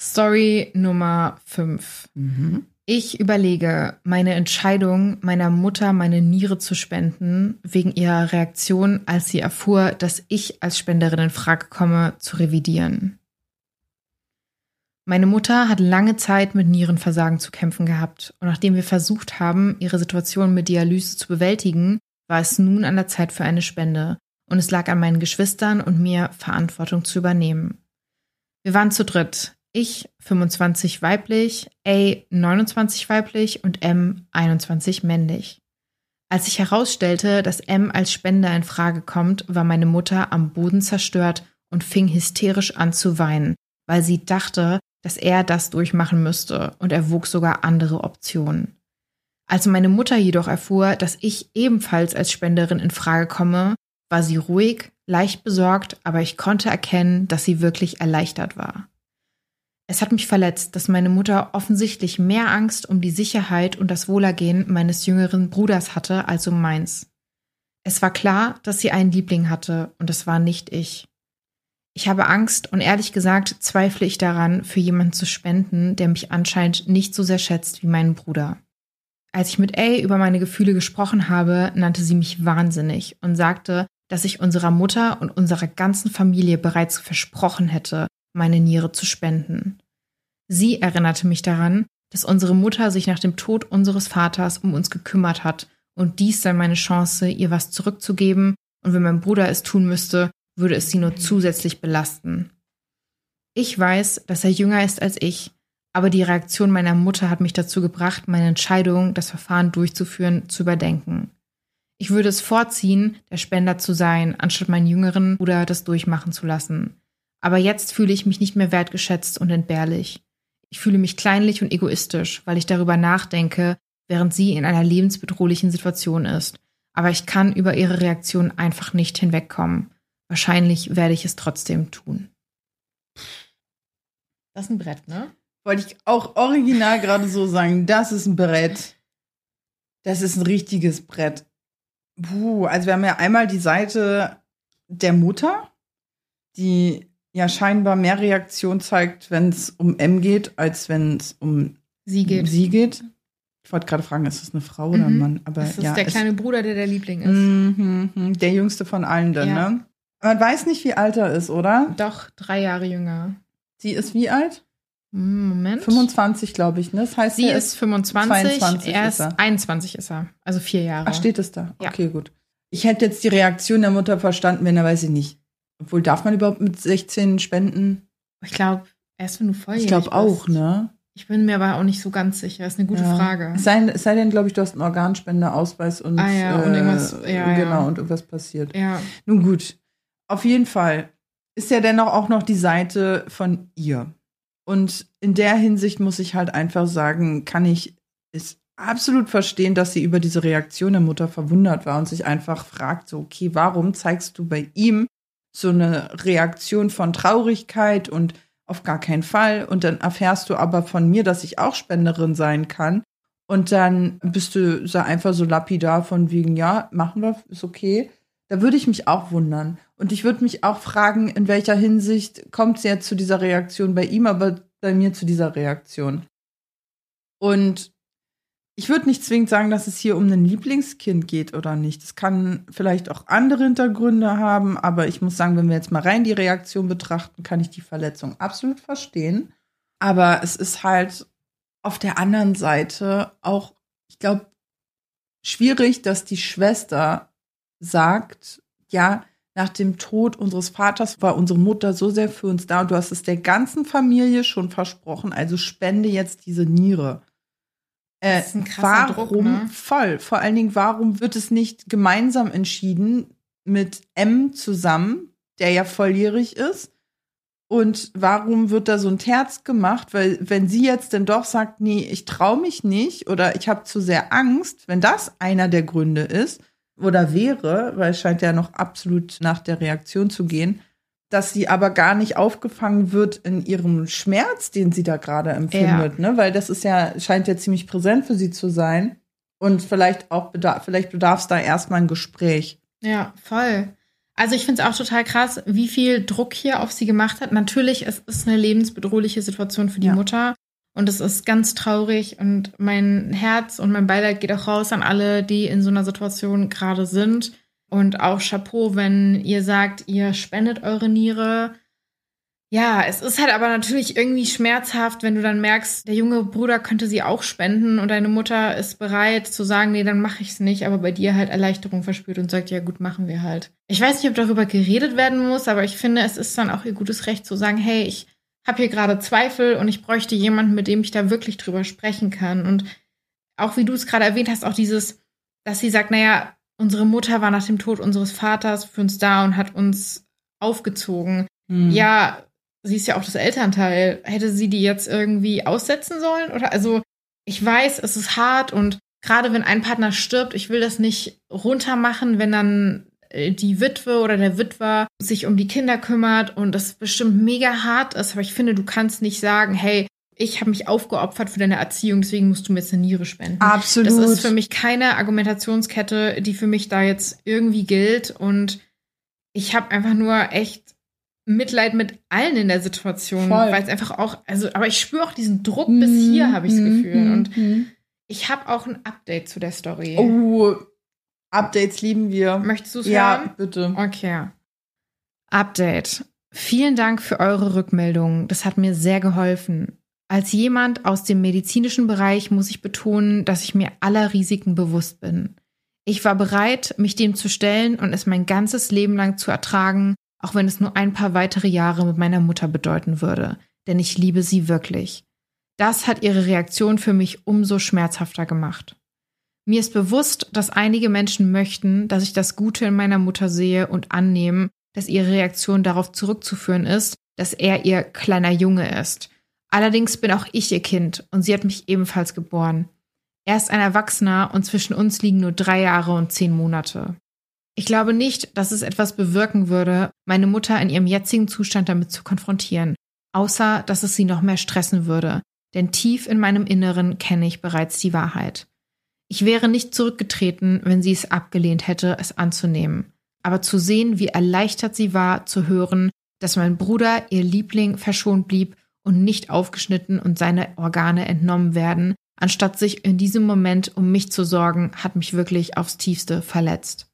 A: Story Nummer 5.
B: Mhm.
A: Ich überlege, meine Entscheidung, meiner Mutter meine Niere zu spenden, wegen ihrer Reaktion, als sie erfuhr, dass ich als Spenderin in Frage komme, zu revidieren. Meine Mutter hat lange Zeit mit Nierenversagen zu kämpfen gehabt und nachdem wir versucht haben, ihre Situation mit Dialyse zu bewältigen, war es nun an der Zeit für eine Spende und es lag an meinen Geschwistern und mir, Verantwortung zu übernehmen. Wir waren zu dritt. Ich 25 weiblich, A 29 weiblich und M 21 männlich. Als sich herausstellte, dass M als Spender in Frage kommt, war meine Mutter am Boden zerstört und fing hysterisch an zu weinen, weil sie dachte, dass er das durchmachen müsste und erwog sogar andere Optionen. Als meine Mutter jedoch erfuhr, dass ich ebenfalls als Spenderin in Frage komme, war sie ruhig, leicht besorgt, aber ich konnte erkennen, dass sie wirklich erleichtert war. Es hat mich verletzt, dass meine Mutter offensichtlich mehr Angst um die Sicherheit und das Wohlergehen meines jüngeren Bruders hatte als um meins. Es war klar, dass sie einen Liebling hatte, und es war nicht ich. Ich habe Angst und ehrlich gesagt zweifle ich daran, für jemanden zu spenden, der mich anscheinend nicht so sehr schätzt wie meinen Bruder. Als ich mit A über meine Gefühle gesprochen habe, nannte sie mich wahnsinnig und sagte, dass ich unserer Mutter und unserer ganzen Familie bereits versprochen hätte, meine Niere zu spenden. Sie erinnerte mich daran, dass unsere Mutter sich nach dem Tod unseres Vaters um uns gekümmert hat und dies sei meine Chance, ihr was zurückzugeben, und wenn mein Bruder es tun müsste, würde es sie nur zusätzlich belasten. Ich weiß, dass er jünger ist als ich, aber die Reaktion meiner Mutter hat mich dazu gebracht, meine Entscheidung, das Verfahren durchzuführen, zu überdenken. Ich würde es vorziehen, der Spender zu sein, anstatt meinen jüngeren Bruder das durchmachen zu lassen. Aber jetzt fühle ich mich nicht mehr wertgeschätzt und entbehrlich. Ich fühle mich kleinlich und egoistisch, weil ich darüber nachdenke, während sie in einer lebensbedrohlichen Situation ist. Aber ich kann über ihre Reaktion einfach nicht hinwegkommen. Wahrscheinlich werde ich es trotzdem tun. Das ist ein Brett, ne?
B: Wollte ich auch original gerade so sagen, das ist ein Brett. Das ist ein richtiges Brett. Puh, also wir haben ja einmal die Seite der Mutter, die ja scheinbar mehr Reaktion zeigt, wenn es um M geht, als wenn es um
A: Sie geht.
B: sie geht. Ich wollte gerade fragen, ist das eine Frau oder ein
A: Mhm.
B: Mann? Aber
A: Das ist
B: ja,
A: der
B: es-
A: kleine Bruder, der der Liebling ist.
B: Mhm, mhm, der jüngste von allen dann,
A: Ja.
B: ne? Man weiß nicht, wie alt er ist, oder?
A: Doch, drei Jahre jünger.
B: Sie ist wie alt?
A: Hm, Moment.
B: 25, glaube ich, ne? Das heißt,
A: Sie
B: er
A: ist 25,
B: 22
A: er
B: ist
A: ist
B: er.
A: 21 ist er. Also vier Jahre.
B: Ach, steht es da?
A: Ja.
B: Okay, gut. Ich hätte jetzt die Reaktion der Mutter verstanden, wenn er weiß ich nicht. Obwohl, darf man überhaupt mit 16 spenden?
A: Ich glaube, erst wenn du volljährig
B: Ich glaube auch, ne?
A: Ich bin mir aber auch nicht so ganz sicher. Ist eine gute
B: Ja.
A: Frage.
B: Es sei, es sei denn, glaube ich, du hast einen Organspendeausweis und,
A: Ah ja, und irgendwas- ja.
B: genau, und irgendwas passiert.
A: Ja.
B: Nun gut, auf jeden Fall ist ja dennoch auch noch die Seite von ihr. Und in der Hinsicht muss ich halt einfach sagen, kann ich es absolut verstehen, dass sie über diese Reaktion der Mutter verwundert war und sich einfach fragt, so, okay, warum zeigst du bei ihm so eine Reaktion von Traurigkeit und auf gar keinen Fall. Und dann erfährst du aber von mir, dass ich auch Spenderin sein kann. Und dann bist du so einfach so lapidar von wegen, ja, machen wir, ist okay. Da würde ich mich auch wundern. Und ich würde mich auch fragen, in welcher Hinsicht kommt es jetzt zu dieser Reaktion bei ihm, aber bei mir zu dieser Reaktion. Und ich würde nicht zwingend sagen, dass es hier um ein Lieblingskind geht oder nicht. Es kann vielleicht auch andere Hintergründe haben, aber ich muss sagen, wenn wir jetzt mal rein die Reaktion betrachten, kann ich die Verletzung absolut verstehen. Aber es ist halt auf der anderen Seite auch, ich glaube, schwierig, dass die Schwester sagt, ja, nach dem Tod unseres Vaters war unsere Mutter so sehr für uns da und du hast es der ganzen Familie schon versprochen, also spende jetzt diese Niere. Äh,
A: Das ist ein krasser
B: warum,
A: Druck, ne?
B: voll, vor allen Dingen, warum wird es nicht gemeinsam entschieden mit M zusammen, der ja volljährig ist? Und warum wird da so ein Terz gemacht? Weil wenn sie jetzt denn doch sagt, nee, ich traue mich nicht oder ich habe zu sehr Angst, wenn das einer der Gründe ist oder wäre, weil es scheint ja noch absolut nach der Reaktion zu gehen, dass sie aber gar nicht aufgefangen wird in ihrem Schmerz, den sie da gerade empfindet, ne? Weil das ist ja scheint ja ziemlich präsent für sie zu sein und vielleicht auch bedarf, vielleicht bedarf es da erstmal ein Gespräch.
A: Ja, voll. Also ich finde es auch total krass, wie viel Druck hier auf sie gemacht hat. Natürlich, es ist eine lebensbedrohliche Situation für die
B: Ja.
A: Mutter und es ist ganz traurig und mein Herz und mein Beileid geht auch raus an alle, die in so einer Situation gerade sind. Und auch Chapeau, wenn ihr sagt, ihr spendet eure Niere. Ja, es ist halt aber natürlich irgendwie schmerzhaft, wenn du dann merkst, der junge Bruder könnte sie auch spenden und deine Mutter ist bereit zu sagen, nee, dann mache ich es nicht, aber bei dir halt Erleichterung verspürt und sagt, ja gut, machen wir halt. Ich weiß nicht, ob darüber geredet werden muss, aber ich finde, es ist dann auch ihr gutes Recht zu sagen, hey, ich habe hier gerade Zweifel und ich bräuchte jemanden, mit dem ich da wirklich drüber sprechen kann. Und auch wie du es gerade erwähnt hast, auch dieses, dass sie sagt, naja, unsere Mutter war nach dem Tod unseres Vaters für uns da und hat uns aufgezogen.
B: Hm.
A: Ja, sie ist ja auch das Elternteil. Hätte sie die jetzt irgendwie aussetzen sollen? Oder also, ich weiß, es ist hart und gerade wenn ein Partner stirbt, ich will das nicht runtermachen, wenn dann äh, die Witwe oder der Witwer sich um die Kinder kümmert und das bestimmt mega hart ist, aber ich finde, du kannst nicht sagen, hey, ich habe mich aufgeopfert für deine Erziehung, deswegen musst du mir jetzt eine Niere spenden.
B: Absolut.
A: Das ist für mich keine Argumentationskette, die für mich da jetzt irgendwie gilt. Und ich habe einfach nur echt Mitleid mit allen in der Situation, weil es einfach auch, also, aber ich spüre auch diesen Druck bis hier, habe ich das
B: Mhm,
A: Gefühl. Und
B: mhm.
A: ich habe auch ein Update zu der Story.
B: Oh, Updates lieben wir.
A: Möchtest du es
B: Ja,
A: hören?
B: bitte.
A: Okay. Update. Vielen Dank für eure Rückmeldungen. Das hat mir sehr geholfen. Als jemand aus dem medizinischen Bereich muss ich betonen, dass ich mir aller Risiken bewusst bin. Ich war bereit, mich dem zu stellen und es mein ganzes Leben lang zu ertragen, auch wenn es nur ein paar weitere Jahre mit meiner Mutter bedeuten würde. Denn ich liebe sie wirklich. Das hat ihre Reaktion für mich umso schmerzhafter gemacht. Mir ist bewusst, dass einige Menschen möchten, dass ich das Gute in meiner Mutter sehe und annehmen, dass ihre Reaktion darauf zurückzuführen ist, dass er ihr kleiner Junge ist. Allerdings bin auch ich ihr Kind und sie hat mich ebenfalls geboren. Er ist ein Erwachsener und zwischen uns liegen nur drei Jahre und zehn Monate. Ich glaube nicht, dass es etwas bewirken würde, meine Mutter in ihrem jetzigen Zustand damit zu konfrontieren, außer dass es sie noch mehr stressen würde, denn tief in meinem Inneren kenne ich bereits die Wahrheit. Ich wäre nicht zurückgetreten, wenn sie es abgelehnt hätte, es anzunehmen. Aber zu sehen, wie erleichtert sie war, zu hören, dass mein Bruder, ihr Liebling, verschont blieb und nicht aufgeschnitten und seine Organe entnommen werden, anstatt sich in diesem Moment um mich zu sorgen, hat mich wirklich aufs tiefste verletzt.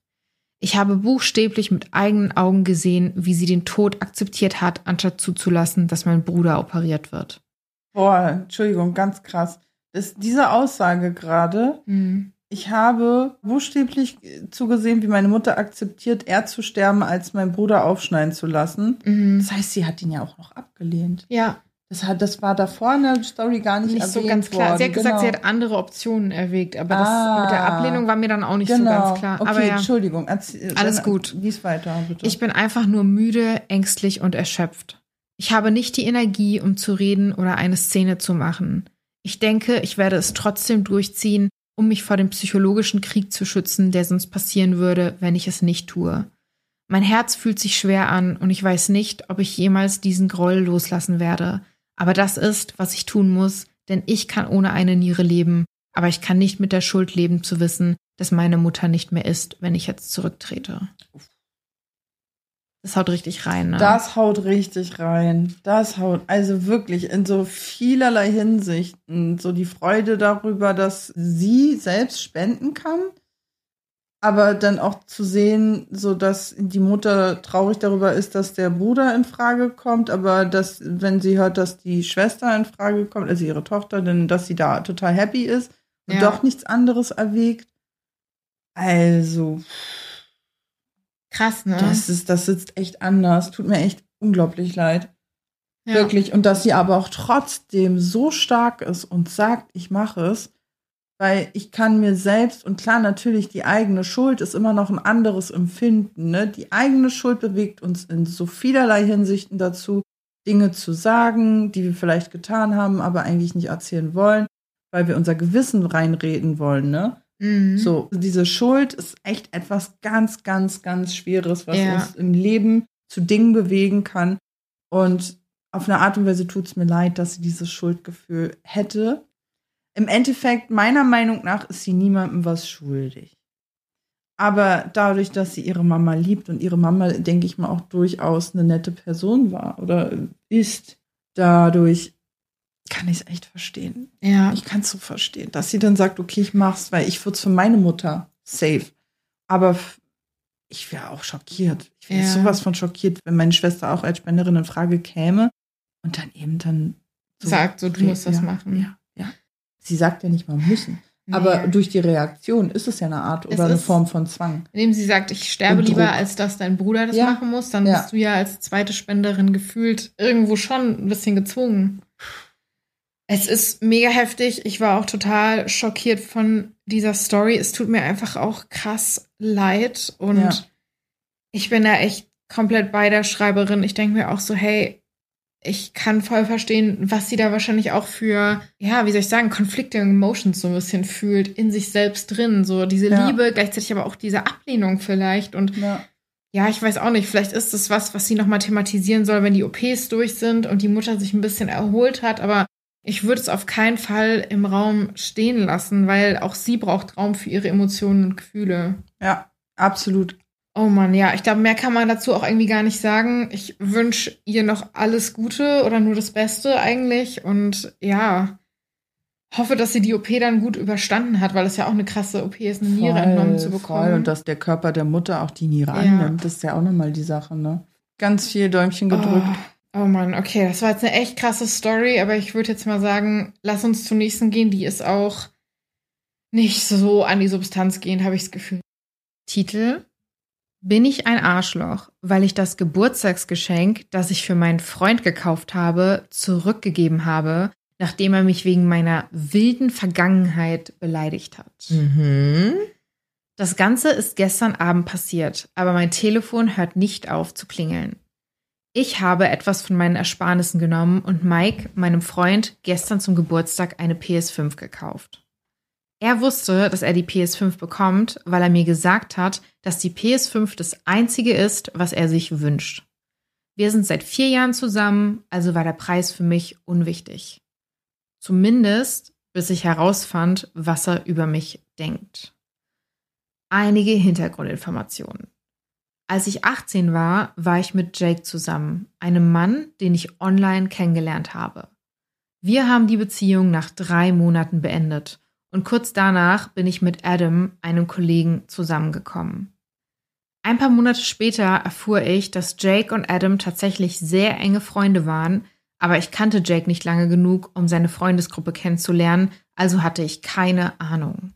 A: Ich habe buchstäblich mit eigenen Augen gesehen, wie sie den Tod akzeptiert hat, anstatt zuzulassen, dass mein Bruder operiert wird.
B: Boah, Entschuldigung, ganz krass. Das, diese Aussage gerade, mhm. ich habe buchstäblich zugesehen, wie meine Mutter akzeptiert, er zu sterben, als mein Bruder aufschneiden zu lassen. Mhm. Das heißt, sie hat ihn ja auch noch abgelehnt.
A: Ja.
B: Das, hat, das war davor in der Story gar nicht,
A: nicht so ganz klar. Worden. Sie hat gesagt, genau. sie hat andere Optionen erwägt, aber das ah, mit der Ablehnung war mir dann auch nicht genau. so ganz klar.
B: Okay,
A: aber ja,
B: Entschuldigung.
A: Alles gut.
B: Lies weiter, bitte.
A: Ich bin einfach nur müde, ängstlich und erschöpft. Ich habe nicht die Energie, um zu reden oder eine Szene zu machen. Ich denke, ich werde es trotzdem durchziehen, um mich vor dem psychologischen Krieg zu schützen, der sonst passieren würde, wenn ich es nicht tue. Mein Herz fühlt sich schwer an und ich weiß nicht, ob ich jemals diesen Groll loslassen werde. Aber das ist, was ich tun muss, denn ich kann ohne eine Niere leben, aber ich kann nicht mit der Schuld leben zu wissen, dass meine Mutter nicht mehr ist, wenn ich jetzt zurücktrete. Das haut richtig rein, ne?
B: Das haut richtig rein. Das haut, also wirklich in so vielerlei Hinsichten. So die Freude darüber, dass sie selbst spenden kann aber dann auch zu sehen, so dass die Mutter traurig darüber ist, dass der Bruder in Frage kommt, aber dass, wenn sie hört, dass die Schwester in Frage kommt, also ihre Tochter, dann, dass sie da total happy ist und ja. doch nichts anderes erwägt. Also.
A: Krass, ne?
B: Das ist, das sitzt echt anders. Tut mir echt unglaublich leid. Ja. Wirklich. Und dass sie aber auch trotzdem so stark ist und sagt, ich mache es weil ich kann mir selbst und klar natürlich die eigene Schuld ist immer noch ein anderes Empfinden. Ne? Die eigene Schuld bewegt uns in so vielerlei Hinsichten dazu, Dinge zu sagen, die wir vielleicht getan haben, aber eigentlich nicht erzählen wollen, weil wir unser Gewissen reinreden wollen. Ne? Mhm. So, diese Schuld ist echt etwas ganz, ganz, ganz Schweres, was ja. uns im Leben zu Dingen bewegen kann. Und auf eine Art und Weise tut es mir leid, dass sie dieses Schuldgefühl hätte im Endeffekt, meiner Meinung nach, ist sie niemandem was schuldig. Aber dadurch, dass sie ihre Mama liebt und ihre Mama, denke ich mal, auch durchaus eine nette Person war oder ist, dadurch kann ich es echt verstehen.
A: Ja.
B: Ich kann es so verstehen, dass sie dann sagt, okay, ich mach's, weil ich würde es für meine Mutter safe. Aber ich wäre auch schockiert. Ich wäre ja. sowas von schockiert, wenn meine Schwester auch als Spenderin in Frage käme und dann eben dann
A: so sagt, so du musst das machen.
B: Ja. Sie sagt ja nicht mal müssen. Nee. Aber durch die Reaktion ist es ja eine Art oder eine Form von Zwang.
A: Indem sie sagt, ich sterbe lieber, als dass dein Bruder das ja. machen muss, dann ja. bist du ja als zweite Spenderin gefühlt irgendwo schon ein bisschen gezwungen. Es ist mega heftig. Ich war auch total schockiert von dieser Story. Es tut mir einfach auch krass leid. Und ja. ich bin da echt komplett bei der Schreiberin. Ich denke mir auch so, hey, ich kann voll verstehen, was sie da wahrscheinlich auch für, ja, wie soll ich sagen, Conflicting Emotions so ein bisschen fühlt in sich selbst drin. So diese ja. Liebe, gleichzeitig aber auch diese Ablehnung vielleicht. Und ja. ja, ich weiß auch nicht, vielleicht ist das was, was sie nochmal thematisieren soll, wenn die OPs durch sind und die Mutter sich ein bisschen erholt hat. Aber ich würde es auf keinen Fall im Raum stehen lassen, weil auch sie braucht Raum für ihre Emotionen und Gefühle.
B: Ja, absolut.
A: Oh Mann, ja, ich glaube, mehr kann man dazu auch irgendwie gar nicht sagen. Ich wünsche ihr noch alles Gute oder nur das Beste eigentlich. Und ja, hoffe, dass sie die OP dann gut überstanden hat, weil es ja auch eine krasse OP ist, eine Niere entnommen zu bekommen. Voll.
B: Und dass der Körper der Mutter auch die Niere ja. annimmt, das ist ja auch nochmal die Sache, ne? Ganz viel Däumchen gedrückt.
A: Oh. oh Mann, okay, das war jetzt eine echt krasse Story, aber ich würde jetzt mal sagen, lass uns zum nächsten gehen. Die ist auch nicht so an die Substanz gehend, habe ich das Gefühl. Titel bin ich ein Arschloch, weil ich das Geburtstagsgeschenk, das ich für meinen Freund gekauft habe, zurückgegeben habe, nachdem er mich wegen meiner wilden Vergangenheit beleidigt hat?
B: Mhm.
A: Das Ganze ist gestern Abend passiert, aber mein Telefon hört nicht auf zu klingeln. Ich habe etwas von meinen Ersparnissen genommen und Mike, meinem Freund, gestern zum Geburtstag eine PS5 gekauft. Er wusste, dass er die PS5 bekommt, weil er mir gesagt hat, dass die PS5 das einzige ist, was er sich wünscht. Wir sind seit vier Jahren zusammen, also war der Preis für mich unwichtig. Zumindest, bis ich herausfand, was er über mich denkt. Einige Hintergrundinformationen. Als ich 18 war, war ich mit Jake zusammen, einem Mann, den ich online kennengelernt habe. Wir haben die Beziehung nach drei Monaten beendet und kurz danach bin ich mit Adam, einem Kollegen, zusammengekommen. Ein paar Monate später erfuhr ich, dass Jake und Adam tatsächlich sehr enge Freunde waren, aber ich kannte Jake nicht lange genug, um seine Freundesgruppe kennenzulernen, also hatte ich keine Ahnung.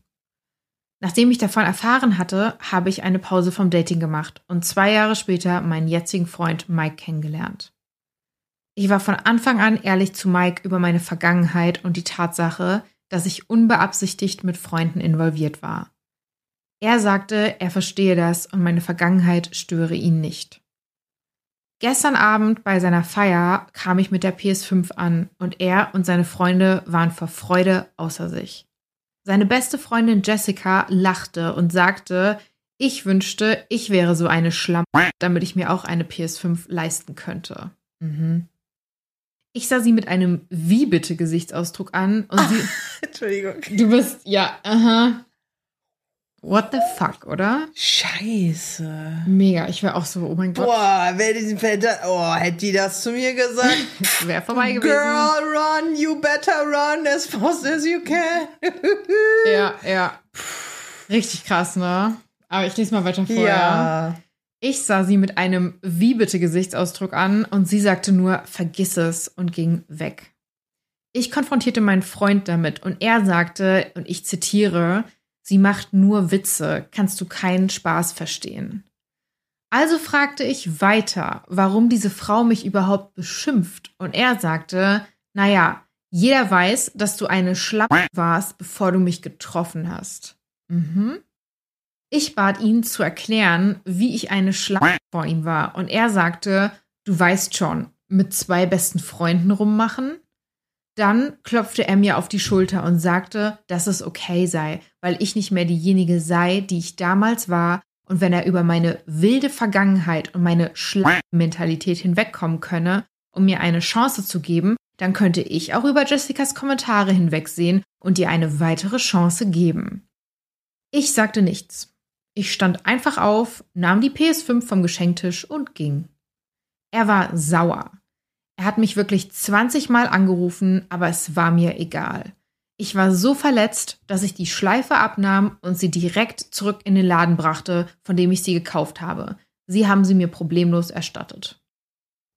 A: Nachdem ich davon erfahren hatte, habe ich eine Pause vom Dating gemacht und zwei Jahre später meinen jetzigen Freund Mike kennengelernt. Ich war von Anfang an ehrlich zu Mike über meine Vergangenheit und die Tatsache, dass ich unbeabsichtigt mit Freunden involviert war. Er sagte, er verstehe das und meine Vergangenheit störe ihn nicht. Gestern Abend bei seiner Feier kam ich mit der PS5 an und er und seine Freunde waren vor Freude außer sich. Seine beste Freundin Jessica lachte und sagte, ich wünschte, ich wäre so eine Schlampe, damit ich mir auch eine PS5 leisten könnte. Mhm. Ich sah sie mit einem Wie bitte Gesichtsausdruck an und sie.
B: Entschuldigung.
A: Du bist, ja, aha. What the fuck, oder?
B: Scheiße.
A: Mega, ich wäre auch so, oh mein Gott.
B: Boah, wer diesen Vetter, oh, hätte die das zu mir gesagt?
A: wäre vorbei gewesen.
B: Girl, run, you better run as fast as you can.
A: ja, ja. Richtig krass, ne? Aber ich lese mal weiter vor.
B: Ja.
A: Ich sah sie mit einem Wie bitte Gesichtsausdruck an und sie sagte nur, vergiss es und ging weg. Ich konfrontierte meinen Freund damit und er sagte, und ich zitiere, Sie macht nur Witze, kannst du keinen Spaß verstehen. Also fragte ich weiter, warum diese Frau mich überhaupt beschimpft, und er sagte, naja, jeder weiß, dass du eine Schlappe warst, bevor du mich getroffen hast. Mhm. Ich bat ihn zu erklären, wie ich eine Schlappe vor ihm war, und er sagte, du weißt schon, mit zwei besten Freunden rummachen? Dann klopfte er mir auf die Schulter und sagte, dass es okay sei, weil ich nicht mehr diejenige sei, die ich damals war, und wenn er über meine wilde Vergangenheit und meine Schleimmentalität hinwegkommen könne, um mir eine Chance zu geben, dann könnte ich auch über Jessicas Kommentare hinwegsehen und ihr eine weitere Chance geben. Ich sagte nichts. Ich stand einfach auf, nahm die PS5 vom Geschenktisch und ging. Er war sauer. Er hat mich wirklich 20 Mal angerufen, aber es war mir egal. Ich war so verletzt, dass ich die Schleife abnahm und sie direkt zurück in den Laden brachte, von dem ich sie gekauft habe. Sie haben sie mir problemlos erstattet.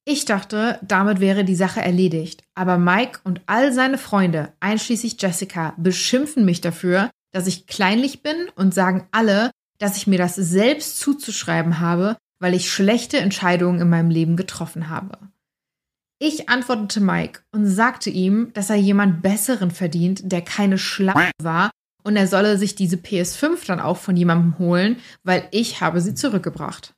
A: Ich dachte, damit wäre die Sache erledigt, aber Mike und all seine Freunde, einschließlich Jessica, beschimpfen mich dafür, dass ich kleinlich bin und sagen alle, dass ich mir das selbst zuzuschreiben habe, weil ich schlechte Entscheidungen in meinem Leben getroffen habe. Ich antwortete Mike und sagte ihm, dass er jemand Besseren verdient, der keine Schlange war und er solle sich diese PS5 dann auch von jemandem holen, weil ich habe sie zurückgebracht.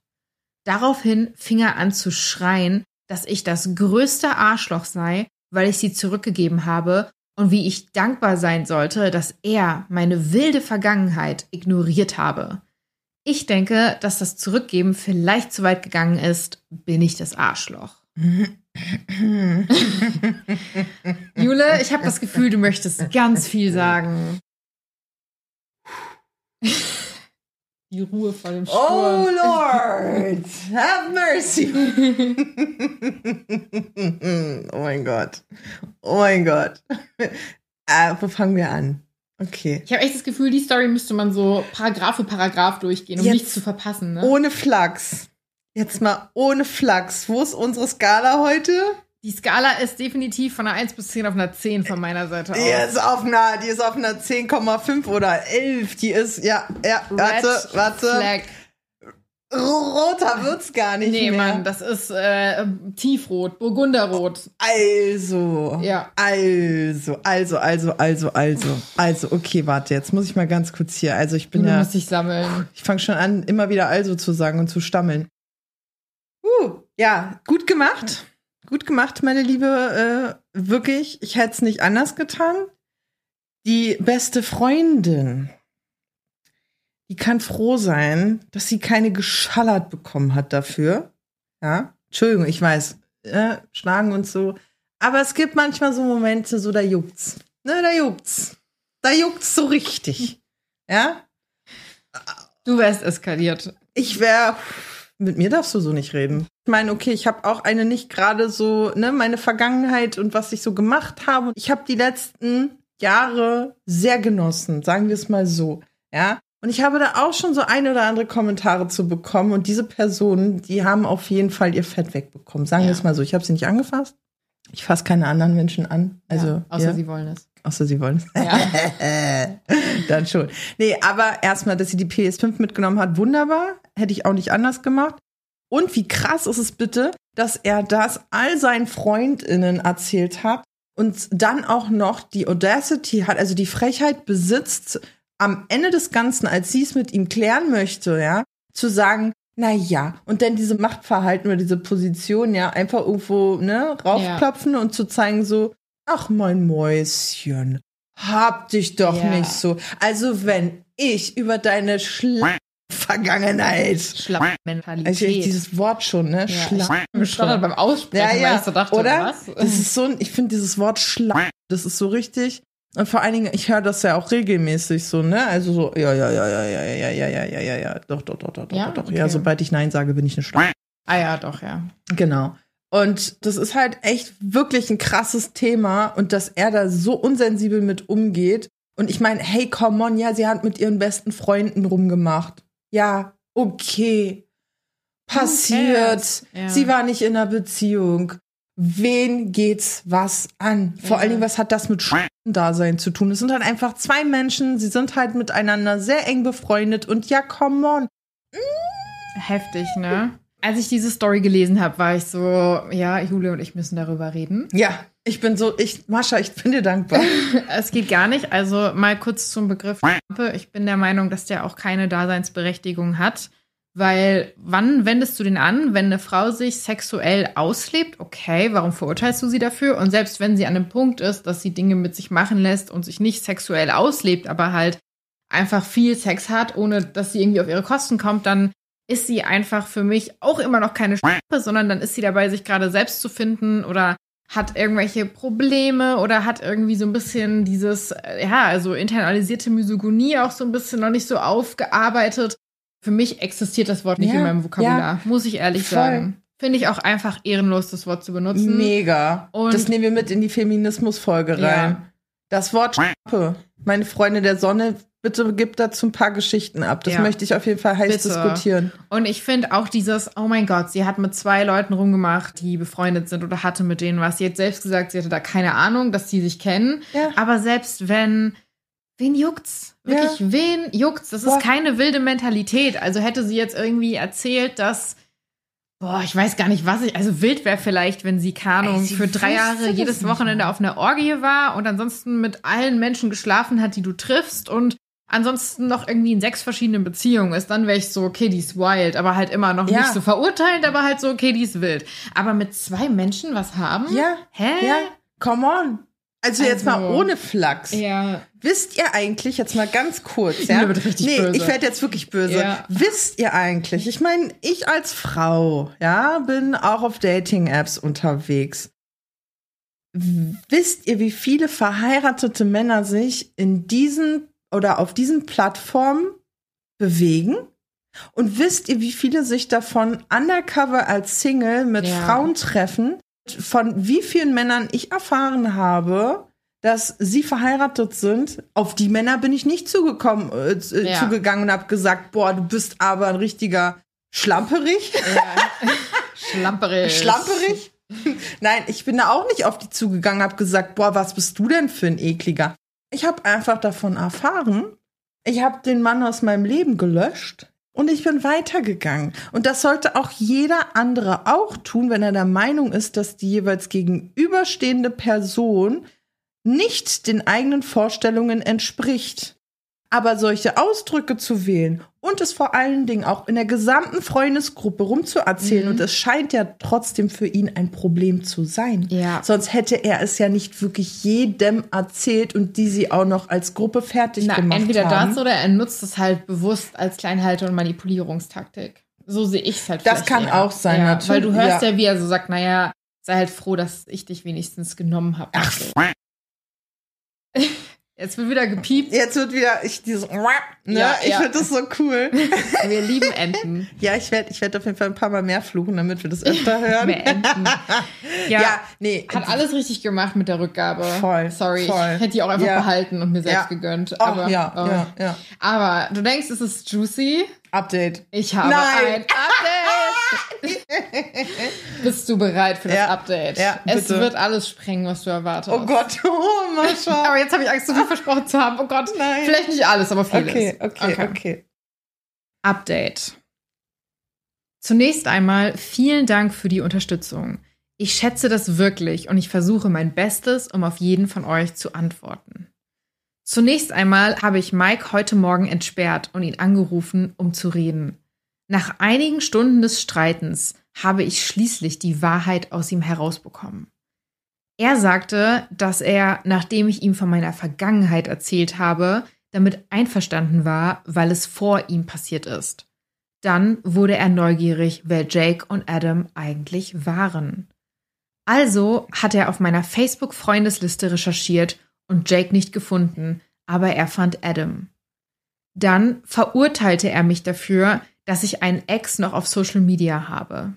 A: Daraufhin fing er an zu schreien, dass ich das größte Arschloch sei, weil ich sie zurückgegeben habe und wie ich dankbar sein sollte, dass er meine wilde Vergangenheit ignoriert habe. Ich denke, dass das Zurückgeben vielleicht zu weit gegangen ist, bin ich das Arschloch. Jule, ich habe das Gefühl, du möchtest ganz viel sagen. Die Ruhe vor dem Sturm.
B: Oh Lord, have mercy. oh mein Gott. Oh mein Gott. Äh, wo fangen wir an? Okay.
A: Ich habe echt das Gefühl, die Story müsste man so Paragraph für Paragraph durchgehen, um
B: Jetzt
A: nichts zu verpassen. Ne?
B: Ohne Flachs. Jetzt mal ohne Flachs. Wo ist unsere Skala heute?
A: Die Skala ist definitiv von einer 1 bis 10 auf einer 10 von meiner Seite aus.
B: Die ist auf einer, die ist auf einer 10,5 oder 11. Die ist, ja, ja, warte,
A: Red
B: warte.
A: Flag.
B: Roter wird's gar nicht
A: Nee,
B: mehr.
A: Mann, das ist äh, Tiefrot, Burgunderrot.
B: Also,
A: Ja.
B: also, also, also, also, also, also, okay, warte, jetzt muss ich mal ganz kurz hier. Also, ich bin
A: Du
B: ja,
A: musst dich sammeln.
B: ich fange schon an, immer wieder also zu sagen und zu stammeln. Uh, ja, gut gemacht. Gut gemacht, meine Liebe. Äh, wirklich, ich hätte es nicht anders getan. Die beste Freundin, die kann froh sein, dass sie keine geschallert bekommen hat dafür. Ja, Entschuldigung, ich weiß, äh, schlagen und so. Aber es gibt manchmal so Momente, so da juckt's. Ne, da juckt's. Da juckt's so richtig. Ja,
A: Du wärst eskaliert.
B: ich wäre, Mit mir darfst du so nicht reden. Ich meine, okay, ich habe auch eine nicht gerade so, ne, meine Vergangenheit und was ich so gemacht habe. Ich habe die letzten Jahre sehr genossen, sagen wir es mal so. Ja. Und ich habe da auch schon so ein oder andere Kommentare zu bekommen. Und diese Personen, die haben auf jeden Fall ihr Fett wegbekommen. Sagen wir es mal so. Ich habe sie nicht angefasst. Ich fasse keine anderen Menschen an. Also, ja,
A: außer ja. sie wollen es.
B: Außer sie wollen es. Ja. Dann schon. Nee, aber erstmal, dass sie die PS5 mitgenommen hat, wunderbar. Hätte ich auch nicht anders gemacht. Und wie krass ist es bitte, dass er das all seinen FreundInnen erzählt hat und dann auch noch die Audacity hat, also die Frechheit besitzt, am Ende des Ganzen, als sie es mit ihm klären möchte, ja, zu sagen, na ja, und dann diese Machtverhalten oder diese Position, ja, einfach irgendwo, ne, raufklopfen ja. und zu zeigen so, ach mein Mäuschen, hab dich doch ja. nicht so. Also wenn ich über deine Schla Vergangenheit.
A: Schlappmentalität.
B: Also dieses Wort schon, ne?
A: Ja, Schlapp. schon. beim Aussprechen, ja, ja. weil ich so dachte,
B: oder?
A: Was?
B: Das ist so, ich finde dieses Wort Schlapp, das ist so richtig. Und vor allen Dingen, ich höre das ja auch regelmäßig so, ne? Also so, ja, ja, ja, ja, ja, ja, ja, ja, ja, ja, ja, doch, doch, doch, doch, doch, ja? doch. Okay. Ja, sobald ich Nein sage, bin ich eine Schlapp.
A: Ah ja, doch, ja.
B: Genau. Und das ist halt echt wirklich ein krasses Thema und dass er da so unsensibel mit umgeht. Und ich meine, hey, come on, ja, sie hat mit ihren besten Freunden rumgemacht. Ja, okay. Passiert. Ja. Sie war nicht in einer Beziehung. Wen geht's was an? Vor ja. allen Dingen, was hat das mit Dasein zu tun? Es sind halt einfach zwei Menschen, sie sind halt miteinander sehr eng befreundet und ja, come on.
A: Heftig, ne? Als ich diese Story gelesen habe, war ich so, ja, Julia und ich müssen darüber reden.
B: Ja, ich bin so, ich, Mascha, ich bin dir dankbar.
A: es geht gar nicht. Also mal kurz zum Begriff Ich bin der Meinung, dass der auch keine Daseinsberechtigung hat. Weil wann wendest du den an, wenn eine Frau sich sexuell auslebt? Okay, warum verurteilst du sie dafür? Und selbst wenn sie an einem Punkt ist, dass sie Dinge mit sich machen lässt und sich nicht sexuell auslebt, aber halt einfach viel Sex hat, ohne dass sie irgendwie auf ihre Kosten kommt, dann ist sie einfach für mich auch immer noch keine Schrappe, sondern dann ist sie dabei, sich gerade selbst zu finden oder hat irgendwelche Probleme oder hat irgendwie so ein bisschen dieses, äh, ja, also internalisierte Misogonie auch so ein bisschen noch nicht so aufgearbeitet. Für mich existiert das Wort nicht ja, in meinem Vokabular, ja, muss ich ehrlich voll. sagen. Finde ich auch einfach ehrenlos, das Wort zu benutzen.
B: Mega. Und das nehmen wir mit in die Feminismus-Folge rein. Ja. Das Wort Schrappe. Meine Freunde der Sonne Bitte gib dazu ein paar Geschichten ab. Das ja. möchte ich auf jeden Fall heiß Bitte. diskutieren.
A: Und ich finde auch dieses, oh mein Gott, sie hat mit zwei Leuten rumgemacht, die befreundet sind oder hatte mit denen was. Sie hat selbst gesagt, sie hatte da keine Ahnung, dass sie sich kennen. Ja. Aber selbst wenn, wen juckt's? Wirklich, ja. wen juckt's? Das Boah. ist keine wilde Mentalität. Also hätte sie jetzt irgendwie erzählt, dass Boah, ich weiß gar nicht, was ich. Also wild wäre vielleicht, wenn sie Kanung für drei Jahre jedes Wochenende auf einer Orgie war und ansonsten mit allen Menschen geschlafen hat, die du triffst und ansonsten noch irgendwie in sechs verschiedenen Beziehungen ist, dann wäre ich so, okay, die ist wild, aber halt immer noch ja. nicht so verurteilt, aber halt so, okay, die ist wild. Aber mit zwei Menschen was haben?
B: Ja.
A: Hä?
B: Ja. Come on. Also, also jetzt mal also, ohne Flachs.
A: Ja.
B: Wisst ihr eigentlich, jetzt mal ganz kurz, ja?
A: Richtig nee,
B: böse. ich werde jetzt wirklich böse. Ja. Wisst ihr eigentlich, ich meine, ich als Frau, ja, bin auch auf Dating-Apps unterwegs. Wisst ihr, wie viele verheiratete Männer sich in diesen oder auf diesen Plattformen bewegen. Und wisst ihr, wie viele sich davon undercover als Single mit ja. Frauen treffen? Von wie vielen Männern ich erfahren habe, dass sie verheiratet sind. Auf die Männer bin ich nicht zugekommen, äh, äh ja. zugegangen und habe gesagt, boah, du bist aber ein richtiger Schlamperig. Ja.
A: Schlamperig.
B: Schlamperig. Nein, ich bin da auch nicht auf die zugegangen, habe gesagt, boah, was bist du denn für ein ekliger? Ich habe einfach davon erfahren. Ich habe den Mann aus meinem Leben gelöscht und ich bin weitergegangen. Und das sollte auch jeder andere auch tun, wenn er der Meinung ist, dass die jeweils gegenüberstehende Person nicht den eigenen Vorstellungen entspricht. Aber solche Ausdrücke zu wählen und es vor allen Dingen auch in der gesamten Freundesgruppe rumzuerzählen, mhm. und es scheint ja trotzdem für ihn ein Problem zu sein.
A: Ja.
B: Sonst hätte er es ja nicht wirklich jedem erzählt und die sie auch noch als Gruppe fertig Na, gemacht
A: entweder
B: haben.
A: Entweder das oder er nutzt es halt bewusst als Kleinhalte- und Manipulierungstaktik. So sehe ich es halt.
B: Das kann eher. auch sein,
A: ja,
B: natürlich.
A: Weil du hörst ja. ja, wie er so sagt, naja, sei halt froh, dass ich dich wenigstens genommen habe.
B: Ach,
A: Jetzt wird wieder gepiept.
B: Jetzt wird wieder ich dieses ne?
A: Ja,
B: ich
A: ja.
B: finde das so cool.
A: Wir lieben Enten.
B: ja, ich werde ich werd auf jeden Fall ein paar Mal mehr fluchen, damit wir das öfter hören.
A: Mehr Enten. Ja,
B: Ja, nee.
A: hat alles richtig gemacht mit der Rückgabe.
B: Voll,
A: Sorry,
B: voll.
A: ich hätte die auch einfach
B: Ja.
A: behalten und mir selbst gegönnt.
B: Oh,
A: Aber,
B: ja,
A: oh.
B: ja, ja.
A: aber du denkst, es ist juicy.
B: Update.
A: Ich habe
B: Nein.
A: ein Update. Bist du bereit für das
B: Ja.
A: Update?
B: Ja,
A: es
B: bitte.
A: wird alles sprengen, was du erwartest.
B: Oh Gott, oh, Mascha.
A: Aber jetzt habe ich Angst, so viel versprochen zu haben. Oh Gott.
B: Nein.
A: Vielleicht nicht alles, aber vieles.
B: Okay, okay, okay.
A: Update. Zunächst einmal vielen Dank für die Unterstützung. Ich schätze das wirklich und ich versuche mein Bestes, um auf jeden von euch zu antworten. Zunächst einmal habe ich Mike heute Morgen entsperrt und ihn angerufen, um zu reden. Nach einigen Stunden des Streitens habe ich schließlich die Wahrheit aus ihm herausbekommen. Er sagte, dass er, nachdem ich ihm von meiner Vergangenheit erzählt habe, damit einverstanden war, weil es vor ihm passiert ist. Dann wurde er neugierig, wer Jake und Adam eigentlich waren. Also hat er auf meiner Facebook-Freundesliste recherchiert und Jake nicht gefunden, aber er fand Adam. Dann verurteilte er mich dafür, dass ich einen Ex noch auf Social Media habe.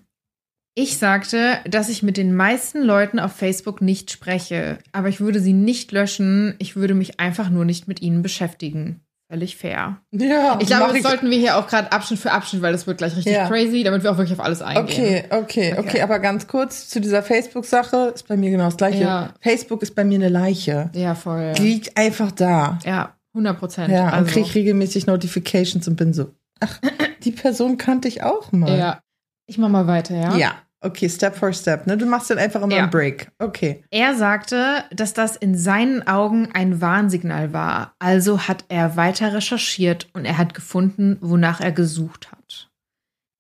A: Ich sagte, dass ich mit den meisten Leuten auf Facebook nicht spreche, aber ich würde sie nicht löschen, ich würde mich einfach nur nicht mit ihnen beschäftigen. Völlig fair.
B: Ja,
A: Ich glaube, das sollten wir hier auch gerade Abschnitt für Abschnitt, weil das wird gleich richtig
B: Ja.
A: crazy, damit wir auch wirklich auf alles eingehen.
B: Okay, okay, okay,
A: Okay.
B: aber ganz kurz zu dieser Facebook-Sache ist bei mir genau das gleiche.
A: Ja.
B: Facebook ist bei mir eine Leiche.
A: Ja, voll.
B: Die liegt einfach da.
A: Ja, 100 Prozent.
B: Ja, und
A: also,
B: krieg regelmäßig Notifications und bin so, ach, die Person kannte ich auch mal.
A: ja. Ich mach mal weiter, ja?
B: Ja, okay, Step for Step. Ne? Du machst dann einfach immer
A: Ja.
B: einen Break. Okay.
A: Er sagte, dass das in seinen Augen ein Warnsignal war. Also hat er weiter recherchiert und er hat gefunden, wonach er gesucht hat.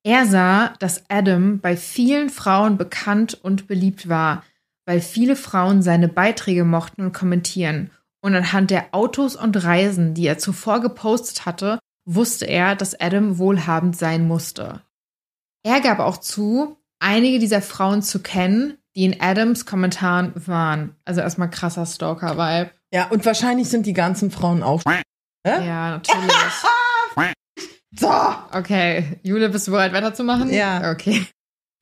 A: Er sah, dass Adam bei vielen Frauen bekannt und beliebt war, weil viele Frauen seine Beiträge mochten und kommentieren. Und anhand der Autos und Reisen, die er zuvor gepostet hatte, wusste er, dass Adam wohlhabend sein musste. Er gab auch zu, einige dieser Frauen zu kennen, die in Adams Kommentaren waren. Also erstmal krasser Stalker-Vibe.
B: Ja, und wahrscheinlich sind die ganzen Frauen auch.
A: Ja, natürlich.
B: So.
A: Okay, Jule, bist du bereit weiterzumachen?
B: Ja.
A: Okay.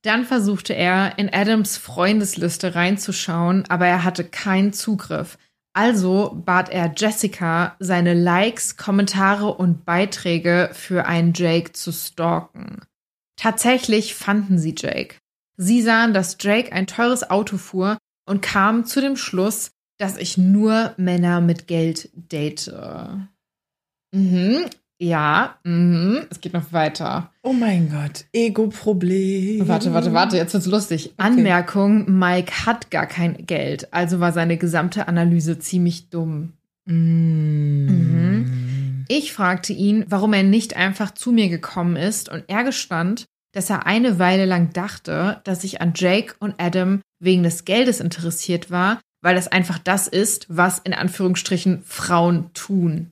A: Dann versuchte er, in Adams Freundesliste reinzuschauen, aber er hatte keinen Zugriff. Also bat er Jessica, seine Likes, Kommentare und Beiträge für einen Jake zu stalken. Tatsächlich fanden sie Jake. Sie sahen, dass Jake ein teures Auto fuhr und kamen zu dem Schluss, dass ich nur Männer mit Geld date. Mhm. Ja, mhm. es geht noch weiter.
B: Oh mein Gott, Ego-Problem.
A: Warte, warte, warte, jetzt wird's lustig. Anmerkung, Mike hat gar kein Geld, also war seine gesamte Analyse ziemlich dumm.
B: Mhm.
A: Ich fragte ihn, warum er nicht einfach zu mir gekommen ist und er gestand, dass er eine Weile lang dachte, dass ich an Jake und Adam wegen des Geldes interessiert war, weil das einfach das ist, was in Anführungsstrichen Frauen tun.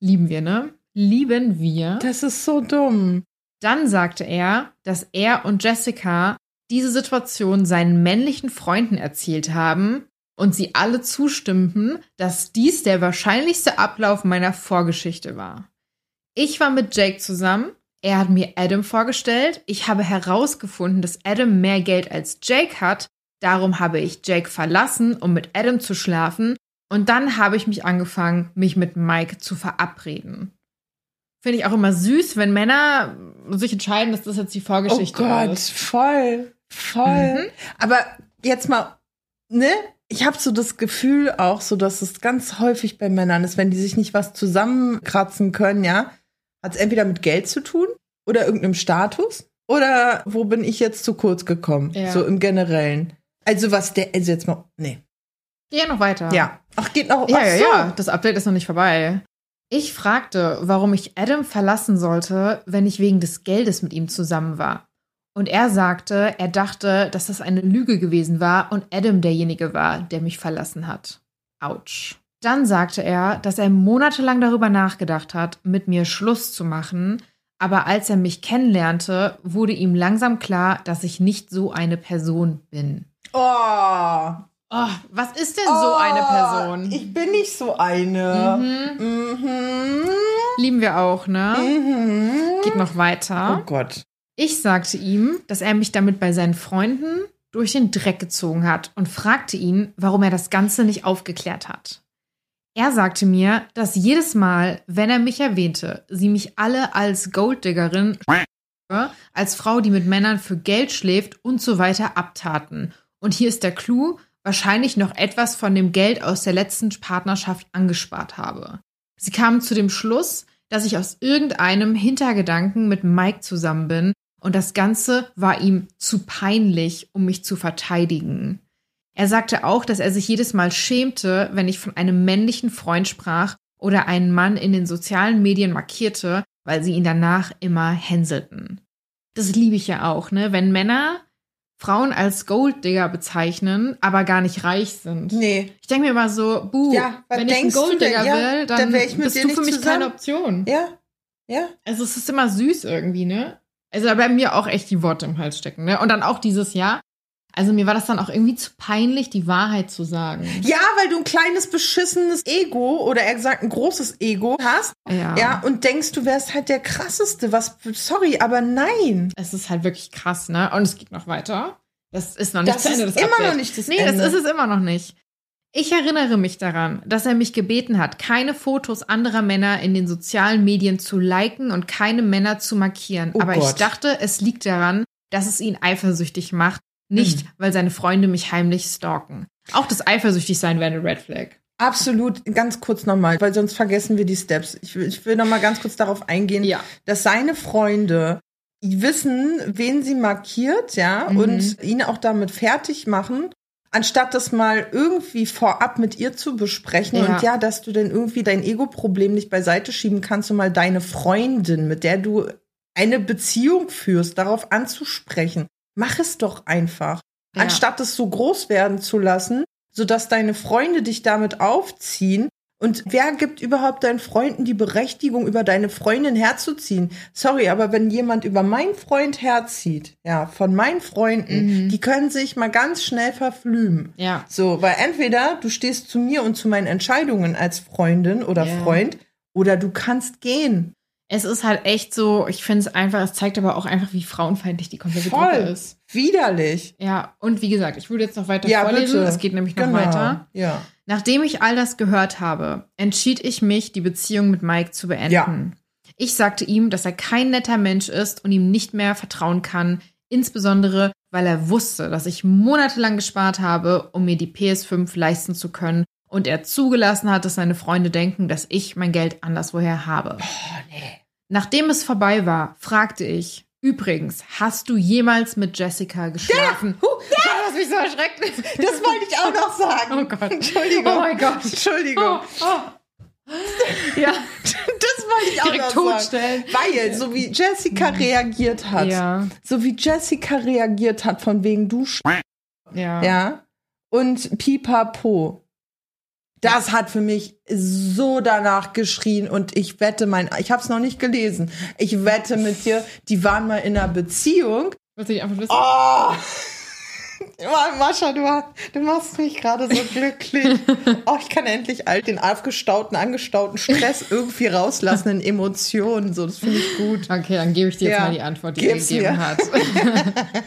A: Lieben wir, ne? Lieben wir.
B: Das ist so dumm.
A: Dann sagte er, dass er und Jessica diese Situation seinen männlichen Freunden erzählt haben und sie alle zustimmten, dass dies der wahrscheinlichste Ablauf meiner Vorgeschichte war. Ich war mit Jake zusammen, er hat mir Adam vorgestellt, ich habe herausgefunden, dass Adam mehr Geld als Jake hat, darum habe ich Jake verlassen, um mit Adam zu schlafen, und dann habe ich mich angefangen, mich mit Mike zu verabreden. Finde ich auch immer süß, wenn Männer sich entscheiden, dass das jetzt die Vorgeschichte
B: oh Gott,
A: ist.
B: voll, voll.
A: Mhm.
B: Aber jetzt mal, ne? Ich habe so das Gefühl auch, so dass es ganz häufig bei Männern ist, wenn die sich nicht was zusammenkratzen können, ja, hat es entweder mit Geld zu tun oder irgendeinem Status oder wo bin ich jetzt zu kurz gekommen,
A: Ja.
B: so im Generellen. Also was der, also jetzt mal, nee,
A: Ja, noch weiter.
B: ja, ach geht noch,
A: Ja,
B: ach
A: ja,
B: so.
A: ja, das Update ist noch nicht vorbei. Ich fragte, warum ich Adam verlassen sollte, wenn ich wegen des Geldes mit ihm zusammen war. Und er sagte, er dachte, dass das eine Lüge gewesen war und Adam derjenige war, der mich verlassen hat. Autsch. Dann sagte er, dass er monatelang darüber nachgedacht hat, mit mir Schluss zu machen, aber als er mich kennenlernte, wurde ihm langsam klar, dass ich nicht so eine Person bin.
B: Oh,
A: Oh, was ist denn so eine Person?
B: Ich bin nicht so eine. Mhm.
A: Lieben wir auch, ne?
B: Mhm.
A: Geht noch weiter.
B: Oh Gott.
A: Ich sagte ihm, dass er mich damit bei seinen Freunden durch den Dreck gezogen hat und fragte ihn, warum er das Ganze nicht aufgeklärt hat. Er sagte mir, dass jedes Mal, wenn er mich erwähnte, sie mich alle als Golddiggerin, als Frau, die mit Männern für Geld schläft und so weiter abtaten. Und hier ist der Clou, wahrscheinlich noch etwas von dem Geld aus der letzten Partnerschaft angespart habe. Sie kamen zu dem Schluss, dass ich aus irgendeinem Hintergedanken mit Mike zusammen bin und das Ganze war ihm zu peinlich, um mich zu verteidigen. Er sagte auch, dass er sich jedes Mal schämte, wenn ich von einem männlichen Freund sprach oder einen Mann in den sozialen Medien markierte, weil sie ihn danach immer hänselten. Das liebe ich ja auch, ne? Wenn Männer Frauen als Golddigger bezeichnen, aber gar nicht reich sind.
B: Nee.
A: Ich denke mir immer so, buh,
B: Ja,
A: wenn ich
B: du
A: Golddigger
B: denn? Ja,
A: will, dann
B: dann wär ich mit
A: bist du für mich
B: zusammen.
A: keine Option.
B: Ja. Ja.
A: Also es ist immer süß irgendwie, ne? Also bei mir auch echt die Worte im Hals stecken, ne? Und dann auch dieses Jahr. Also mir war das dann auch irgendwie zu peinlich, die Wahrheit zu sagen.
B: Ja, weil du ein kleines beschissenes Ego oder eher gesagt ein großes Ego hast.
A: Ja.
B: Ja, und denkst, du wärst halt der krasseste. Was, sorry, aber nein.
A: Es ist halt wirklich krass, ne? Und es geht noch weiter. Das ist noch nicht
B: Das
A: Ende,
B: ist
A: das
B: immer
A: Update.
B: noch nicht das
A: Nee,
B: Ende.
A: das ist es immer noch nicht. Ich erinnere mich daran, dass er mich gebeten hat, keine Fotos anderer Männer in den sozialen Medien zu liken und keine Männer zu markieren.
B: Oh
A: Aber ich
B: Gott.
A: dachte, es liegt daran, dass es ihn eifersüchtig macht, nicht
B: Mhm.
A: weil seine Freunde mich heimlich stalken. Auch das Eifersüchtigsein wäre eine Red Flag.
B: Absolut, ganz kurz nochmal, weil sonst vergessen wir die Steps. Ich will, ich will nochmal ganz kurz darauf eingehen,
A: Ja.
B: dass seine Freunde wissen, wen sie markiert, ja,
A: Mhm.
B: und ihn auch damit fertig machen, anstatt das mal irgendwie vorab mit ihr zu besprechen
A: Ja.
B: und ja, dass du denn irgendwie dein Ego-Problem nicht beiseite schieben kannst und mal deine Freundin, mit der du eine Beziehung führst, darauf anzusprechen. Mach es doch einfach.
A: Ja.
B: Anstatt es so groß werden zu lassen, sodass deine Freunde dich damit aufziehen. Und wer gibt überhaupt deinen Freunden die Berechtigung, über deine Freundin herzuziehen? Sorry, aber wenn jemand über meinen Freund herzieht, ja, von meinen Freunden,
A: Mhm.
B: die können sich mal ganz schnell verflühen.
A: Ja.
B: So, weil entweder du stehst zu mir und zu meinen Entscheidungen als Freundin oder
A: Ja.
B: Freund, oder du kannst gehen.
A: Es ist halt echt so, ich finde es einfach, es zeigt aber auch einfach, wie frauenfeindlich die komplette Gruppe
B: Voll.
A: ist.
B: Widerlich.
A: Ja, und wie gesagt, ich würde jetzt noch weiter
B: Ja,
A: vorlesen.
B: bitte.
A: Es geht nämlich noch
B: Genau.
A: weiter.
B: Ja.
A: Nachdem ich all das gehört habe, entschied ich mich, die Beziehung mit Mike zu beenden.
B: Ja.
A: Ich sagte ihm, dass er kein netter Mensch ist und ihm nicht mehr vertrauen kann, insbesondere weil er wusste, dass ich monatelang gespart habe, um mir die PS5 leisten zu können und er zugelassen hat, dass seine Freunde denken, dass ich mein Geld anderswoher habe. Nachdem es vorbei war, fragte ich, übrigens, hast du jemals mit Jessica geschlafen? Huh, Das mich so erschreckt.
B: Das wollte ich auch noch sagen.
A: Oh Gott.
B: Entschuldigung.
A: Oh mein Gott.
B: Entschuldigung.
A: Oh, oh. Ja,
B: Das wollte ich auch
A: direkt
B: noch sagen.
A: totstellen.
B: Weil, so wie Jessica reagiert hat,
A: Ja,
B: so wie Jessica reagiert hat, von wegen du, sch
A: ja.
B: ja, und Pipapo. Das hat für mich so danach geschrien und ich wette mein, ich habe es noch nicht gelesen. Ich wette mit dir, die waren mal in einer Beziehung.
A: Willst du dich einfach wissen?
B: Oh! Mascha, du, du machst mich gerade so glücklich. Oh, ich kann endlich all den aufgestauten, angestauten Stress irgendwie rauslassen in Emotionen. So, das finde ich gut.
A: Okay, dann gebe ich dir jetzt
B: Ja,
A: mal die Antwort, die
B: gib's
A: er gegeben
B: mir.
A: hat.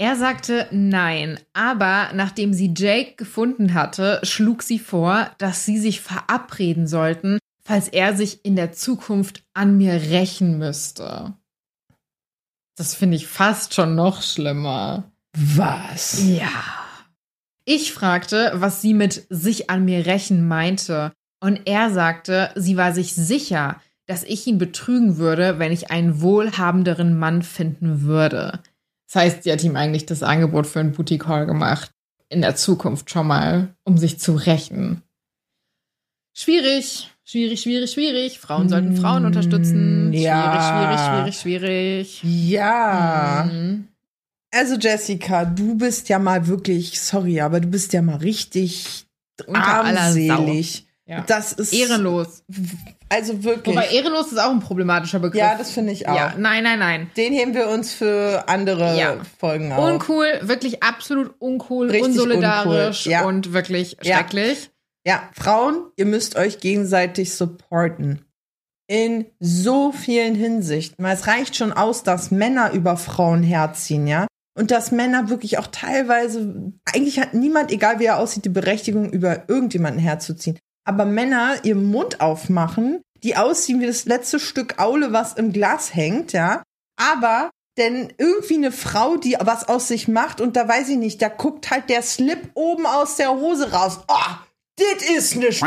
A: er sagte nein, aber nachdem sie Jake gefunden hatte, schlug sie vor, dass sie sich verabreden sollten, falls er sich in der Zukunft an mir rächen müsste. Das finde ich fast schon noch schlimmer.
B: Was?
A: Ja. Ich fragte, was sie mit sich an mir rächen meinte. Und er sagte, sie war sich sicher, dass ich ihn betrügen würde, wenn ich einen wohlhabenderen Mann finden würde. Das heißt, sie hat ihm eigentlich das Angebot für einen Booty Call gemacht. In der Zukunft schon mal, um sich zu rächen. Schwierig, schwierig, schwierig, schwierig. Frauen sollten Frauen unterstützen.
B: Mm, Ja.
A: Schwierig, schwierig, schwierig, schwierig.
B: Ja.
A: Mhm.
B: Also Jessica, du bist ja mal wirklich, sorry, aber du bist ja mal richtig
A: Unter aller Sau.
B: armselig.
A: Ja.
B: Das ist
A: Ehrenlos.
B: Also wirklich.
A: Wobei ehrenlos ist auch ein problematischer Begriff.
B: ja, das finde ich auch.
A: Ja, nein, nein, nein.
B: Den heben wir uns für andere
A: Ja.
B: Folgen auf.
A: Uncool, wirklich absolut uncool,
B: Richtig
A: unsolidarisch
B: uncool, ja.
A: und wirklich schrecklich.
B: Ja, Frauen, ihr müsst euch gegenseitig supporten. In so vielen Hinsichten. Weil es reicht schon aus, dass Männer über Frauen herziehen, ja. Und dass Männer wirklich auch teilweise, eigentlich hat niemand, egal wie er aussieht, die Berechtigung, über irgendjemanden herzuziehen. Aber Männer ihren Mund aufmachen, die aussehen wie das letzte Stück Aule, was im Glas hängt, ja. Aber denn irgendwie eine Frau, die was aus sich macht und da weiß ich nicht, da guckt halt der Slip oben aus der Hose raus. Oh, dit ist ne Sch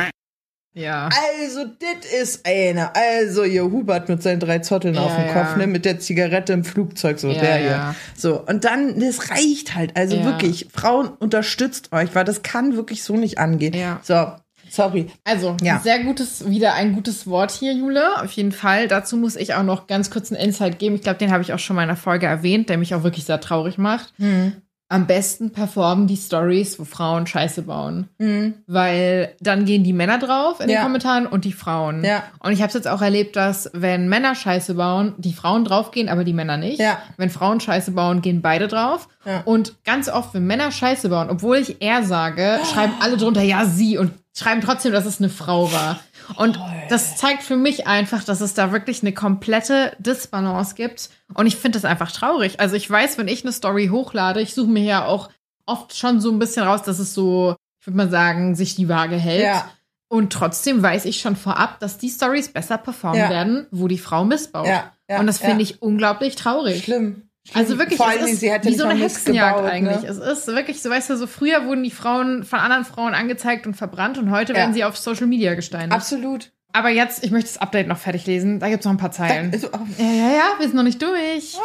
A: Ja.
B: Also, dit ist eine. Also, ihr Hubert mit seinen drei Zotteln auf dem
A: Ja,
B: Kopf,
A: ja.
B: ne, mit der Zigarette im Flugzeug, so
A: Ja,
B: der hier.
A: ja.
B: So, und dann, das reicht halt. Also
A: Ja.
B: wirklich, Frauen, unterstützt euch, weil das kann wirklich so nicht angehen.
A: Ja.
B: So, sorry.
A: Also,
B: Ja.
A: sehr gutes, wieder ein gutes Wort hier, Jule. Auf jeden Fall. Dazu muss ich auch noch ganz kurz einen Insight geben. Ich glaube, den habe ich auch schon mal in einer Folge erwähnt, der mich auch wirklich sehr traurig macht.
B: Hm.
A: Am besten performen die Stories, wo Frauen Scheiße bauen.
B: Hm.
A: Weil dann gehen die Männer drauf in
B: Ja.
A: den Kommentaren und die Frauen.
B: Ja.
A: Und ich habe es jetzt auch erlebt, dass wenn Männer Scheiße bauen, die Frauen draufgehen, aber die Männer nicht.
B: Ja.
A: Wenn Frauen Scheiße bauen, gehen beide drauf.
B: Ja.
A: Und ganz oft, wenn Männer Scheiße bauen, obwohl ich er sage, schreiben alle drunter, ja, sie und schreiben trotzdem, dass es eine Frau war. Und das zeigt für mich einfach, dass es da wirklich eine komplette Disbalance gibt. Und ich finde das einfach traurig. Also ich weiß, wenn ich eine Story hochlade, ich suche mir ja auch oft schon so ein bisschen raus, dass es so, ich würde mal sagen, sich die Waage hält.
B: Ja.
A: Und trotzdem weiß ich schon vorab, dass die Stories besser performen
B: Ja.
A: werden, wo die Frau missbaut.
B: Ja,
A: und das finde ich unglaublich traurig.
B: Schlimm.
A: Also wirklich,
B: Vor
A: es
B: allen Dingen,
A: ist
B: sie hätte
A: wie so eine Hexenjagd
B: gebaut,
A: eigentlich.
B: Ne?
A: Es ist wirklich, so weißt du, so früher wurden die Frauen von anderen Frauen angezeigt und verbrannt und heute
B: Ja.
A: werden sie auf Social Media gesteinigt.
B: Absolut.
A: Aber jetzt, ich möchte das Update noch fertig lesen. Da gibt es noch ein paar Zeilen.
B: Also, oh,
A: Ja, ja, ja, wir sind noch nicht durch.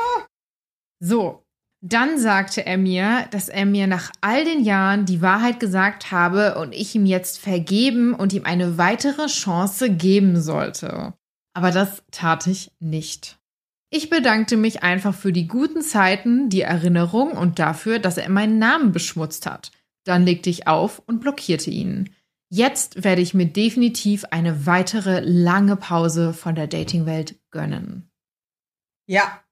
A: So, dann sagte er mir, dass er mir nach all den Jahren die Wahrheit gesagt habe und ich ihm jetzt vergeben und ihm eine weitere Chance geben sollte. Aber das tat ich nicht. Ich bedankte mich einfach für die guten Zeiten, die Erinnerung und dafür, dass er meinen Namen beschmutzt hat. Dann legte ich auf und blockierte ihn. Jetzt werde ich mir definitiv eine weitere lange Pause von der Datingwelt gönnen.
B: ja.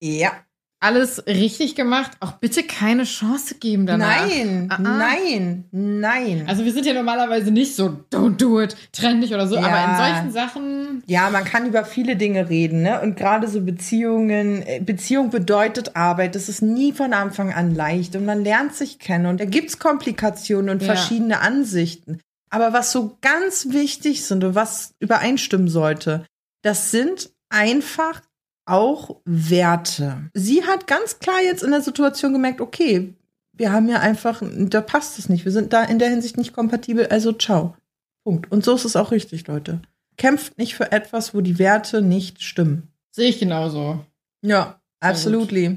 B: Ja.
A: Alles richtig gemacht. Auch bitte keine Chance geben danach.
B: Nein,
A: Ah, ah.
B: nein, nein.
A: Also wir sind ja normalerweise nicht so, don't do it, trenn dich oder so,
B: Ja.
A: aber in solchen Sachen,
B: Ja, man kann über viele Dinge reden, ne? Und gerade so Beziehungen, äh, Beziehung bedeutet Arbeit. Das ist nie von Anfang an leicht und man lernt sich kennen und da gibt's Komplikationen und
A: Ja.
B: verschiedene Ansichten. Aber was so ganz wichtig sind und was übereinstimmen sollte, das sind einfach auch Werte. Sie hat ganz klar jetzt in der Situation gemerkt, okay, wir haben ja einfach, da passt es nicht. Wir sind da in der Hinsicht nicht kompatibel, also ciao. Punkt. Und so ist es auch richtig, Leute. Kämpft nicht für etwas, wo die Werte nicht stimmen.
A: sehe ich genauso.
B: Ja, absolutely.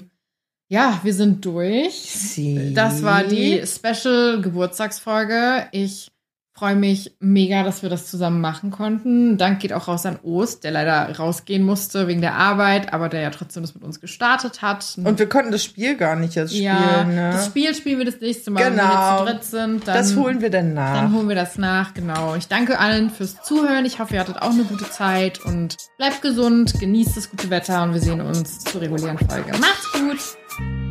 A: Ja, wir sind durch.
B: Sie.
A: Das war die Special Geburtstagsfolge. Ich freue mich mega, dass wir das zusammen machen konnten. Dank geht auch raus an Ost, der leider rausgehen musste wegen der Arbeit, aber der ja trotzdem das mit uns gestartet hat.
B: Und wir konnten das Spiel gar nicht jetzt spielen.
A: ja,
B: ne?
A: das Spiel spielen wir das nächste Mal, wenn wir
B: Genau.
A: zu dritt sind. Dann,
B: das holen wir dann nach.
A: Dann holen wir das nach, genau. Ich danke allen fürs Zuhören. Ich hoffe, ihr hattet auch eine gute Zeit und bleibt gesund, genießt das gute Wetter und wir sehen uns zur regulären Folge. Macht's gut!